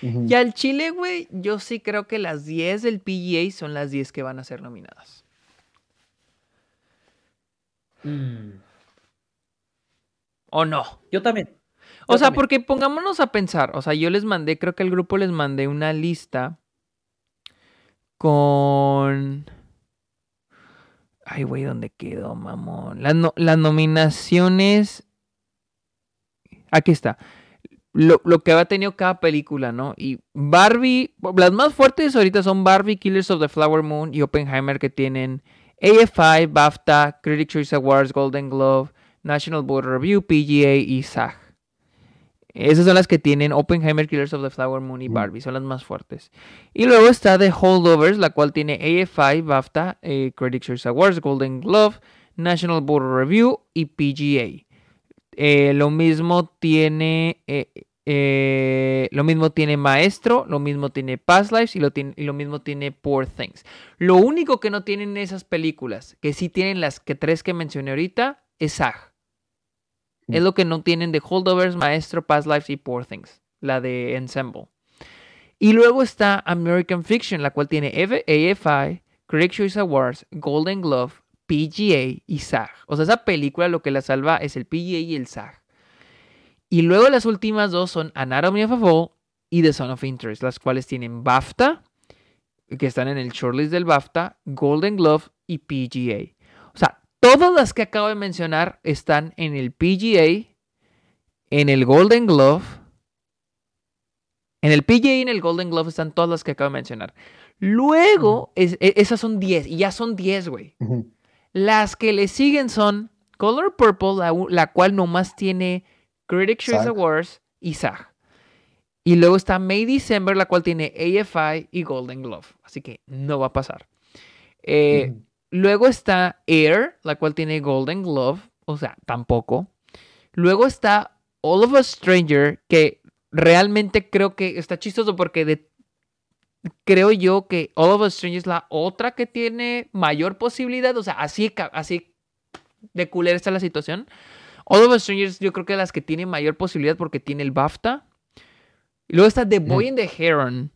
Speaker 1: Y al Chile, güey, yo sí creo que las 10 del PGA son las 10 que van a ser nominadas.
Speaker 2: Mm,
Speaker 1: ¿O no?
Speaker 2: Yo también.
Speaker 1: O
Speaker 2: Yo
Speaker 1: sea,
Speaker 2: también.
Speaker 1: porque pongámonos a pensar, o sea, yo les mandé, creo que al grupo les mandé una lista con... Ay, güey, ¿dónde quedó, mamón? Las, no- las nominaciones... Aquí está. Lo, lo que ha tenido cada película, ¿no? Y Barbie, las más fuertes ahorita son Barbie, Killers of the Flower Moon y Oppenheimer que tienen AFI, BAFTA, Critics' Choice Awards, Golden Globe, National Board Review, PGA y SAG. Esas son las que tienen Oppenheimer, Killers of the Flower Moon y
Speaker 3: Mm.
Speaker 1: Barbie, son las más fuertes. Y luego está The Holdovers, la cual tiene AFI, BAFTA, eh, Critics' Choice Awards, Golden Glove, National Board Review y PGA. Eh, lo mismo tiene eh, eh, lo mismo tiene Maestro, lo mismo tiene Past Lives y lo, tiene, y lo mismo tiene Poor Things. Lo único que no tienen esas películas, que sí tienen las que tres que mencioné ahorita, es SAG.
Speaker 3: Mm.
Speaker 1: Es lo que no tienen de Holdovers, Maestro, Past Lives y Poor Things, la de Ensemble. Y luego está American Fiction, la cual tiene AFI, Critics' Choice Awards, Golden Glove, PGA y SAG. O sea, esa película lo que la salva es el PGA y el SAG. Y luego las últimas dos son Anatomy of a Fall y The Son of Interest, las cuales tienen BAFTA, que están en el shortlist del BAFTA, Golden Glove y PGA. O sea, todas las que acabo de mencionar están en el PGA, en el Golden Glove. En el PGA y en el Golden Glove están todas las que acabo de mencionar. Luego, es- e- esas son 10, y ya son 10, güey. Las que le siguen son Color Purple, la, la cual nomás tiene Critics' Choice. Awards y SAG. Y luego está May December, la cual tiene AFI y Golden Glove. Así que no va a pasar. Eh. Luego está Air, la cual tiene Golden Glove, o sea, tampoco. Luego está All of Us Stranger, que realmente creo que está chistoso porque de creo yo que All of Us Strangers es la otra que tiene mayor posibilidad. O sea, así, así de culera está la situación. All of Us Strangers yo creo que es las que tiene mayor posibilidad porque tiene el BAFTA. Y luego está The Boy and the Heron,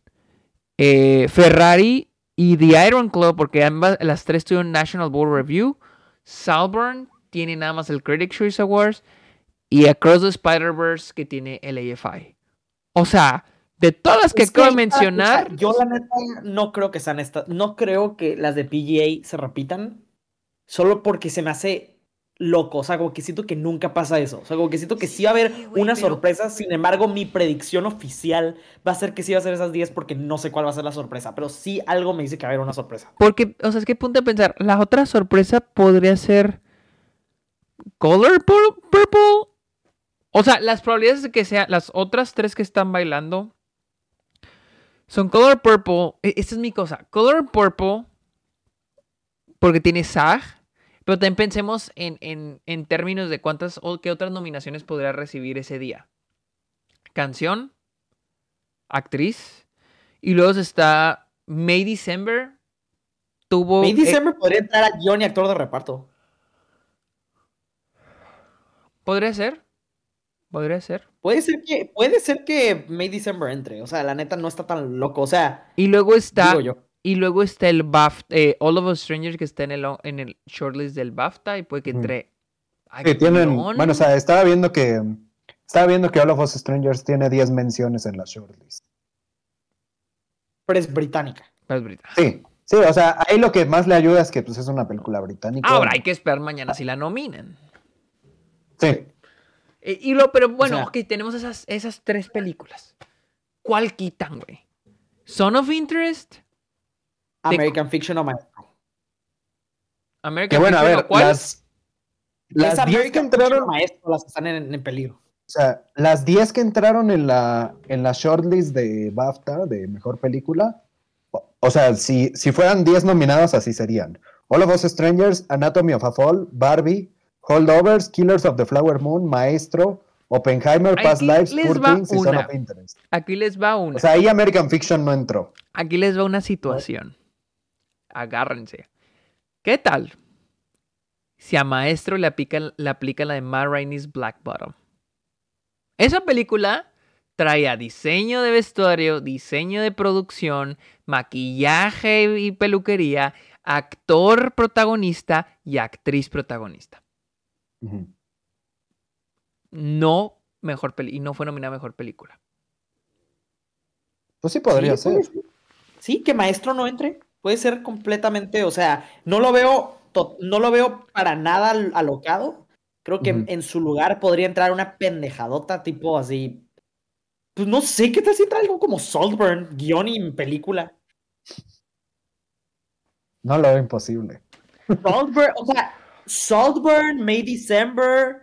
Speaker 1: eh, Ferrari y The Iron Club porque ambas, las tres tuvieron National Board Review. Salburn tiene nada más el Critic Choice Awards. Y Across the Spider-Verse que tiene el AFI. O sea, de todas las que
Speaker 2: Es
Speaker 1: acabo de
Speaker 2: o sea,
Speaker 1: mencionar,
Speaker 2: yo la neta no creo que sean estas. No creo que las de PGA se repitan. Solo porque se me hace loco. O sea, como que siento que nunca pasa eso. O sea, como que siento que sí va a haber una
Speaker 1: pero-
Speaker 2: sorpresa. Sin embargo, mi predicción oficial va a ser que sí va a ser esas 10 porque no sé cuál va a ser la sorpresa. Pero sí algo me dice que va a haber una sorpresa.
Speaker 1: Porque, o sea, es que punto de pensar, la otra sorpresa podría ser Color Pur- Purple. O sea, las probabilidades de que sean las otras tres que están bailando son Color Purple. e- Esta es mi cosa. Color Purple, porque tiene SAG. Pero también pensemos en, en- en términos de cuántas o qué otras nominaciones podría recibir ese día. Canción, actriz. Y luego está May December. Tuvo.
Speaker 2: May
Speaker 1: eh,
Speaker 2: December podría entrar a guion y actor de reparto.
Speaker 1: Podría ser. Podría ser.
Speaker 2: Puede ser que, puede ser que May December entre. O sea, la neta no está tan loco. O sea,
Speaker 1: Y luego está.
Speaker 2: digo yo.
Speaker 1: Y luego está el BAFTA. eh, All of Us Strangers que está en el, en el shortlist del BAFTA. Y puede que
Speaker 3: Ujú.
Speaker 1: entre.
Speaker 3: Sí, tienen, bueno, o sea, estaba viendo que estaba viendo que All of Us Strangers tiene 10 menciones en la shortlist.
Speaker 2: Pero es británica.
Speaker 1: Pues, Brita.
Speaker 3: Sí, sí, o sea, ahí lo que más le ayuda es que pues, es una película británica.
Speaker 1: Ahora hay que esperar mañana si la nominan.
Speaker 3: Sí,
Speaker 1: Eh, y lo, pero bueno,
Speaker 2: sea-
Speaker 1: ok, tenemos esas, esas tres películas. ¿Cuál quitan, güey? Son of Interest,
Speaker 2: American Fiction o Maestro.
Speaker 1: American
Speaker 3: que bueno, a
Speaker 1: Fiction,
Speaker 3: ver,
Speaker 1: ¿o cuál?
Speaker 3: las, las
Speaker 2: Es
Speaker 3: 10 que
Speaker 2: American Fiction o
Speaker 3: entraron,
Speaker 2: Maestro las que están en, en peligro.
Speaker 3: o sea, las 10 que entraron en la, en la shortlist de BAFTA, de Mejor Película, o, o sea, si, si fueran 10 nominadas, así serían. All of Us Strangers, Anatomy of a Fall, Barbie, Holdovers, Killers of the Flower Moon, Maestro, Oppenheimer, Past
Speaker 1: Aquí
Speaker 3: Lives,
Speaker 1: les
Speaker 3: Poor Things y Son
Speaker 1: una.
Speaker 3: of Interest.
Speaker 1: Aquí les va una.
Speaker 3: O sea, ahí American Fiction no entró.
Speaker 1: Aquí les va una situación. Agárrense. ¿Qué tal? Si a Maestro le aplica, le aplica la de Matt Rainey's Black Bottom. Esa película trae a diseño de vestuario, diseño de producción, maquillaje y peluquería, actor protagonista y actriz protagonista. No mejor peli y no fue nominada mejor película.
Speaker 3: Pues sí podría
Speaker 2: Sí, puede
Speaker 3: ser.
Speaker 2: ser. Sí, que Maestro no entre. Puede ser completamente, o sea, no lo veo, no lo veo para nada al- alocado. Creo que en su lugar podría entrar una pendejadota tipo así. Pues no sé, ¿qué tal si entra algo como Saltburn, guion y película?
Speaker 3: No lo veo imposible.
Speaker 2: Saltburn, o sea, Saltburn, May December,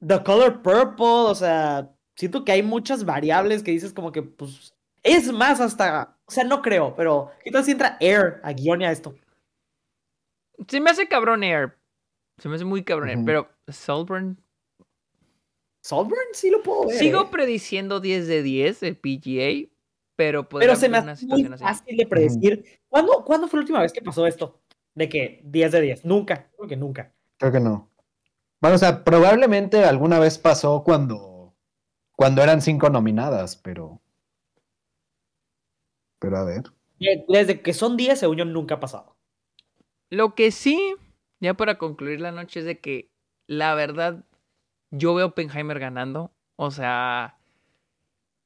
Speaker 2: The Color Purple, o sea, siento que hay muchas variables que dices como que, pues, es más hasta, o sea, no creo, pero ¿qué tal si entra Air a guion y a esto?
Speaker 1: Se me hace cabrón Air. Se me hace muy cabrón Air, pero Saltburn
Speaker 2: Saltburn sí lo puedo ver.
Speaker 1: Sigo
Speaker 2: ¿eh?
Speaker 1: prediciendo 10 de 10 el PGA, pero
Speaker 2: pero se me hace muy
Speaker 1: situación así.
Speaker 2: fácil de predecir. ¿Cuándo, ¿Cuándo fue la última vez que pasó esto? De que 10 de 10. Nunca, creo que nunca.
Speaker 3: Creo que no. Bueno, o sea, probablemente alguna vez pasó cuando, cuando eran cinco nominadas, pero. Pero a ver.
Speaker 2: De- Desde que son 10, según yo, nunca ha pasado.
Speaker 1: Lo que sí, ya para concluir la noche, es de que la verdad, yo veo Oppenheimer ganando. O sea,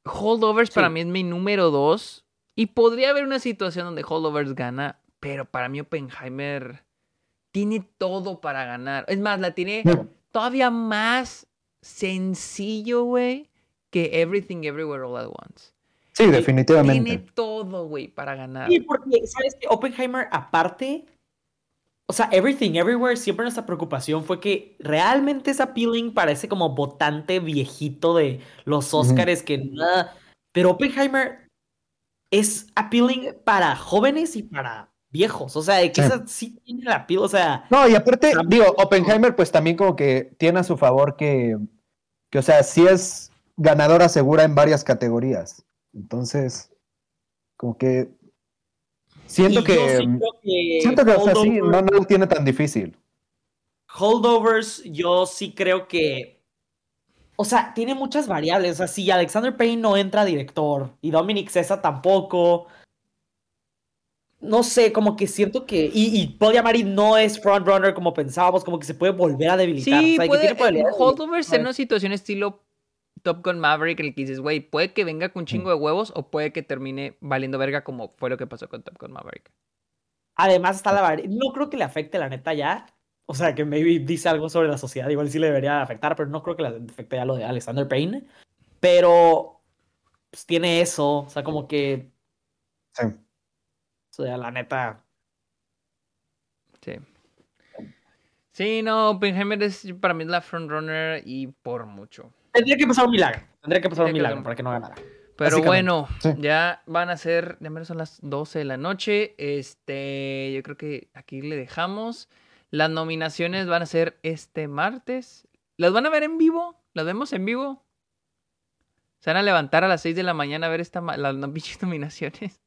Speaker 1: Holdovers para mí es mi número 2. Y podría haber una situación donde Holdovers gana, pero para mí Oppenheimer tiene todo para ganar. Es más, la tiene
Speaker 3: No.
Speaker 1: todavía más sencillo, güey, que Everything Everywhere All at Once.
Speaker 3: Sí,
Speaker 1: Tiene
Speaker 3: definitivamente.
Speaker 1: todo, güey, para ganar.
Speaker 2: Sí, porque, ¿sabes qué? Oppenheimer, aparte, o sea, Everything Everywhere, siempre nuestra preocupación fue que realmente es appealing para ese como votante viejito de los. Oscars que nada. Pero Oppenheimer es appealing para jóvenes y para viejos. O sea, de que
Speaker 3: Sí.
Speaker 2: esa sí tiene la appeal, o sea.
Speaker 3: No, y aparte,
Speaker 2: También-
Speaker 3: digo, Oppenheimer, pues también como que tiene a su favor que, que, o sea, sí es ganadora segura en varias categorías. Entonces, Como que siento
Speaker 2: Y
Speaker 3: que,
Speaker 2: que
Speaker 3: siento que, o sea, sí,
Speaker 2: holdovers-
Speaker 3: no, no lo tiene tan difícil.
Speaker 2: Holdovers, yo sí creo que. O sea, tiene muchas variables. O sea, si Alexander Payne no entra a director y Dominic Cesa tampoco. No sé, como que siento que. Y, y Paul Yamari no es frontrunner como pensábamos, como que se puede volver a debilitar.
Speaker 1: Sí,
Speaker 2: o sea, que
Speaker 1: puede.
Speaker 2: tiene probabilidades de-
Speaker 1: Holdovers en una situación estilo Top Gun Maverick, en el que dices, güey, puede que venga con un chingo de huevos o puede que termine valiendo verga como fue lo que pasó con Top Gun Maverick.
Speaker 2: Además está la No creo que le afecte la neta ya. O sea, que maybe dice algo sobre la sociedad. Igual sí le debería afectar, pero no creo que le afecte ya lo de Alexander Payne. Pero pues tiene eso. O sea, como que.
Speaker 3: Sí.
Speaker 2: O sea, la neta.
Speaker 1: Sí. Sí, no, Oppenheimer es para mí la frontrunner y por mucho.
Speaker 2: Tendría que pasar un milagro. Tendría que pasar un milagro para que no ganara.
Speaker 1: Pero bueno,
Speaker 3: Sí.
Speaker 1: ya van a ser, ya menos son las 12 de la noche. Este, yo creo que aquí le dejamos. Las nominaciones van a ser este martes. ¿Las van a ver en vivo? ¿Las vemos en vivo? Se van a levantar a las 6 de la mañana a ver esta, las [laughs] nominaciones.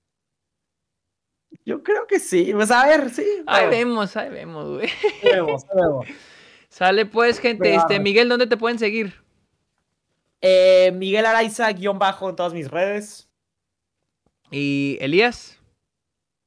Speaker 2: Yo creo que sí. Pues a ver, sí.
Speaker 1: Ahí vemos, ahí vemos, güey.
Speaker 2: ahí vemos, ahí vemos.
Speaker 1: Sale pues, gente.
Speaker 2: Pero,
Speaker 1: Este. Miguel, ¿dónde te pueden seguir?
Speaker 2: Eh, Miguel Araiza, guion bajo en todas mis redes.
Speaker 1: Y Elías.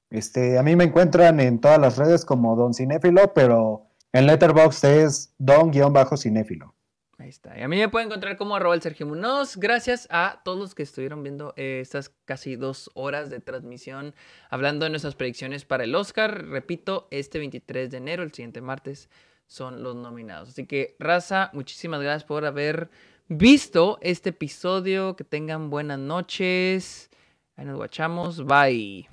Speaker 3: Este, a mí me encuentran en todas las redes como Don Cinéfilo, pero en Letterboxd es Don-Cinéfilo.
Speaker 1: Ahí está. Y a mí me pueden encontrar como arroba el Sergio Munoz. Gracias a todos los que estuvieron viendo eh, estas casi dos horas de transmisión hablando de nuestras predicciones para el Oscar. Repito, este 23 de enero, el siguiente martes, son los nominados. Así que, raza, muchísimas gracias por haber visto este episodio. Que tengan buenas noches. Ahí nos guachamos. Bye.